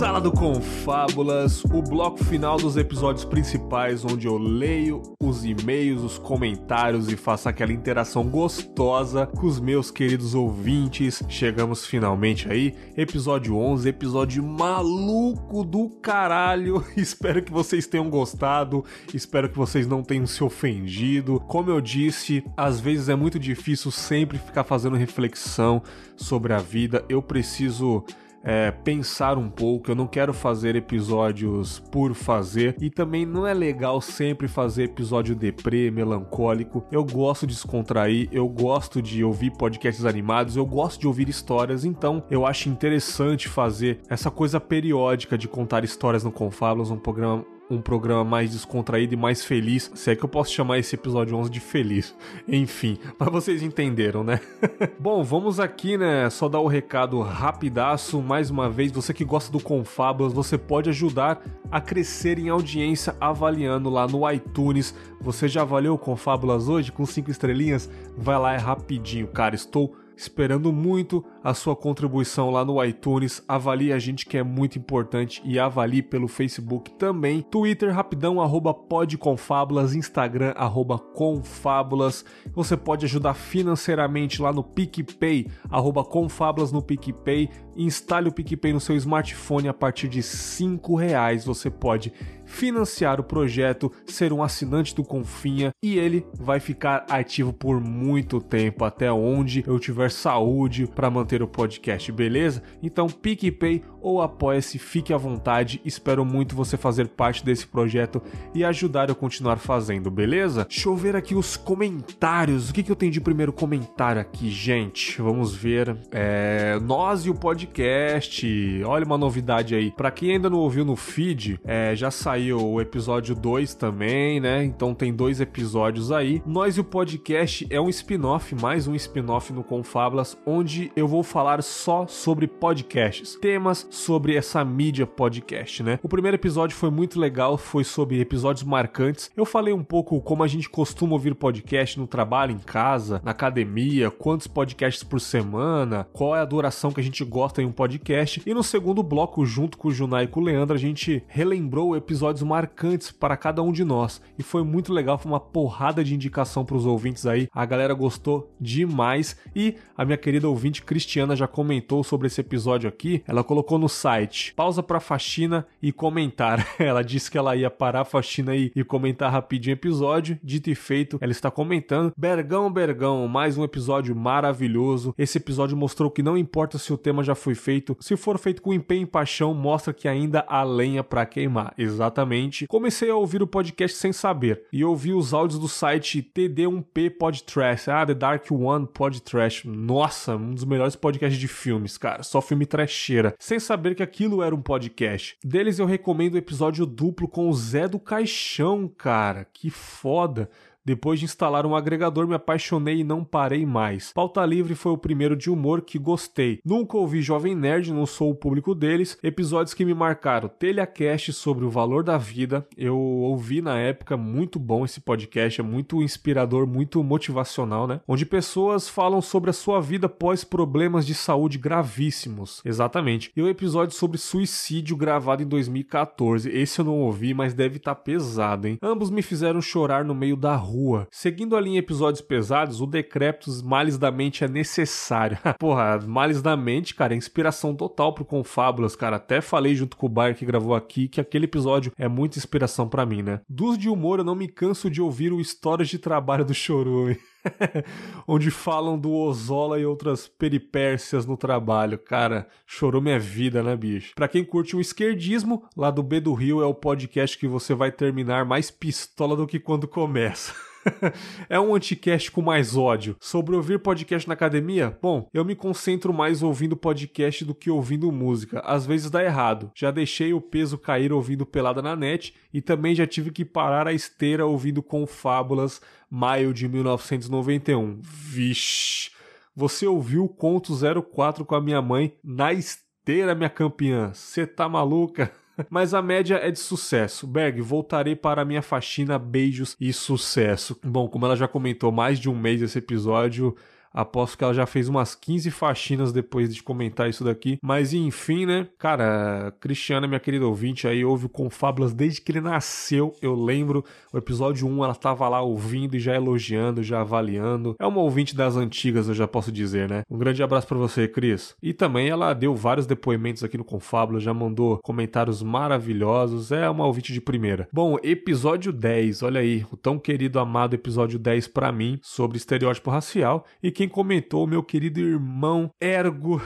Sala do Confábulas, o bloco final dos episódios principais, onde eu leio os e-mails, os comentários e faço aquela interação gostosa com os meus queridos ouvintes. Chegamos finalmente aí, episódio 11, episódio maluco do caralho. Espero que vocês tenham gostado, espero que vocês não tenham se ofendido. Como eu disse, às vezes é muito difícil sempre ficar fazendo reflexão sobre a vida. Eu preciso é, pensar um pouco. Eu não quero fazer episódios por fazer e também não é legal sempre fazer episódio deprê, melancólico. Eu gosto de descontrair, eu gosto de ouvir podcasts animados, eu gosto de ouvir histórias, então eu acho interessante fazer essa coisa periódica de contar histórias no Confábulas, um programa um programa mais descontraído e mais feliz. Se é que eu posso chamar esse episódio 11 de feliz. Enfim, mas vocês entenderam, né? Bom, vamos aqui, né? Só dar o recado rapidaço. Mais uma vez, você que gosta do Confábulas, você pode ajudar a crescer em audiência avaliando lá no iTunes. Você já avaliou o Confábulas hoje com 5 estrelinhas? Vai lá, é rapidinho, cara. Estou esperando muito a sua contribuição lá no iTunes. Avalie a gente que é muito importante e avalie pelo Facebook também. Twitter rapidão arroba podconfábulas, Instagram arroba confábulas. Você pode ajudar financeiramente lá no PicPay, arroba confábulas no PicPay. Instale o PicPay no seu smartphone a partir de 5 reais. Você pode financiar o projeto, ser um assinante do Confinha e ele vai ficar ativo por muito tempo, até onde eu tiver saúde para manter o podcast, beleza? Então, PicPay ou Apoia-se, fique à vontade. Espero muito você fazer parte desse projeto e ajudar eu a continuar fazendo, beleza? Deixa eu ver aqui os comentários. O que, que eu tenho de primeiro comentário aqui, gente? Vamos ver. É... Nós e o podcast. Olha uma novidade aí. Para quem ainda não ouviu no feed, é, já saiu o episódio 2 também, né? Então tem dois episódios aí. Nós e o podcast é um spin-off, mais um spin-off no Confablas, onde eu vou falar só sobre podcasts, temas sobre essa mídia podcast, né? O primeiro episódio foi muito legal, foi sobre episódios marcantes. Eu falei um pouco como a gente costuma ouvir podcast no trabalho, em casa, na academia, quantos podcasts por semana, qual é a duração que a gente gosta em um podcast. E no segundo bloco, junto com o Junai e com o Leandro, a gente relembrou episódios marcantes para cada um de nós. E foi muito legal, foi uma porrada de indicação para os ouvintes aí. A galera gostou demais. E a minha querida ouvinte Cristiana já comentou sobre esse episódio aqui. Ela colocou no site pausa pra faxina e comentar. Ela disse que ela ia parar a faxina e, e comentar rapidinho o episódio. Dito e feito, ela está comentando. Bergão, Bergão, mais um episódio maravilhoso. Esse episódio mostrou que não importa se o tema já foi feito, se for feito com empenho e paixão, mostra que ainda há lenha para queimar. Exatamente. Comecei a ouvir o podcast sem saber e ouvi os áudios do site TD1P Podtrash. Ah, The Dark One Podtrash. Nossa, um dos melhores podcasts de filmes, cara. Só filme trecheira. Sem saber que aquilo era um podcast. Deles eu recomendo o episódio duplo com o Zé do Caixão, cara. Que foda. Depois de instalar um agregador, me apaixonei e não parei mais. Pauta Livre foi o primeiro de humor que gostei. Nunca ouvi Jovem Nerd, não sou o público deles. Episódios que me marcaram. Telecast sobre o valor da vida. Eu ouvi na época, muito bom esse podcast, é muito inspirador, muito motivacional, né? Onde pessoas falam sobre a sua vida pós problemas de saúde gravíssimos. Exatamente. E o episódio sobre suicídio gravado em 2014. Esse eu não ouvi, mas deve estar tá pesado, hein? Ambos me fizeram chorar no meio da rua rua. Seguindo ali em episódios pesados, o Decréptos Males da Mente é necessário. Porra, Males da Mente, cara, é inspiração total pro Confábulas, cara. Até falei junto com o Bayer que gravou aqui que aquele episódio é muita inspiração para mim, né? Dos de humor eu não me canso de ouvir o Histórias de Trabalho do Chorume. onde falam do Ozola e outras peripécias no trabalho. Cara, chorou minha vida, né, bicho? Pra quem curte o esquerdismo, lá do B do Rio é o podcast que você vai terminar mais pistola do que quando começa. é um anticast com mais ódio. Sobre ouvir podcast na academia? Bom, eu me concentro mais ouvindo podcast do que ouvindo música. Às vezes dá errado. Já deixei o peso cair ouvindo pelada na net e também já tive que parar a esteira ouvindo confábulas maio de 1991. Vixe. Você ouviu o conto 04 com a minha mãe na esteira, minha campeã. Você tá maluca? Mas a média é de sucesso. Berg, voltarei para a minha faxina, beijos e sucesso. Bom, como ela já comentou mais de um mês esse episódio, Aposto que ela já fez umas 15 faxinas depois de comentar isso daqui. Mas enfim, né? Cara, Cristiana, minha querida ouvinte, aí ouve o Confábulas desde que ele nasceu. Eu lembro, o episódio 1 ela tava lá ouvindo e já elogiando, já avaliando. É uma ouvinte das antigas, eu já posso dizer, né? Um grande abraço para você, Cris. E também ela deu vários depoimentos aqui no Confábulas, já mandou comentários maravilhosos. É uma ouvinte de primeira. Bom, episódio 10, olha aí, o tão querido, amado episódio 10 para mim sobre estereótipo racial e quem comentou, meu querido irmão Ergo,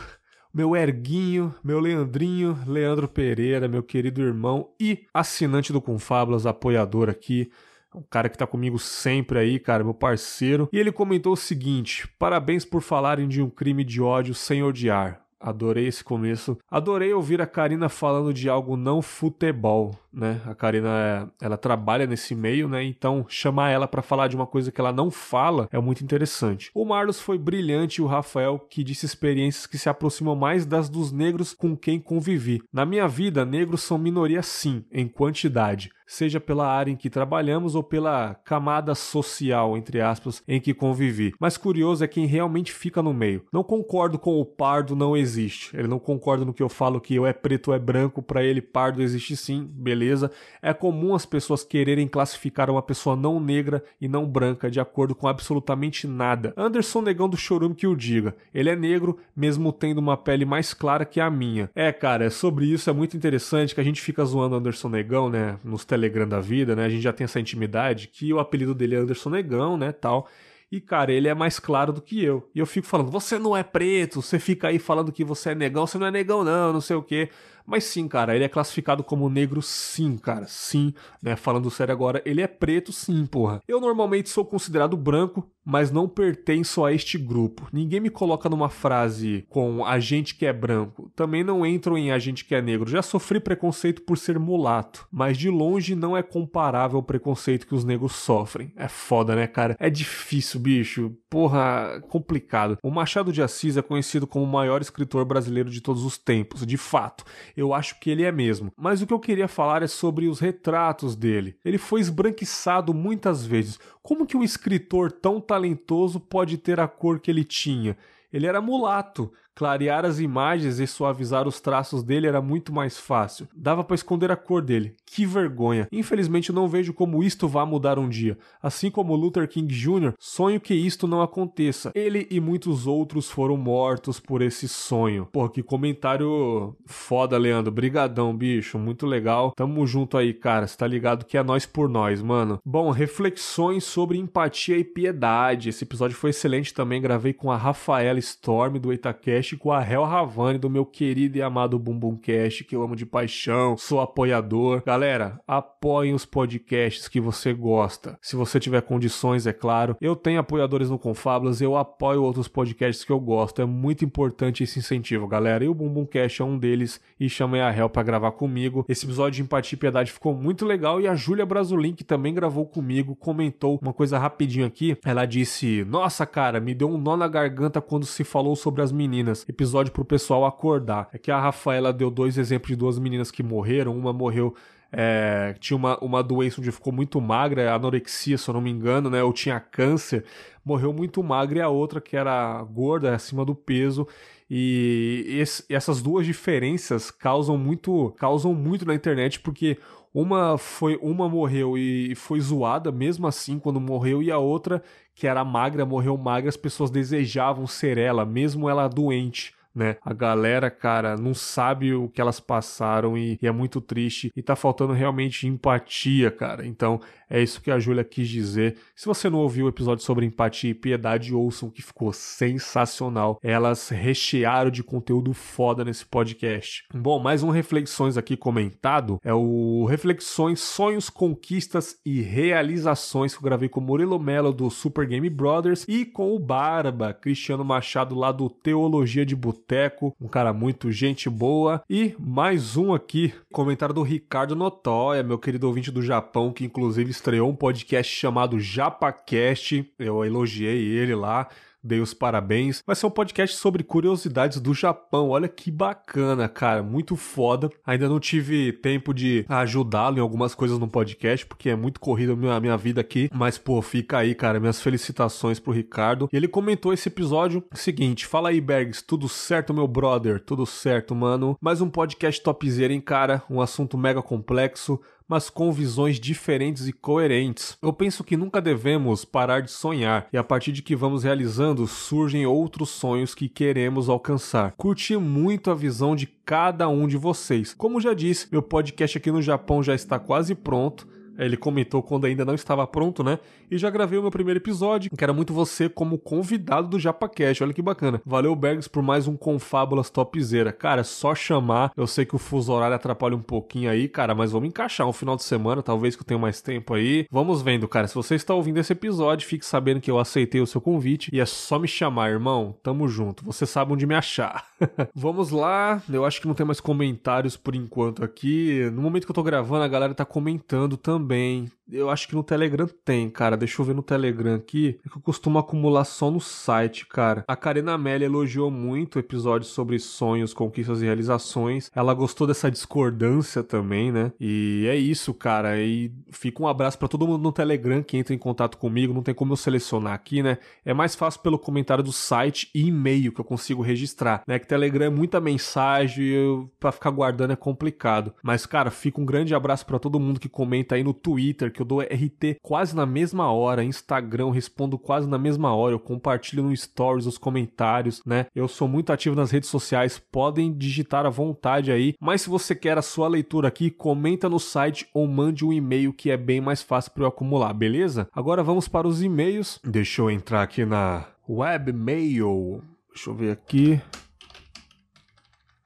meu Erguinho, meu Leandrinho, Leandro Pereira, meu querido irmão e assinante do Confábulas, apoiador aqui. Um cara que tá comigo sempre aí, cara, meu parceiro. E ele comentou o seguinte: parabéns por falarem de um crime de ódio sem odiar. Adorei esse começo. Adorei ouvir a Karina falando de algo não futebol, né? A Karina, ela trabalha nesse meio, né? Então, chamar ela para falar de uma coisa que ela não fala é muito interessante. O Marlos foi brilhante e o Rafael que disse experiências que se aproximam mais das dos negros com quem convivi. Na minha vida, negros são minoria sim, em quantidade seja pela área em que trabalhamos ou pela camada social, entre aspas, em que convivi. Mas curioso é quem realmente fica no meio. Não concordo com o pardo não existe. Ele não concorda no que eu falo que eu é preto ou é branco, para ele pardo existe sim, beleza. É comum as pessoas quererem classificar uma pessoa não negra e não branca de acordo com absolutamente nada. Anderson Negão do Chorume que o diga. Ele é negro, mesmo tendo uma pele mais clara que a minha. É, cara, é sobre isso é muito interessante que a gente fica zoando Anderson Negão, né, nos Telegram da vida, né? A gente já tem essa intimidade que o apelido dele é Anderson Negão, né, tal. E, cara, ele é mais claro do que eu. E eu fico falando, você não é preto, você fica aí falando que você é negão, você não é negão, não, não sei o quê. Mas sim, cara, ele é classificado como negro, sim, cara, sim, né? Falando sério agora, ele é preto, sim, porra. Eu normalmente sou considerado branco, mas não pertenço a este grupo. Ninguém me coloca numa frase com a gente que é branco. Também não entro em a gente que é negro. Já sofri preconceito por ser mulato, mas de longe não é comparável ao preconceito que os negros sofrem. É foda, né, cara? É difícil, bicho. Porra, complicado. O Machado de Assis é conhecido como o maior escritor brasileiro de todos os tempos, de fato. Eu acho que ele é mesmo. Mas o que eu queria falar é sobre os retratos dele. Ele foi esbranquiçado muitas vezes. Como que um escritor tão talentoso pode ter a cor que ele tinha? Ele era mulato. Clarear as imagens e suavizar os traços dele era muito mais fácil. Dava para esconder a cor dele. Que vergonha. Infelizmente não vejo como isto vá mudar um dia. Assim como Luther King Jr., sonho que isto não aconteça. Ele e muitos outros foram mortos por esse sonho. Pô, que comentário foda, Leandro. Brigadão, bicho. Muito legal. Tamo junto aí, cara. Você tá ligado que é nós por nós, mano. Bom, reflexões sobre empatia e piedade. Esse episódio foi excelente também. Gravei com a Rafaela Storm do Itaquest com a Hel Havani do meu querido e amado Bumbum Cast, que eu amo de paixão, sou apoiador. Galera, apoiem os podcasts que você gosta. Se você tiver condições, é claro. Eu tenho apoiadores no Confablas, eu apoio outros podcasts que eu gosto. É muito importante esse incentivo, galera. E o Bumbum Cast é um deles e chamei a Hel para gravar comigo. Esse episódio de Empatia e Piedade ficou muito legal e a Júlia Brasulin, que também gravou comigo, comentou uma coisa rapidinho aqui. Ela disse: Nossa, cara, me deu um nó na garganta quando se falou sobre as meninas meninas. Episódio pro pessoal acordar. É que a Rafaela deu dois exemplos de duas meninas que morreram. Uma morreu é, tinha uma, uma doença onde ficou muito magra, anorexia, se eu não me engano, né? Ou tinha câncer, morreu muito magra, e a outra que era gorda, acima do peso. E esse, essas duas diferenças causam muito, causam muito na internet, porque uma foi uma morreu e foi zoada mesmo assim quando morreu e a outra que era magra morreu magra as pessoas desejavam ser ela mesmo ela doente né? A galera, cara, não sabe o que elas passaram e, e, é muito triste e tá faltando realmente empatia, cara. Então, é isso que a Júlia quis dizer. Se você não ouviu o episódio sobre empatia e piedade, ouçam que ficou sensacional. Elas rechearam de conteúdo foda nesse podcast. Bom, mais um reflexões aqui comentado é o Reflexões, Sonhos, Conquistas e Realizações que eu gravei com o Murilo Mello do Super Game Brothers e com o Barba, Cristiano Machado lá do Teologia de Boteco Boteco, um cara muito gente boa. E mais um aqui, comentário do Ricardo Notóia, meu querido ouvinte do Japão, que inclusive estreou um podcast chamado JapaCast. Eu elogiei ele lá dei os parabéns. Vai ser um podcast sobre curiosidades do Japão. Olha que bacana, cara. Muito foda. Ainda não tive tempo de ajudá-lo em algumas coisas no podcast, porque é muito corrido a minha vida aqui. Mas, pô, fica aí, cara. Minhas felicitações pro Ricardo. E ele comentou esse episódio seguinte: Fala aí, Bergs. Tudo certo, meu brother? Tudo certo, mano. Mais um podcast topzera, hein, cara? Um assunto mega complexo mas com visões diferentes e coerentes. Eu penso que nunca devemos parar de sonhar e a partir de que vamos realizando surgem outros sonhos que queremos alcançar. Curti muito a visão de cada um de vocês. Como já disse, meu podcast aqui no Japão já está quase pronto. Ele comentou quando ainda não estava pronto, né? E já gravei o meu primeiro episódio, que era muito você como convidado do JapaCast. Olha que bacana. Valeu, Bergs, por mais um Confábulas Topzera. Cara, é só chamar. Eu sei que o fuso horário atrapalha um pouquinho aí, cara, mas vamos encaixar um final de semana, talvez que eu tenha mais tempo aí. Vamos vendo, cara. Se você está ouvindo esse episódio, fique sabendo que eu aceitei o seu convite e é só me chamar, irmão. Tamo junto. Você sabe onde me achar. vamos lá. Eu acho que não tem mais comentários por enquanto aqui. No momento que eu tô gravando, a galera tá comentando também também. Eu acho que no Telegram tem, cara. Deixa eu ver no Telegram aqui. É que eu costumo acumular só no site, cara. A Karina Amélia elogiou muito o episódio sobre sonhos, conquistas e realizações. Ela gostou dessa discordância também, né? E é isso, cara. E fica um abraço para todo mundo no Telegram que entra em contato comigo. Não tem como eu selecionar aqui, né? É mais fácil pelo comentário do site e e-mail que eu consigo registrar, né? Que Telegram é muita mensagem e para ficar guardando é complicado. Mas, cara, fica um grande abraço para todo mundo que comenta aí no Twitter, que eu dou RT quase na mesma hora, Instagram, respondo quase na mesma hora, eu compartilho no Stories os comentários, né? Eu sou muito ativo nas redes sociais, podem digitar à vontade aí, mas se você quer a sua leitura aqui, comenta no site ou mande um e-mail que é bem mais fácil para eu acumular, beleza? Agora vamos para os e-mails. Deixa eu entrar aqui na webmail. Deixa eu ver aqui.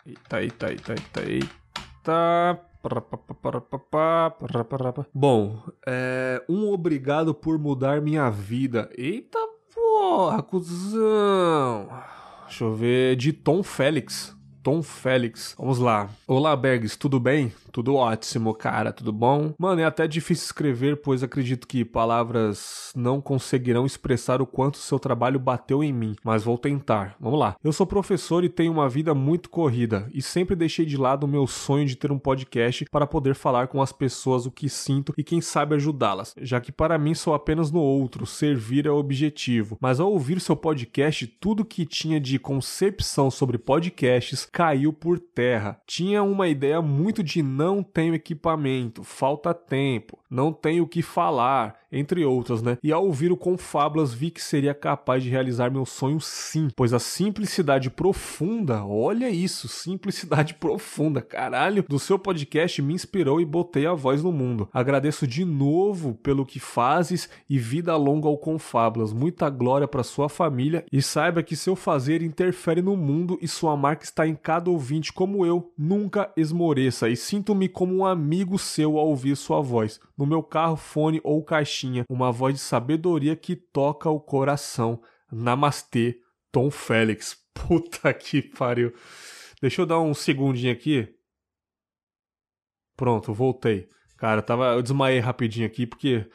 Eita, eita, eita, eita, eita. Bom, é, um obrigado por mudar minha vida. Eita porra, cuzão. Deixa eu ver. De Tom Félix. Tom Félix. Vamos lá. Olá, Bergs, tudo bem? Tudo ótimo, cara, tudo bom? Mano, é até difícil escrever, pois acredito que palavras não conseguirão expressar o quanto seu trabalho bateu em mim, mas vou tentar. Vamos lá. Eu sou professor e tenho uma vida muito corrida e sempre deixei de lado o meu sonho de ter um podcast para poder falar com as pessoas o que sinto e quem sabe ajudá-las, já que para mim sou apenas no outro, servir é o objetivo. Mas ao ouvir seu podcast, tudo que tinha de concepção sobre podcasts caiu por terra. Tinha uma ideia muito de não tenho equipamento, falta tempo, não tenho o que falar, entre outras, né? E ao ouvir o Confablas vi que seria capaz de realizar meu sonho sim, pois a simplicidade profunda, olha isso, simplicidade profunda, caralho, do seu podcast me inspirou e botei a voz no mundo. Agradeço de novo pelo que fazes e vida longa ao Confablas. Muita glória para sua família e saiba que seu fazer interfere no mundo e sua marca está em cada ouvinte como eu. Nunca esmoreça e sinto-me como um amigo seu ao ouvir sua voz. No meu carro, fone ou caixinha, uma voz de sabedoria que toca o coração. Namastê, Tom Félix. Puta que pariu. Deixa eu dar um segundinho aqui. Pronto, voltei. Cara, tava, eu desmaiei rapidinho aqui porque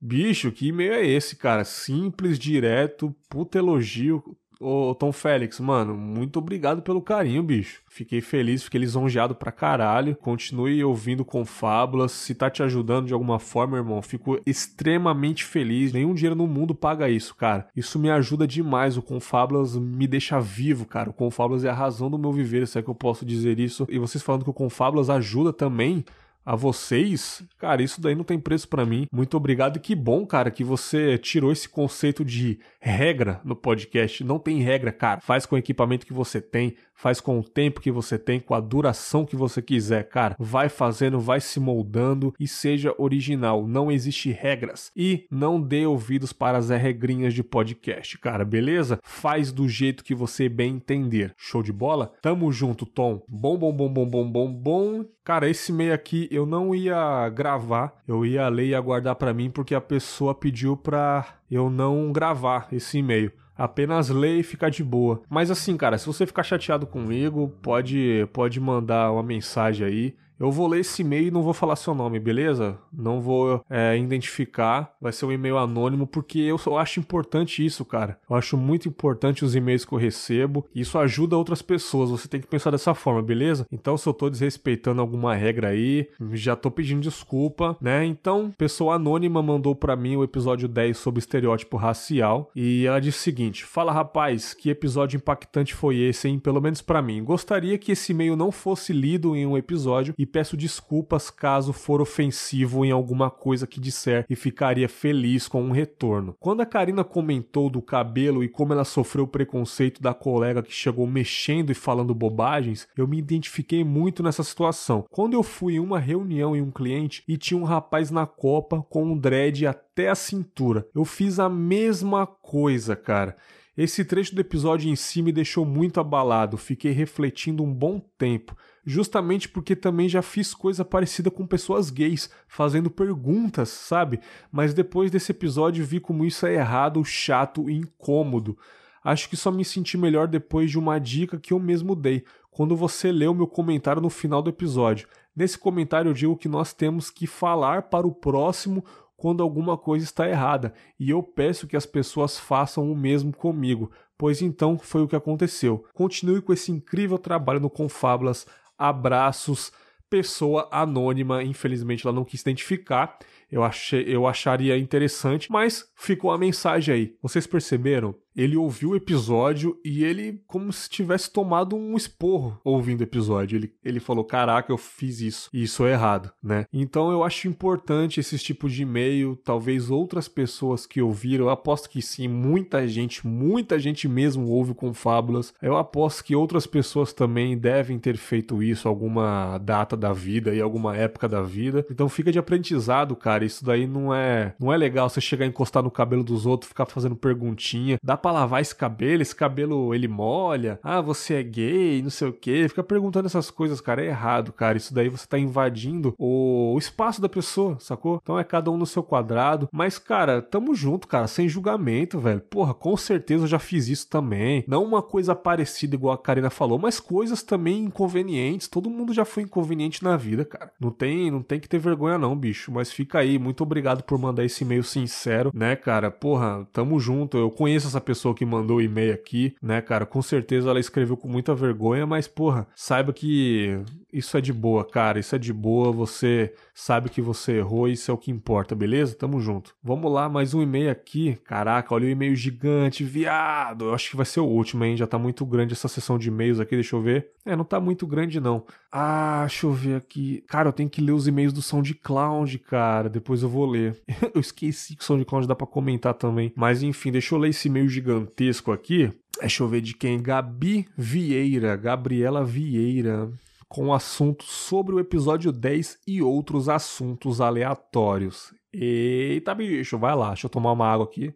bicho, que e-mail é esse, cara? Simples, direto, puta elogio. Ô, Tom Félix, mano, muito obrigado pelo carinho, bicho. Fiquei feliz, fiquei lisonjeado pra caralho. Continue ouvindo com fábulas. Se tá te ajudando de alguma forma, irmão, fico extremamente feliz. Nenhum dinheiro no mundo paga isso, cara. Isso me ajuda demais. O Confábulas me deixa vivo, cara. O Confábulas é a razão do meu viver, se é que eu posso dizer isso. E vocês falando que o Confábulas ajuda também a vocês, cara, isso daí não tem preço para mim. Muito obrigado e que bom, cara, que você tirou esse conceito de regra no podcast. Não tem regra, cara. Faz com o equipamento que você tem, faz com o tempo que você tem, com a duração que você quiser, cara. Vai fazendo, vai se moldando e seja original. Não existe regras e não dê ouvidos para as regrinhas de podcast, cara, beleza? Faz do jeito que você bem entender. Show de bola? Tamo junto, Tom. Bom, bom, bom, bom, bom, bom, bom. Cara, esse meio aqui eu não ia gravar, eu ia ler e aguardar para mim porque a pessoa pediu pra eu não gravar esse e-mail. Apenas ler e ficar de boa. Mas assim, cara, se você ficar chateado comigo, pode pode mandar uma mensagem aí. Eu vou ler esse e-mail e não vou falar seu nome, beleza? Não vou é, identificar, vai ser um e-mail anônimo, porque eu, acho importante isso, cara. Eu acho muito importante os e-mails que eu recebo. Isso ajuda outras pessoas, você tem que pensar dessa forma, beleza? Então, se eu tô desrespeitando alguma regra aí, já tô pedindo desculpa, né? Então, pessoa anônima mandou para mim o episódio 10 sobre estereótipo racial e ela disse o seguinte: Fala rapaz, que episódio impactante foi esse, hein? Pelo menos para mim. Gostaria que esse e-mail não fosse lido em um episódio e peço desculpas caso for ofensivo em alguma coisa que disser e ficaria feliz com um retorno. Quando a Karina comentou do cabelo e como ela sofreu preconceito da colega que chegou mexendo e falando bobagens, eu me identifiquei muito nessa situação. Quando eu fui em uma reunião em um cliente e tinha um rapaz na copa com um dread até a cintura, eu fiz a mesma coisa, cara. Esse trecho do episódio em si me deixou muito abalado, fiquei refletindo um bom tempo justamente porque também já fiz coisa parecida com pessoas gays, fazendo perguntas, sabe? Mas depois desse episódio vi como isso é errado, chato e incômodo. Acho que só me senti melhor depois de uma dica que eu mesmo dei, quando você leu meu comentário no final do episódio. Nesse comentário eu digo que nós temos que falar para o próximo quando alguma coisa está errada, e eu peço que as pessoas façam o mesmo comigo, pois então foi o que aconteceu. Continue com esse incrível trabalho no Confablas abraços, pessoa anônima, infelizmente ela não quis identificar. Eu, achei, eu acharia interessante, mas ficou a mensagem aí. Vocês perceberam? ele ouviu o episódio e ele, como se tivesse tomado um esporro ouvindo o episódio. Ele, ele falou: Caraca, eu fiz isso e isso é errado, né? Então eu acho importante esse tipo de e-mail. Talvez outras pessoas que ouviram, eu aposto que sim, muita gente, muita gente mesmo ouve com fábulas. Eu aposto que outras pessoas também devem ter feito isso alguma data da vida e alguma época da vida. Então fica de aprendizado, cara cara. Isso daí não é, não é legal você chegar a encostar no cabelo dos outros, ficar fazendo perguntinha. Dá pra lavar esse cabelo? Esse cabelo ele molha? Ah, você é gay, não sei o que. Fica perguntando essas coisas, cara. É errado, cara. Isso daí você tá invadindo o, o espaço da pessoa, sacou? Então é cada um no seu quadrado. Mas, cara, tamo junto, cara, sem julgamento, velho. Porra, com certeza eu já fiz isso também. Não uma coisa parecida igual a Karina falou, mas coisas também inconvenientes. Todo mundo já foi inconveniente na vida, cara. Não tem, não tem que ter vergonha não, bicho. Mas fica aí, muito obrigado por mandar esse e-mail sincero, né, cara? Porra, tamo junto. Eu conheço essa pessoa que mandou o e-mail aqui, né, cara? Com certeza ela escreveu com muita vergonha, mas porra, saiba que isso é de boa, cara. Isso é de boa. Você sabe que você errou, isso é o que importa, beleza? Tamo junto. Vamos lá, mais um e-mail aqui. Caraca, olha o e-mail gigante, viado. Eu acho que vai ser o último, hein? Já tá muito grande essa sessão de e-mails aqui, deixa eu ver. É, não tá muito grande, não. Ah, deixa eu ver aqui. Cara, eu tenho que ler os e-mails do SoundCloud, cara. Depois eu vou ler. eu esqueci que o SoundCloud dá pra comentar também. Mas enfim, deixa eu ler esse e-mail gigantesco aqui. Deixa eu ver de quem? Gabi Vieira. Gabriela Vieira com assuntos sobre o episódio 10 e outros assuntos aleatórios. Eita, bicho, vai lá, deixa eu tomar uma água aqui.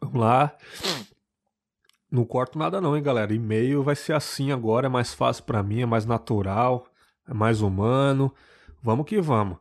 Vamos lá. Não corto nada não, hein, galera. E-mail vai ser assim agora, é mais fácil para mim, é mais natural, é mais humano. Vamos que vamos.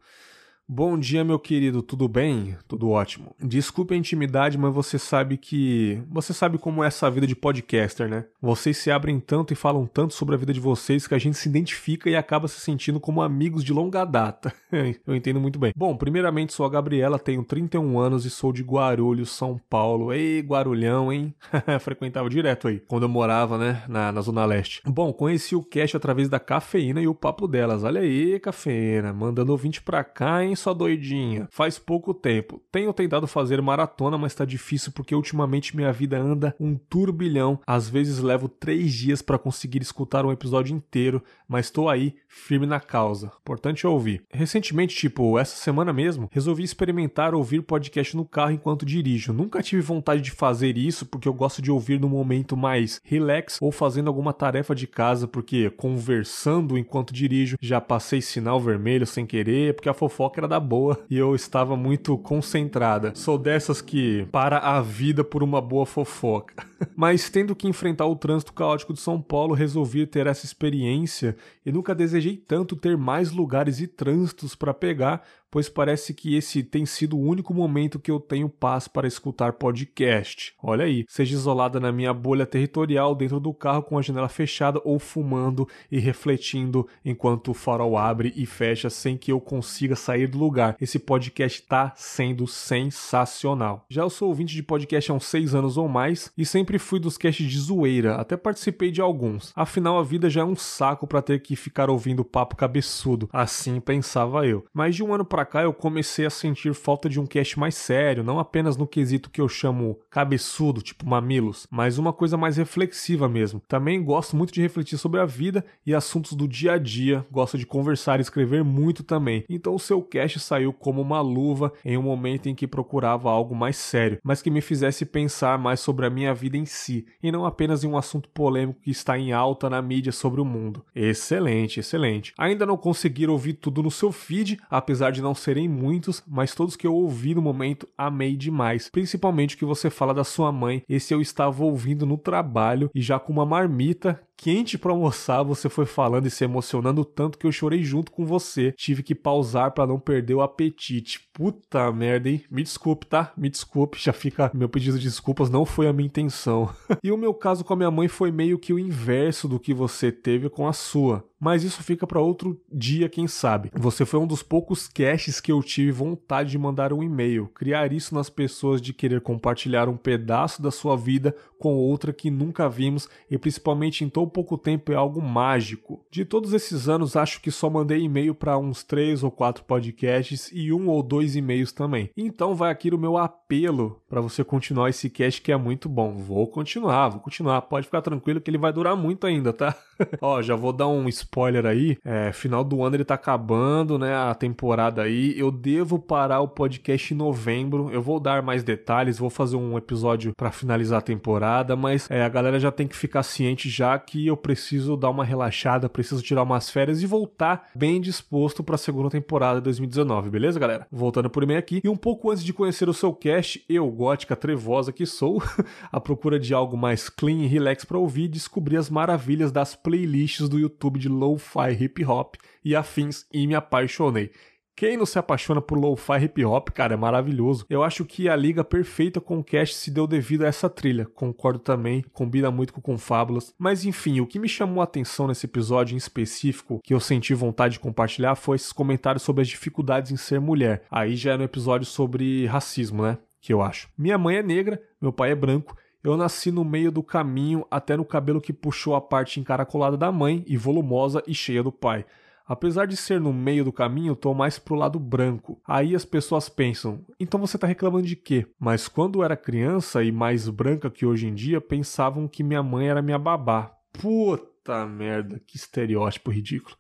Bom dia, meu querido, tudo bem? Tudo ótimo. Desculpe a intimidade, mas você sabe que. Você sabe como é essa vida de podcaster, né? Vocês se abrem tanto e falam tanto sobre a vida de vocês que a gente se identifica e acaba se sentindo como amigos de longa data. Eu entendo muito bem. Bom, primeiramente sou a Gabriela, tenho 31 anos e sou de Guarulhos, São Paulo. Ei, Guarulhão, hein? Frequentava direto aí, quando eu morava, né, na, na Zona Leste. Bom, conheci o Cash através da cafeína e o papo delas. Olha aí, cafeína, mandando ouvinte pra cá, hein? Só doidinha. Faz pouco tempo. Tenho tentado fazer maratona, mas tá difícil porque ultimamente minha vida anda um turbilhão. Às vezes levo três dias para conseguir escutar um episódio inteiro, mas tô aí, firme na causa. Importante ouvir. Recentemente, tipo, essa semana mesmo, resolvi experimentar ouvir podcast no carro enquanto dirijo. Nunca tive vontade de fazer isso porque eu gosto de ouvir no momento mais relax ou fazendo alguma tarefa de casa, porque conversando enquanto dirijo já passei sinal vermelho sem querer, porque a fofoca da boa e eu estava muito concentrada. Sou dessas que para a vida por uma boa fofoca. Mas tendo que enfrentar o trânsito caótico de São Paulo, resolvi ter essa experiência e nunca desejei tanto ter mais lugares e trânsitos para pegar, pois parece que esse tem sido o único momento que eu tenho paz para escutar podcast. Olha aí, seja isolada na minha bolha territorial dentro do carro com a janela fechada ou fumando e refletindo enquanto o farol abre e fecha sem que eu consiga sair do lugar. Esse podcast está sendo sensacional. Já eu sou ouvinte de podcast há uns seis anos ou mais e sempre fui dos casts de zoeira, até participei de alguns. Afinal, a vida já é um saco para ter que ficar ouvindo papo cabeçudo. Assim pensava eu. Mas de um ano para cá eu comecei a sentir falta de um cast mais sério, não apenas no quesito que eu chamo cabeçudo, tipo mamilos, mas uma coisa mais reflexiva mesmo. Também gosto muito de refletir sobre a vida e assuntos do dia a dia, gosto de conversar e escrever muito também. Então o seu cast saiu como uma luva em um momento em que procurava algo mais sério, mas que me fizesse pensar mais sobre a minha vida em si, e não apenas em um assunto polêmico que está em alta na mídia sobre o mundo. Excelente, excelente. Ainda não consegui ouvir tudo no seu feed, apesar de não serem muitos, mas todos que eu ouvi no momento amei demais. Principalmente o que você fala da sua mãe. Esse eu estava ouvindo no trabalho e já com uma marmita quente para almoçar, você foi falando e se emocionando tanto que eu chorei junto com você. Tive que pausar para não perder o apetite. Puta merda, hein? Me desculpe, tá? Me desculpe, já fica meu pedido de desculpas, não foi a minha intenção. e o meu caso com a minha mãe foi meio que o inverso do que você teve com a sua. Mas isso fica para outro dia, quem sabe. Você foi um dos poucos caches que eu tive vontade de mandar um e-mail. Criar isso nas pessoas de querer compartilhar um pedaço da sua vida com outra que nunca vimos e principalmente em tão pouco tempo é algo mágico. De todos esses anos, acho que só mandei e-mail para uns três ou quatro podcasts e um ou dois e-mails também. Então vai aqui o meu apelo para você continuar esse cast que é muito bom. Vou continuar, vou continuar. Pode ficar tranquilo que ele vai durar muito ainda, tá? Ó, já vou dar um spoiler spoiler aí. É, final do ano ele tá acabando, né? A temporada aí. Eu devo parar o podcast em novembro. Eu vou dar mais detalhes, vou fazer um episódio para finalizar a temporada, mas é, a galera já tem que ficar ciente já que eu preciso dar uma relaxada, preciso tirar umas férias e voltar bem disposto para a segunda temporada de 2019, beleza, galera? Voltando por e-mail aqui. E um pouco antes de conhecer o seu cast, eu, gótica trevosa que sou, à procura de algo mais clean e relax para ouvir, descobri as maravilhas das playlists do YouTube de lo-fi hip hop e afins e me apaixonei. Quem não se apaixona por lo-fi hip hop, cara, é maravilhoso. Eu acho que a liga perfeita com o cast se deu devido a essa trilha. Concordo também, combina muito com Confábulas. Mas enfim, o que me chamou a atenção nesse episódio em específico, que eu senti vontade de compartilhar, foi esses comentários sobre as dificuldades em ser mulher. Aí já é no episódio sobre racismo, né? Que eu acho. Minha mãe é negra, meu pai é branco. Eu nasci no meio do caminho, até no cabelo que puxou a parte encaracolada da mãe e volumosa e cheia do pai. Apesar de ser no meio do caminho, tô mais pro lado branco. Aí as pessoas pensam, então você tá reclamando de quê? Mas quando era criança e mais branca que hoje em dia, pensavam que minha mãe era minha babá. Puta merda, que estereótipo ridículo.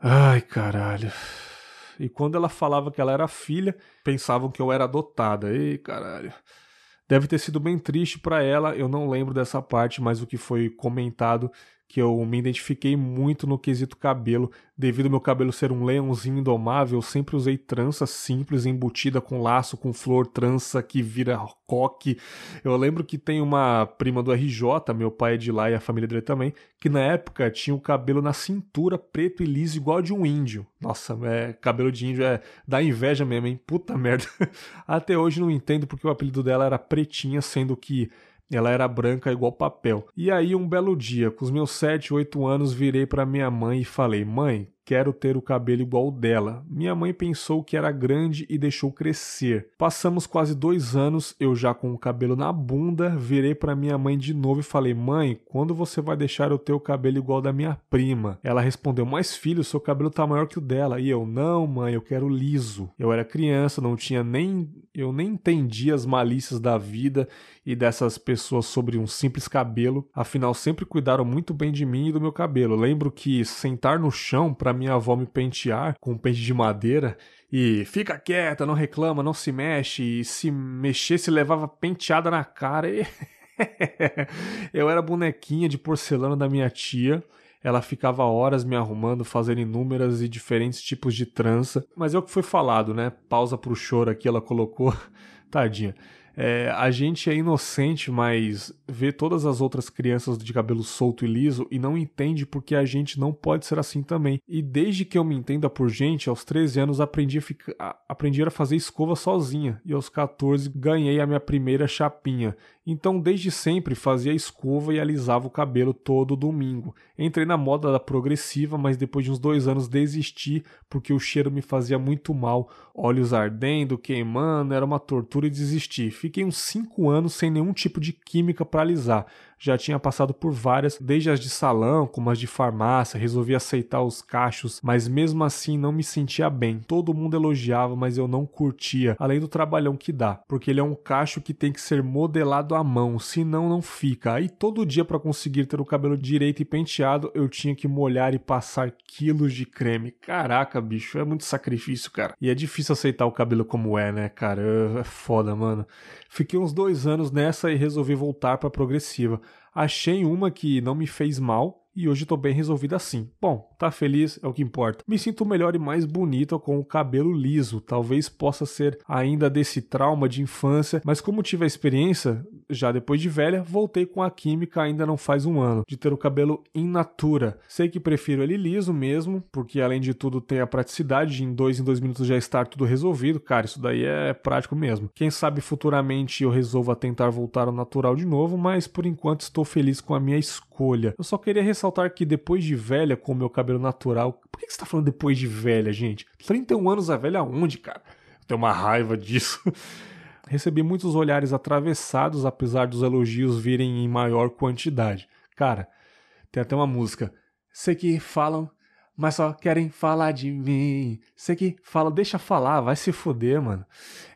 Ai, caralho. E quando ela falava que ela era filha, pensavam que eu era adotada. Ei, caralho. Deve ter sido bem triste para ela, eu não lembro dessa parte, mas o que foi comentado que eu me identifiquei muito no quesito cabelo, devido ao meu cabelo ser um leãozinho indomável, eu sempre usei trança simples, embutida com laço, com flor, trança que vira coque. Eu lembro que tem uma prima do RJ, meu pai é de lá e a família dele também, que na época tinha o cabelo na cintura, preto e liso, igual de um índio. Nossa, é, cabelo de índio é dá inveja mesmo, hein? Puta merda. Até hoje não entendo porque o apelido dela era Pretinha, sendo que ela era branca igual papel. E aí, um belo dia, com os meus 7, 8 anos, virei para minha mãe e falei: Mãe, quero ter o cabelo igual o dela. Minha mãe pensou que era grande e deixou crescer. Passamos quase dois anos, eu já com o cabelo na bunda, virei para minha mãe de novo e falei: Mãe, quando você vai deixar eu ter o cabelo igual da minha prima? Ela respondeu: Mas filho, seu cabelo tá maior que o dela. E eu: Não, mãe, eu quero liso. Eu era criança, não tinha nem. Eu nem entendia as malícias da vida e dessas pessoas sobre um simples cabelo. Afinal, sempre cuidaram muito bem de mim e do meu cabelo. Lembro que sentar no chão para minha avó me pentear com um pente de madeira e fica quieta, não reclama, não se mexe, e se mexesse levava penteada na cara. E... eu era bonequinha de porcelana da minha tia. Ela ficava horas me arrumando, fazendo inúmeras e diferentes tipos de trança. Mas é o que foi falado, né? Pausa pro choro aqui, ela colocou. Tadinha. É, a gente é inocente, mas vê todas as outras crianças de cabelo solto e liso e não entende porque a gente não pode ser assim também. E desde que eu me entenda por gente, aos 13 anos aprendi a, ficar, aprendi a fazer escova sozinha e aos 14 ganhei a minha primeira chapinha. Então, desde sempre fazia escova e alisava o cabelo todo domingo. Entrei na moda da progressiva, mas depois de uns dois anos desisti porque o cheiro me fazia muito mal. Olhos ardendo, queimando, era uma tortura e desisti. Fiquei uns cinco anos sem nenhum tipo de química para alisar já tinha passado por várias, desde as de salão, como as de farmácia, resolvi aceitar os cachos, mas mesmo assim não me sentia bem. Todo mundo elogiava, mas eu não curtia, além do trabalhão que dá, porque ele é um cacho que tem que ser modelado à mão, senão não fica. Aí todo dia para conseguir ter o cabelo direito e penteado, eu tinha que molhar e passar quilos de creme. Caraca, bicho, é muito sacrifício, cara. E é difícil aceitar o cabelo como é, né, cara? É foda, mano. Fiquei uns dois anos nessa e resolvi voltar pra progressiva. Achei uma que não me fez mal, e hoje estou bem resolvida assim. Bom, tá feliz é o que importa. Me sinto melhor e mais bonita com o cabelo liso. Talvez possa ser ainda desse trauma de infância, mas como tive a experiência, já depois de velha, voltei com a química ainda não faz um ano, de ter o cabelo in natura. Sei que prefiro ele liso mesmo, porque além de tudo tem a praticidade de em dois em dois minutos já estar tudo resolvido. Cara, isso daí é prático mesmo. Quem sabe futuramente eu resolva tentar voltar ao natural de novo, mas por enquanto estou feliz com a minha escolha. Eu só queria ressaltar que depois de velha, com o meu cabelo natural. Por que você tá falando depois de velha, gente? 31 anos a velha aonde, cara? Eu tenho uma raiva disso. Recebi muitos olhares atravessados, apesar dos elogios virem em maior quantidade. Cara, tem até uma música. Sei que falam, mas só querem falar de mim. Você que fala, deixa falar, vai se fuder, mano.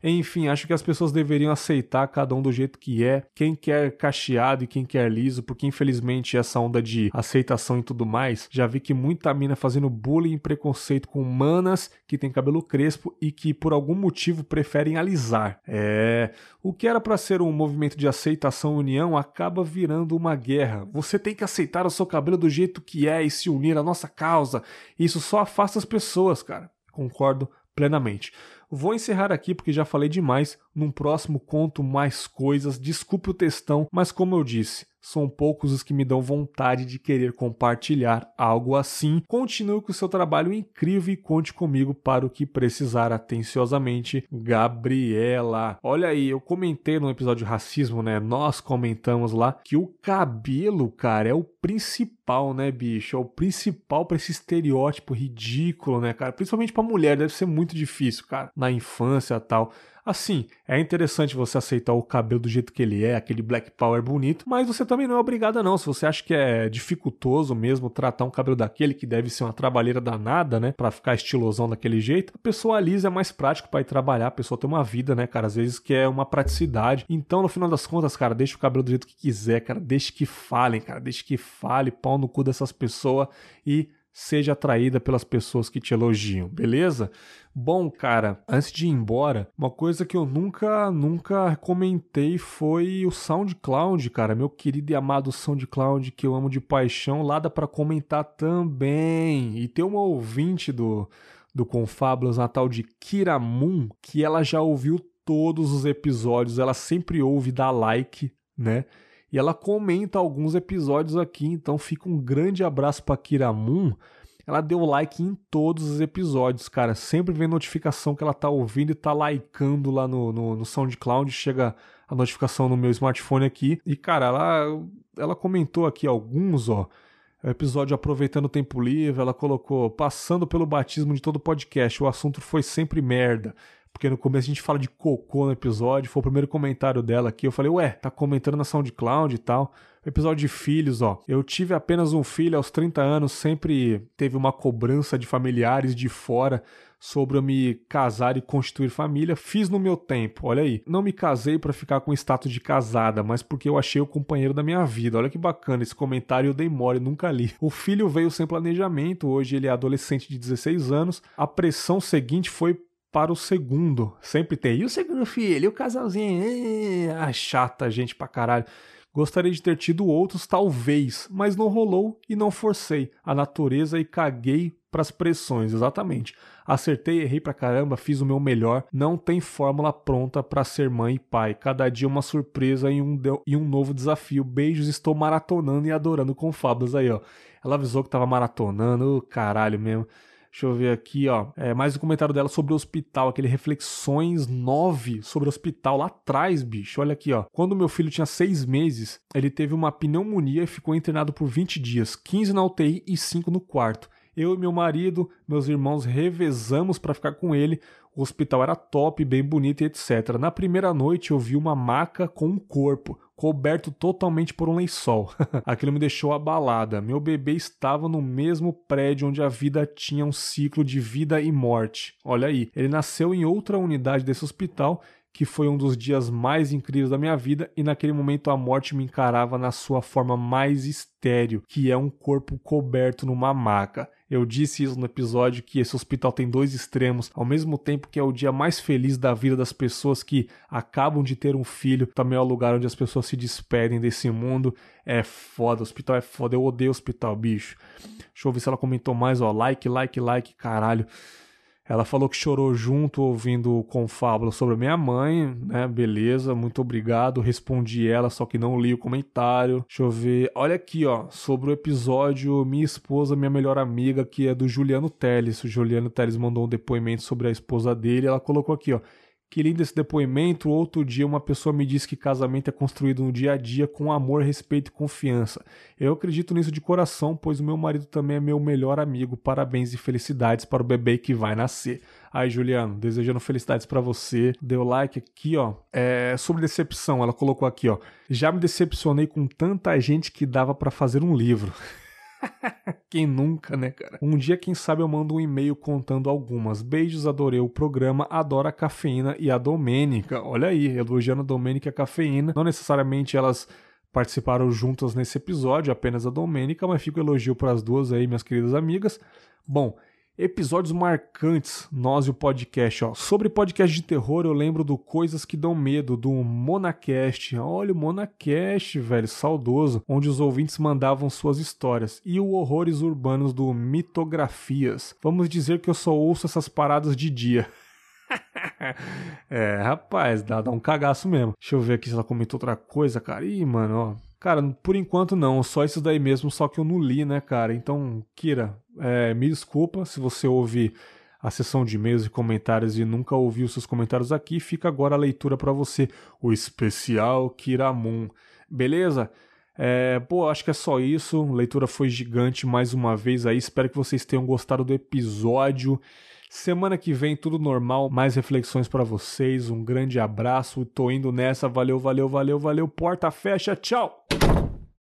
Enfim, acho que as pessoas deveriam aceitar cada um do jeito que é, quem quer cacheado e quem quer liso, porque infelizmente essa onda de aceitação e tudo mais, já vi que muita mina fazendo bullying e preconceito com manas que tem cabelo crespo e que por algum motivo preferem alisar. É, o que era para ser um movimento de aceitação e união acaba virando uma guerra. Você tem que aceitar o seu cabelo do jeito que é e se unir à nossa causa. Isso só afasta as pessoas, cara. Concordo plenamente. Vou encerrar aqui porque já falei demais. Num próximo conto mais coisas. Desculpe o textão, mas como eu disse, são poucos os que me dão vontade de querer compartilhar algo assim. Continue com o seu trabalho incrível e conte comigo para o que precisar atenciosamente, Gabriela. Olha aí, eu comentei no episódio racismo, né? Nós comentamos lá que o cabelo, cara, é o principal, né, bicho? É o principal para esse estereótipo ridículo, né, cara? Principalmente para mulher, deve ser muito difícil, cara, na infância tal. Assim, é interessante você aceitar o cabelo do jeito que ele é, aquele black power bonito, mas você também não é obrigada não. Se você acha que é dificultoso mesmo tratar um cabelo daquele que deve ser uma trabalheira danada, né, para ficar estilosão daquele jeito, a pessoa alisa é mais prático para ir trabalhar, a pessoa tem uma vida, né, cara, às vezes que é uma praticidade. Então, no final das contas, cara, deixa o cabelo do jeito que quiser, cara, deixa que falem, cara, deixa que fale, pau no cu dessas pessoas e seja atraída pelas pessoas que te elogiam, beleza? Bom, cara, antes de ir embora, uma coisa que eu nunca, nunca comentei foi o SoundCloud, cara, meu querido e amado SoundCloud que eu amo de paixão, lá dá para comentar também. E tem uma ouvinte do do Confábulas Natal de Kiramun, que ela já ouviu todos os episódios, ela sempre ouve, dá like, né? E ela comenta alguns episódios aqui, então fica um grande abraço para Kiramun. Ela deu like em todos os episódios, cara. Sempre vem notificação que ela tá ouvindo e tá likeando lá no, no, no SoundCloud. Chega a notificação no meu smartphone aqui. E, cara, ela, ela comentou aqui alguns, ó. Episódio aproveitando o tempo livre, ela colocou passando pelo batismo de todo podcast. O assunto foi sempre merda porque no começo a gente fala de cocô no episódio, foi o primeiro comentário dela aqui. Eu falei, ué, tá comentando na SoundCloud e tal. Episódio de filhos, ó. Eu tive apenas um filho aos 30 anos, sempre teve uma cobrança de familiares de fora sobre eu me casar e constituir família. Fiz no meu tempo, olha aí. Não me casei para ficar com status de casada, mas porque eu achei o companheiro da minha vida. Olha que bacana, esse comentário eu dei mole, nunca li. O filho veio sem planejamento, hoje ele é adolescente de 16 anos. A pressão seguinte foi para o segundo. Sempre tem. E o segundo filho? E o casalzinho? Ah, chata, gente pra caralho. Gostaria de ter tido outros, talvez, mas não rolou e não forcei a natureza e caguei para as pressões, exatamente. Acertei, errei pra caramba, fiz o meu melhor. Não tem fórmula pronta para ser mãe e pai. Cada dia uma surpresa e um, e um novo desafio. Beijos, estou maratonando e adorando com fábulas aí, ó. Ela avisou que tava maratonando, caralho mesmo. Deixa eu ver aqui, ó. É, mais um comentário dela sobre o hospital, aquele Reflexões 9 sobre o hospital lá atrás, bicho. Olha aqui, ó. Quando meu filho tinha seis meses, ele teve uma pneumonia e ficou internado por 20 dias, 15 na UTI e 5 no quarto. Eu e meu marido, meus irmãos revezamos para ficar com ele. O hospital era top, bem bonito e etc. Na primeira noite eu vi uma maca com um corpo, coberto totalmente por um lençol. Aquilo me deixou abalada. Meu bebê estava no mesmo prédio onde a vida tinha um ciclo de vida e morte. Olha aí, ele nasceu em outra unidade desse hospital que foi um dos dias mais incríveis da minha vida, e naquele momento a morte me encarava na sua forma mais estéril, que é um corpo coberto numa maca. Eu disse isso no episódio que esse hospital tem dois extremos, ao mesmo tempo que é o dia mais feliz da vida das pessoas que acabam de ter um filho, também é o lugar onde as pessoas se despedem desse mundo. É foda, o hospital é foda, eu odeio hospital, bicho. Deixa eu ver se ela comentou mais, ó, like, like, like, caralho. Ela falou que chorou junto ouvindo com Fábula sobre a minha mãe, né? Beleza, muito obrigado. Respondi ela, só que não li o comentário. Deixa eu ver. Olha aqui, ó, sobre o episódio Minha Esposa, Minha Melhor Amiga, que é do Juliano Teles. O Juliano Teles mandou um depoimento sobre a esposa dele. Ela colocou aqui, ó. Que lindo esse depoimento. Outro dia, uma pessoa me disse que casamento é construído no dia a dia com amor, respeito e confiança. Eu acredito nisso de coração, pois o meu marido também é meu melhor amigo. Parabéns e felicidades para o bebê que vai nascer. Aí, Juliano, desejando felicidades para você. Deu like aqui, ó. É, sobre decepção, ela colocou aqui, ó. Já me decepcionei com tanta gente que dava para fazer um livro. quem nunca, né, cara? Um dia, quem sabe, eu mando um e-mail contando algumas. Beijos, adorei o programa, adoro a cafeína e a Domênica. Olha aí, elogiando a Domênica e a cafeína. Não necessariamente elas participaram juntas nesse episódio, apenas a Domênica, mas fico elogio para as duas aí, minhas queridas amigas. Bom, episódios marcantes, nós e o podcast. Ó. Sobre podcast de terror, eu lembro do Coisas que Dão Medo, do Monacast. Olha o Monacast, velho, saudoso, onde os ouvintes mandavam suas histórias. E o Horrores Urbanos do Mitografias. Vamos dizer que eu só ouço essas paradas de dia. é, rapaz, dá, dá um cagaço mesmo. Deixa eu ver aqui se ela comentou outra coisa, cara. Ih, mano, ó. Cara, por enquanto não, só esses daí mesmo, só que eu não li, né, cara? Então, Kira, é, me desculpa se você ouve a sessão de e-mails e comentários e nunca ouviu seus comentários aqui, fica agora a leitura para você, o especial Kiramun. Beleza? É, pô, acho que é só isso. A leitura foi gigante mais uma vez aí. Espero que vocês tenham gostado do episódio. Semana que vem tudo normal, mais reflexões para vocês. Um grande abraço, tô indo nessa. Valeu, valeu, valeu, valeu. Porta fecha, tchau.